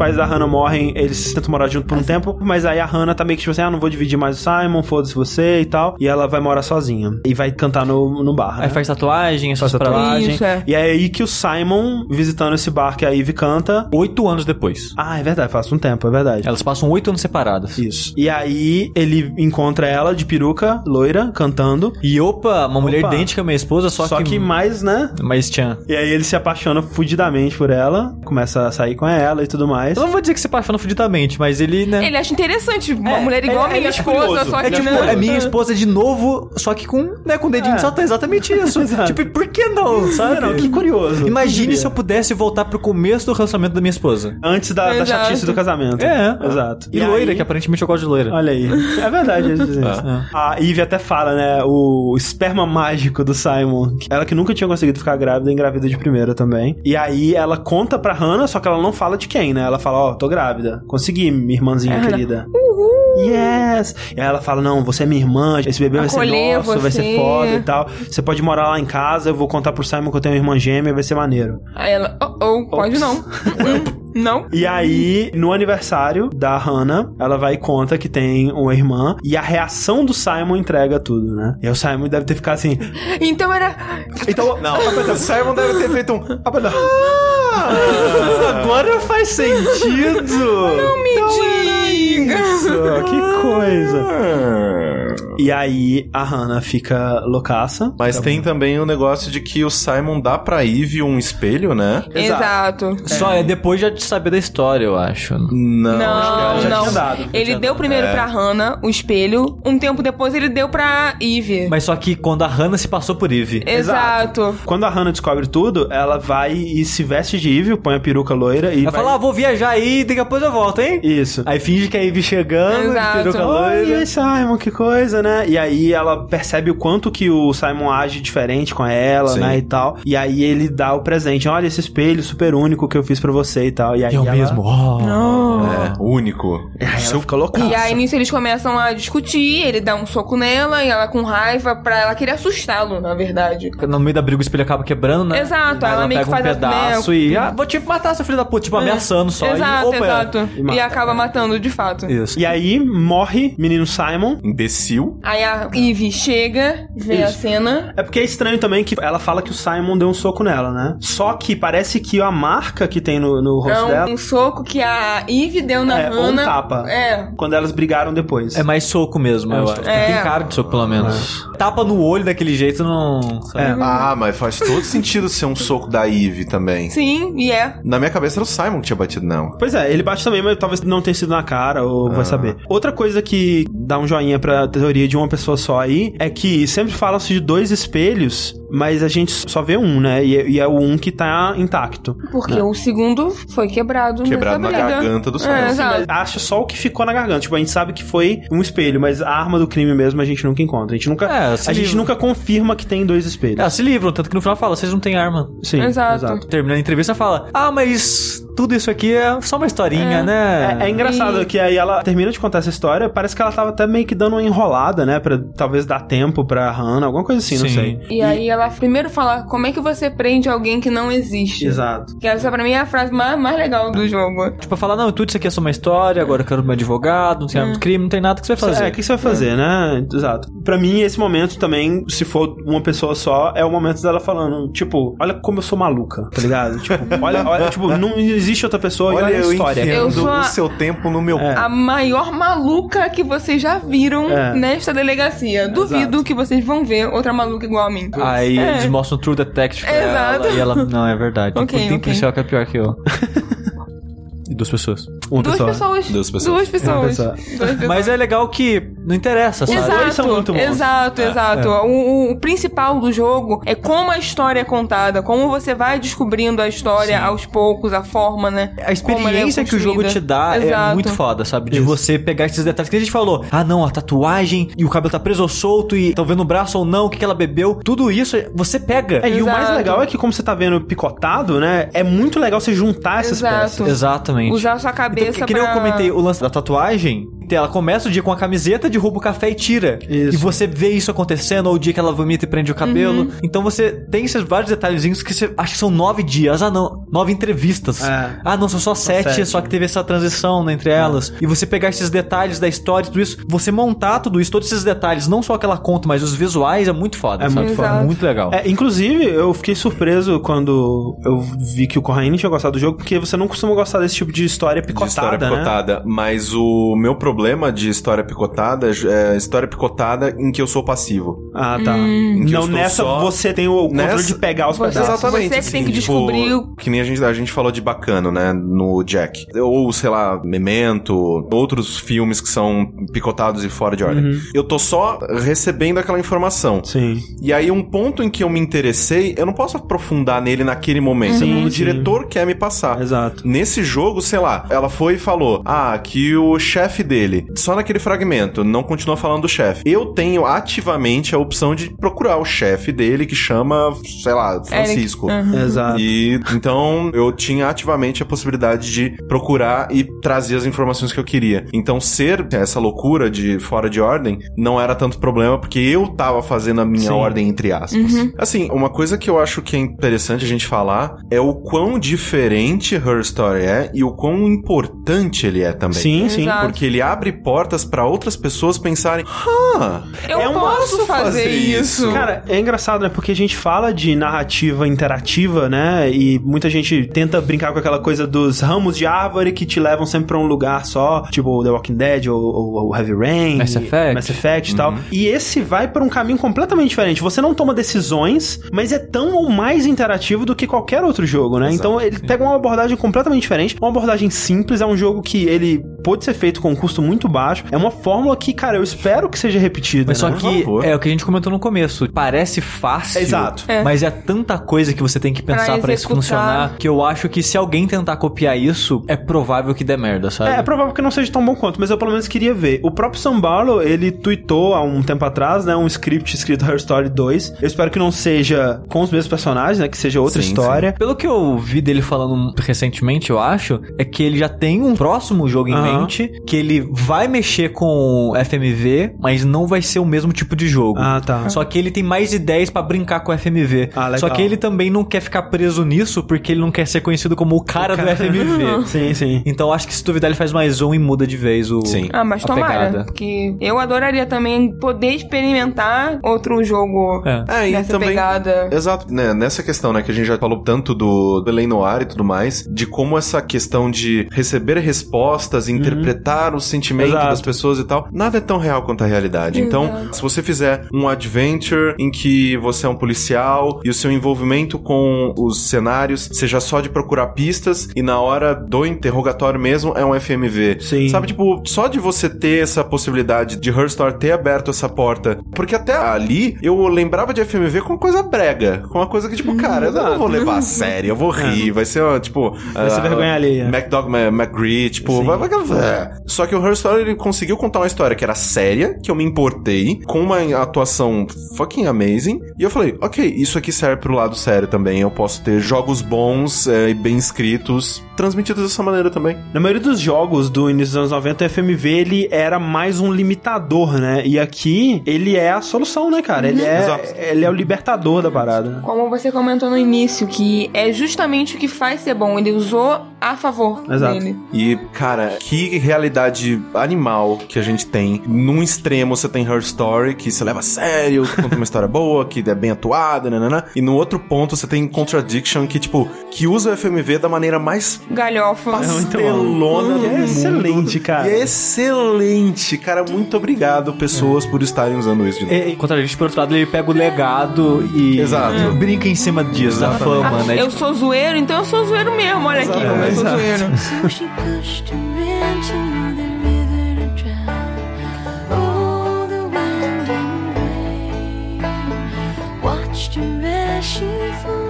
Pais da Hannah morrem, eles tentam morar junto por um tempo, mas aí a Hannah tá meio que tipo assim, ah, não vou dividir mais o Simon, foda-se você e tal. E ela vai morar sozinha. E vai cantar no, no bar, né? Aí faz tatuagem, essas Faz tatuagem. Isso, é. E é aí que o Simon, visitando esse bar que a Ivy canta... Oito anos depois. Ah, é verdade, faz um tempo, é verdade. Elas passam oito anos separadas. Isso. E aí ele encontra ela de peruca, loira, cantando. E opa, uma mulher Opa. idêntica à minha esposa, só, Só, que... mais, né? Mais tchan. E aí ele se apaixona fudidamente por ela, começa a sair com ela e tudo mais. Eu não vou dizer que se apaixona fudidamente, mas ele, né? Ele acha interessante, uma É, mulher igual ele- a minha esposa, curioso. só que acha Tipo, não. é minha esposa de novo, só que com, né, com o dedinho É. de Satã, exatamente isso. Tipo, por que não, sabe? Não, que curioso. Imagine se eu pudesse voltar pro começo do relacionamento da minha esposa. Antes da, da chatice do casamento. É. Exato. E, loira, aí- que aparentemente eu gosto de loira. Olha aí. É verdade isso. A Ivy até fala, né? O esperma mágico do Simon. Ela que nunca tinha conseguido ficar grávida, engravida de primeira também. E aí ela conta pra Hannah, só que ela não fala de quem, né? Ela fala, ó, tô grávida. Consegui, minha irmãzinha Hannah, querida. Yes! E aí ela fala, não, você é minha irmã, esse bebê vai Acolher ser nosso, vai ser você. foda e tal. Você pode morar lá em casa, eu vou contar pro Simon que eu tenho uma irmã gêmea, vai ser maneiro. Aí ela, oh, oh, pode Ops. não. Hum, não. E aí, no aniversário da Hannah, ela vai e conta que tem uma irmã. E a reação do Simon entrega tudo, né? E aí o Simon deve ter ficado assim. Então era. Então, Não, o Simon deve ter feito um. Agora faz sentido! Não Me diga! Isso, que coisa! E aí a Hannah fica loucaça. Mas tem também o negócio de que o Simon dá pra Eve um espelho, né? Exato. Só é depois já de saber da história, eu acho. Não. Não, já não. tinha dado, já ele tinha deu dado. primeiro É. pra Hannah o espelho. Um tempo depois ele deu pra Eve. Mas só que quando a Hannah se passou por Eve. Exato. Quando a Hannah descobre tudo, ela vai e se veste de Eve, põe a peruca loira e. Ela vai... fala, ah, vou viajar aí, daqui a pouco eu volto, hein? Isso. Aí finge que é a Eve chegando, Exato. peruca Oi, loira. Simon, que coisa, né? E aí ela percebe o quanto que o Simon age diferente com ela, Sim. né, e tal. E aí ele dá o presente. Olha esse espelho super único que eu fiz pra você e tal. E aí eu ela... mesmo, ó. É, único. Aí ela fica louca. E aí nisso eles começam a discutir, ele dá um soco nela e ela com raiva pra ela querer assustá-lo, na verdade. No meio da briga o espelho acaba quebrando, né? Exato, Aí ela meio pega que faz um a- pedaço né, e... Ah, vou te matar, seu filho da puta. Tipo, ameaçando só. Exato, e, opa, exato. E E, acaba matando de fato. Isso. E aí morre menino Simon. Imbecil. Aí a Eve chega, vê a Isso. cena. É porque é estranho também que ela fala que o Simon deu um soco nela, né? Só que parece que a marca que tem no, no rosto É dela um, um soco que a Eve deu na é ou um Hannah. tapa. É. Quando elas brigaram depois. É mais soco mesmo, É, eu um acho. É. Tem cara de soco, pelo menos. Tapa no olho daquele jeito não... É. Ah, mas faz todo sentido ser um soco da Eve também. Sim, e é. Na minha cabeça era o Simon que tinha batido nela. Pois é, ele bate também, mas talvez não tenha sido na cara, ou Ah. vai saber. Outra coisa que dá um joinha pra teoria de uma pessoa só aí, é que sempre fala-se de dois espelhos, mas a gente só vê um, né? E, e é o um que tá intacto. Porque o segundo foi quebrado. Quebrado nessa na briga. garganta do Simon. É, exato. Acha só o que ficou na garganta. Tipo, a gente sabe que foi um espelho, mas a arma do crime mesmo a gente nunca encontra. A gente nunca, É, a se gente nunca confirma que tem dois espelhos. É, se livram, tanto que no final fala, vocês não têm arma. Sim, Exato. Terminando a entrevista, fala, ah, mas tudo isso aqui é só uma historinha, É. né? É, é engraçado E- que aí ela termina de contar essa história, parece que ela tava até meio que dando uma enrolada, né? Pra talvez dar tempo pra Hannah, alguma coisa assim, não Sim. sei. E aí ela primeiro fala, como é que você prende alguém que não existe? Exato. Que essa pra mim é a frase mais, mais legal do jogo. Tipo, falar, não, tudo isso aqui é só uma história, agora eu quero meu advogado, não tem arma de crime, não tem nada que você vai fazer. É, o que você vai fazer, né? Exato. Pra mim, esse momento também, se for uma pessoa só, é o momento dela falando, tipo, olha como eu sou maluca, tá ligado? tipo, olha, olha, tipo, não existe outra pessoa e olha a eu história. enfiando Eu sou a- o seu tempo no meu... É. A maior maluca que vocês já viram É. nesta delegacia. Duvido Exato. que vocês vão ver outra maluca igual a mim. Aí É. eles mostram o True Detective pra Exato. ela, e ela, não, é verdade. Ok, tem ok. policial que é pior que eu. e duas pessoas. Uma Duas pessoa. pessoas. Duas pessoas. Duas pessoas. Pessoa. Mas é legal que não interessa, sabe? Exato, dois são muito bons. exato, exato. O, o- o principal do jogo é como a história é contada, como você vai descobrindo a história aos poucos, a forma, né? A experiência que o jogo te dá é Exato. muito foda, sabe? De Isso. você pegar esses detalhes que a gente falou. Ah, não, a tatuagem e o cabelo tá preso ou solto e estão vendo o braço ou não, o que, que ela bebeu. Tudo isso você pega. É, e o mais legal é que, como você tá vendo picotado, né? É muito legal você juntar essas Exato. peças. Exatamente. Usar a sua cabeça Então, que, que nem pra... eu comentei o lance da tatuagem. ter. Ela começa o dia com a camiseta de roubo café e tira. Isso. E você vê isso acontecendo, ou o dia que ela vomita e prende o cabelo. Então você tem esses vários detalhezinhos que você acha que são nove dias. Ah, não. Nove entrevistas. É. Ah, não, são só sete, sete. só que teve essa transição né, entre elas. E você pegar esses detalhes da história e tudo isso, você montar tudo isso, todos esses detalhes, não só aquela conta, mas os visuais, é muito foda. É sabe? muito foda. Muito legal. É, inclusive, eu fiquei surpreso quando eu vi que o Corraine tinha gostado do jogo, porque você não costuma gostar desse tipo de história picotada, história né? picotada, mas o meu problema de história picotada é história picotada em que eu sou passivo. Ah, tá. Eu Não, nessa só- você tem o controle Nessa- de pegar os pedaços. Exatamente. você que assim, tem que tipo, descobrir o- Que nem a gente, a gente falou de bacano, né? No Jack. Ou, sei lá, Memento, outros filmes que são picotados e fora de ordem. Uhum. Eu tô só recebendo aquela informação. Sim. E aí, um ponto em que eu me interessei, eu não posso aprofundar nele naquele momento. Sim, o sim. diretor quer me passar. Exato. Nesse jogo, sei lá, ela foi e falou: Ah, que o chefe dele, só naquele fragmento, não continua falando do chefe. Eu tenho ativamente a opção de procurar o chefe dele, que chama, sei lá, Francisco. Uhum. Exato. E então eu tinha ativamente a possibilidade de procurar e trazer as informações que eu queria. Então ser essa loucura de fora de ordem não era tanto problema porque eu tava fazendo a minha Sim. ordem entre aspas. Assim, uma coisa que eu acho que é interessante a gente falar é o quão diferente Her Story é e o quão importante ele é também. Sim, sim. Exato. Porque ele abre portas pra outras pessoas pensarem, ah, Eu É uma- posso fazer isso. Cara, é engraçado, né? Porque a gente fala de narrativa interativa, né? E muita gente tenta brincar com aquela coisa dos ramos de árvore que te levam sempre pra um lugar só, tipo The Walking Dead ou, ou- ou Heavy Rain, Mass e- Effect. Mass Effect e tal. E esse vai pra um caminho completamente diferente. Você não toma decisões, mas é tão ou mais interativo do que qualquer outro jogo, né? então ele pega uma abordagem completamente diferente, uma abordagem simples, é um jogo que ele pode ser feito com um custo muito baixo. É uma fórmula que, cara, eu espero que seja repetida. Mas só né? que favor. é o que a gente comentou no começo. Parece fácil. Exato. É. Mas é tanta coisa que você tem que pensar Pra pra isso funcionar que eu acho que se alguém tentar copiar isso, é provável que dê merda, sabe? É, é provável que não seja tão bom quanto, mas eu pelo menos queria ver. O próprio Sam Barlow, ele tweetou há um tempo atrás, né, um script escrito Her Story 2. Eu espero que não seja com os mesmos personagens, né, que seja outra Sim, história. Pelo que eu vi dele falando recentemente, eu acho, é que ele já tem um próximo jogo em Aham. mente, que ele vai mexer com FMV, mas não vai ser o mesmo tipo de jogo. Ah, tá. Só que ele tem mais ideias pra brincar com o FMV. Ah, legal. Só que ele também não quer ficar preso nisso, porque ele não quer ser conhecido como o cara, do FMV. Sim, sim. Então acho que se duvidar ele faz mais um e muda de vez o Sim. Ah, mas a tomara. pegada. Porque eu adoraria também poder experimentar outro jogo É. É, dessa também. pegada. Exato, né? Nessa questão, né, que a gente já falou tanto do Belém Noir e tudo mais, de como essa questão de receber respostas, interpretar o sentimento Exato. das pessoas e tal, nada é tão real quanto a realidade. Então, se você fizer um adventure em que você é um policial e o seu envolvimento com os cenários seja só de procurar pistas e na hora do interrogatório mesmo é um FMV. Sim. Sabe, tipo, só de você ter essa possibilidade de Her Story ter aberto essa porta, porque até ali eu lembrava de FMV com uma coisa brega, com uma coisa que, tipo, cara, eu não vou levar a sério, eu vou rir, vai ser, tipo... Vai ser vergonha alheia. MacDog Tipo, vai, vai, vai. Só que o Her Story, ele conseguiu contar uma história que era séria, que eu me importei, com uma atuação fucking amazing, e eu falei, ok, isso aqui serve pro lado sério também, eu posso ter jogos bons é, e bem escritos, transmitidos dessa maneira também. Na maioria dos jogos do início dos anos 90, o FMV ele era mais um limitador, né? E aqui ele é a solução, né, cara? Ele é, Exato. ele é o libertador da parada. Como você comentou no início, que é justamente o que faz ser bom. Ele usou a favor Exato. dele. E, cara, que realidade animal que a gente tem. Num extremo você tem Her Story, que se leva a sério, que conta uma história boa, que é bem atuada, nanana. E no outro ponto você tem Contradiction, que, tipo, que usa o FMV da maneira mais Galhofa. pastelona do É excelente, cara. E é excelente, cara. Muito obrigado, pessoas, por estarem usando isso de novo. E, contra a gente, por outro lado, ele pega o legado e Exato. brinca em cima disso, da fama, né? Eu sou zoeiro, então eu sou zoeiro mesmo. Olha aqui como eu sou Exato. zoeiro. She watched her as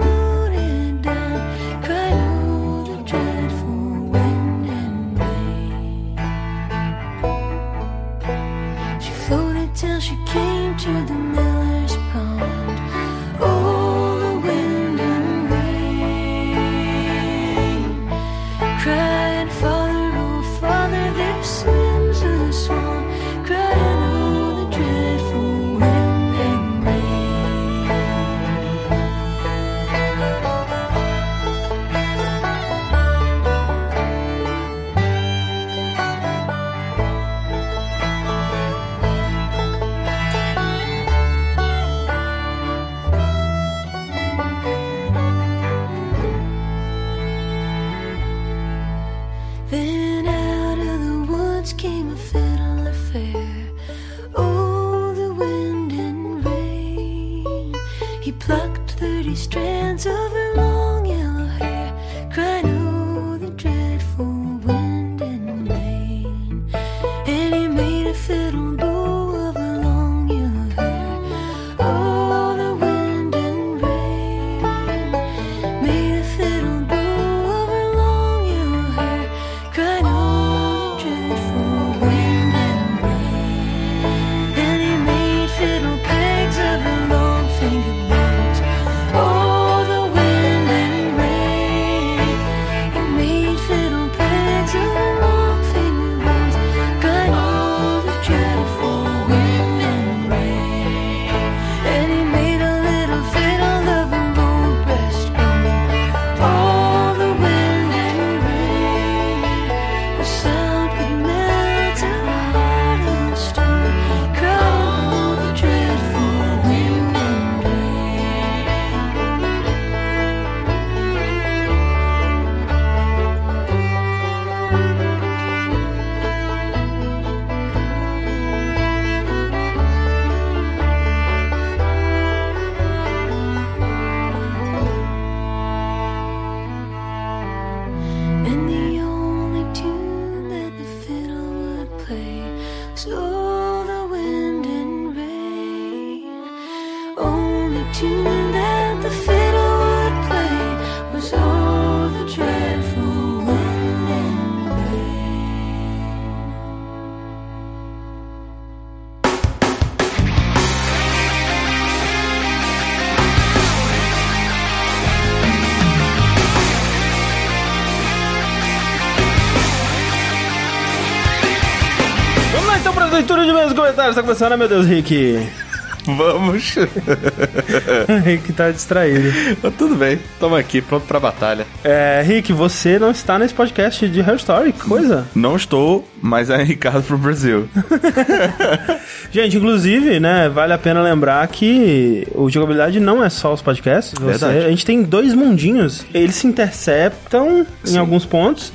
comentários. Tá começando, né, meu Deus, Rick? Vamos. Rick tá distraído. Tudo bem, tamo aqui, pronto pra batalha. É, Rick, você não está nesse podcast de Her Story, que coisa. Não estou, mas é Ricardo pro Brasil. Gente, inclusive, né, vale a pena lembrar que o jogabilidade não é só os podcasts. Você- Verdade. a gente tem dois mundinhos. Eles se interceptam em alguns pontos,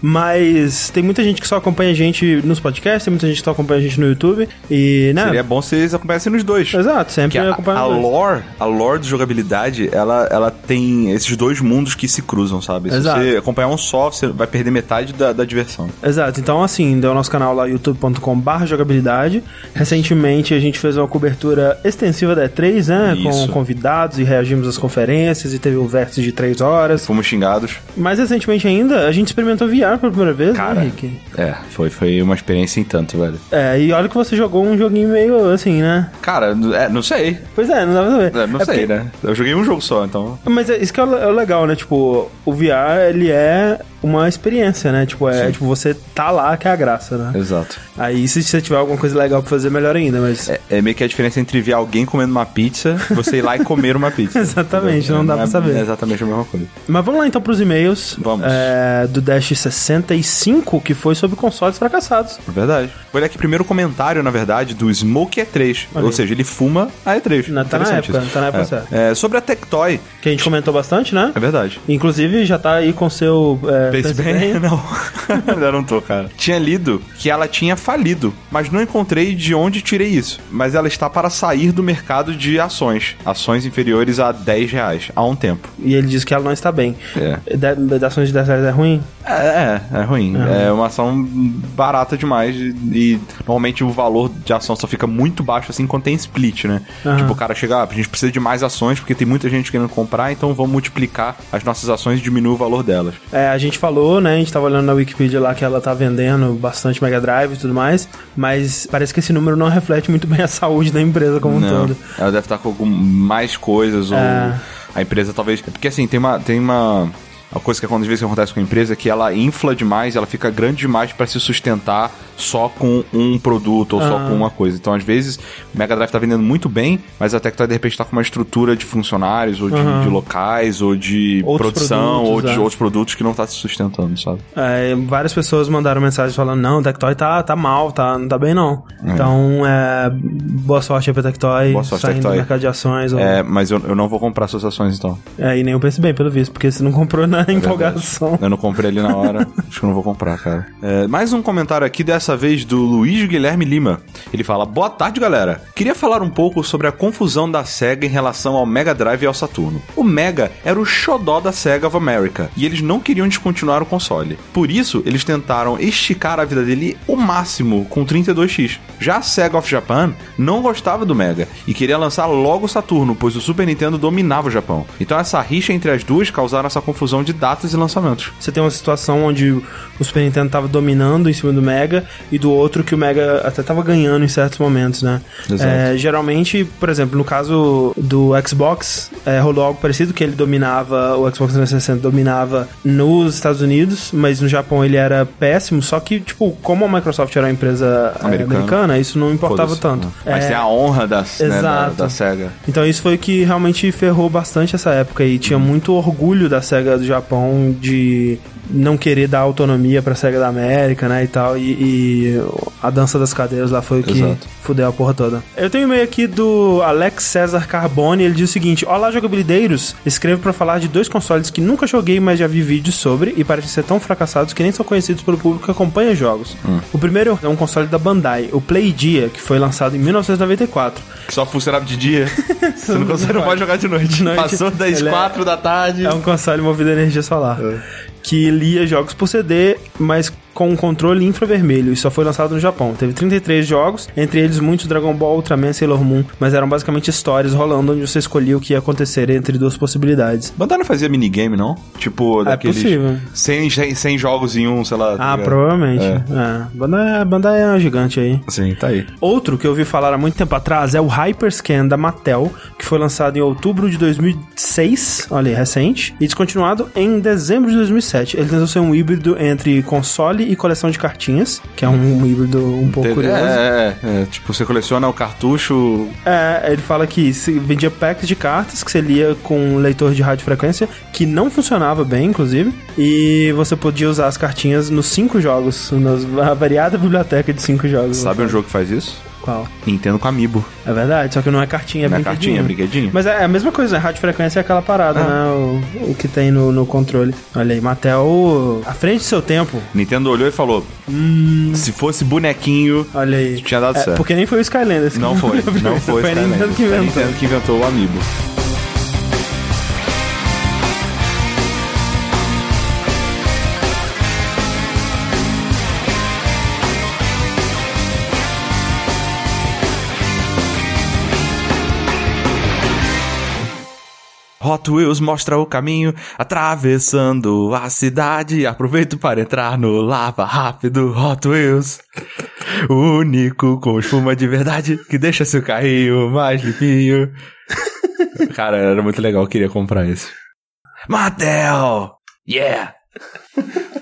mas tem muita gente que só acompanha a gente nos podcasts, tem muita gente que só acompanha a gente no YouTube. E, né? Seria bom se eles acompanhassem nos dois. Exato, sempre a, a lore, a lore de jogabilidade, ela, ela tem esses dois mundos que se cruzam, sabe? Exato. Se você acompanhar um só, você vai perder metade da, da diversão. Exato, então assim, deu o nosso canal lá, youtube.com.br jogabilidade. Recentemente a gente fez uma cobertura extensiva da E3, né? Com Isso. convidados e reagimos às conferências e teve o vértice de 3 horas. Fomos xingados. Mais recentemente ainda, a gente experimentou VR pela primeira vez, Cara. né, Rick? É, foi, foi uma experiência em tanto, velho. É, e olha que você jogou um joguinho meio assim, né? Cara, é, não sei. Pois é, não dá pra saber. É, não É sei, porque- né? Eu joguei um jogo só, então. Mas é, isso que é é o legal, né? Tipo, o VR, ele é uma experiência, né? Tipo, é tipo, você tá lá que é a graça, né? Exato. Aí, se você tiver alguma coisa legal pra fazer, melhor ainda, mas... É, é meio que a diferença entre ver alguém comendo uma pizza e você ir lá e comer uma pizza. Exatamente, não dá pra é, saber. É exatamente a mesma coisa. Mas vamos lá então pros e-mails. Vamos. É, do Dash 65, que foi sobre consoles fracassados. É verdade. Vou ler aqui primeiro o comentário, na verdade, do Smoke E3. Olha Ou seja, ele fuma a E3. Na- tá na época, isso. tá na época é. certa. É, sobre a Tectoy. Que a gente comentou bastante, né? É verdade. Inclusive, já tá aí com seu... É, Pense bem? Não. Ainda não tô, cara. Tinha lido que ela tinha falido, mas não encontrei de onde tirei isso. Mas ela está para sair do mercado de ações. Ações inferiores a 10 reais, há um tempo. E ele diz que ela não está bem. É. Da, da ações de 10 reais é ruim? É, é, é ruim. É uma ação barata demais e, e normalmente o valor de ação só fica muito baixo assim quando tem split, né? Aham. Tipo, o cara chega, ah, a gente precisa de mais ações porque tem muita gente querendo comprar, então vamos multiplicar as nossas ações e diminuir o valor delas. É, a gente falou, né? A gente tava olhando na Wikipedia lá que ela tá vendendo bastante Mega Drive e tudo mais, mas parece que esse número não reflete muito bem a saúde da empresa como um Não, todo. ela deve estar com algum, mais coisas, ou É. a empresa talvez. Porque assim, tem uma. Tem uma a coisa que às vezes acontece com a empresa é que ela infla demais, ela fica grande demais para se sustentar só com um produto ou só Ah. com uma coisa. Então, às vezes, o Mega Drive tá vendendo muito bem, mas a Tectoy de repente tá com uma estrutura de funcionários, ou de, Aham. de locais, ou de Outros produção, ou de é. outros produtos que não tá se sustentando, sabe? É, várias pessoas mandaram mensagem falando, não, o Tectoy tá, tá mal, tá, não tá bem não. Então, é, boa sorte aí pra Tectoy, Boa sorte, saindo Tectoy. do mercado de ações. Ou, É, mas eu, eu não vou comprar suas ações então. é, e nem eu pense bem, pelo visto, porque você não comprou na na É empolgação. Eu não comprei ali na hora, acho que eu não vou comprar, cara. É, mais um comentário aqui, dessa vez do Luiz Guilherme Lima. Ele fala: Boa tarde, galera. Queria falar um pouco sobre a confusão da SEGA em relação ao Mega Drive e ao Saturno. O Mega era o xodó da SEGA of America e eles não queriam descontinuar o console. Por isso, eles tentaram esticar a vida dele o máximo com o 32X. Já a SEGA of Japan não gostava do Mega e queria lançar logo o Saturno, pois o Super Nintendo dominava o Japão. Então essa rixa entre as duas causaram essa confusão de datas e lançamentos. Você tem uma situação onde o Super Nintendo tava dominando em cima do Mega e do outro que o Mega até tava ganhando em certos momentos, né? É, geralmente, por exemplo, no caso do Xbox, é, rolou algo parecido que ele dominava, o Xbox 360 dominava nos Estados Unidos, mas no Japão ele era péssimo, só que, tipo, como a Microsoft era uma empresa é, Americana. americana, isso não importava tanto. Mas É, tem a honra das, né, da, da SEGA. então isso foi o que realmente ferrou bastante essa época e tinha muito orgulho da SEGA do Japão de não querer dar autonomia pra SEGA da América, né, e tal, e, e a dança das cadeiras lá foi o que Exato. fudeu a porra toda. Eu tenho um e-mail aqui do Alex César Carbone, ele diz o seguinte, Olá jogabilideiros, escrevo pra falar de dois consoles que nunca joguei, mas já vi vídeos sobre e parecem ser tão fracassados que nem são conhecidos pelo público que acompanha jogos. O primeiro é um console da Bandai, o Playdia, que foi lançado em 1994. Que só funcionava de dia. você não, não pode jogar de noite. De noite. Passou das é- 4 da tarde. É um console movido a energia solar. É. Que lia jogos por CD, mas com um controle infravermelho e só foi lançado no Japão. Teve 33 jogos, entre eles muitos Dragon Ball, Ultraman, Sailor Moon, mas eram basicamente histórias rolando onde você escolhia o que ia acontecer entre duas possibilidades. Bandai não fazia minigame, não? Tipo, daqueles... É possível. 100, 100, 100 jogos em um, sei lá. tá Ah, ligado? provavelmente. É. É. Bandai, Bandai é uma gigante aí. Sim, tá aí. Outro que eu ouvi falar há muito tempo atrás é o Hyperscan da Mattel, que foi lançado em outubro de 2006, olha aí, recente, e descontinuado em dezembro de 2007. Ele tentou ser um híbrido entre console e coleção de cartinhas, que é um híbrido um pouco curioso. É, é, é, tipo, você coleciona o cartucho. É, ele fala que se vendia packs de cartas que você lia com um leitor de radiofrequência, que não funcionava bem, inclusive, e você podia usar as cartinhas nos cinco jogos, nas, a variada biblioteca de cinco jogos. Sabe um jogo que faz isso? Qual? Nintendo com Amiibo. É verdade, só que não é cartinha, é Não é brinquedinho. cartinha, é brinquedinho. Mas é a mesma coisa, né? Radiofrequência é aquela parada, Ah. né? O, o que tem no, no controle. Olha aí, Mattel, à frente do seu tempo. Nintendo olhou e falou: se fosse bonequinho, Olha aí. tinha dado É, certo. porque nem foi o Skylanders. Não foi, não foi. Foi a Skylanders. Nintendo que Foi a inventou. Nintendo que inventou o Amiibo. Hot Wheels mostra o caminho, atravessando a cidade. Aproveito para entrar no lava rápido Hot Wheels. O único com espuma de verdade que deixa seu carrinho mais limpinho. Cara, era muito legal, eu queria comprar esse. Mattel! Yeah!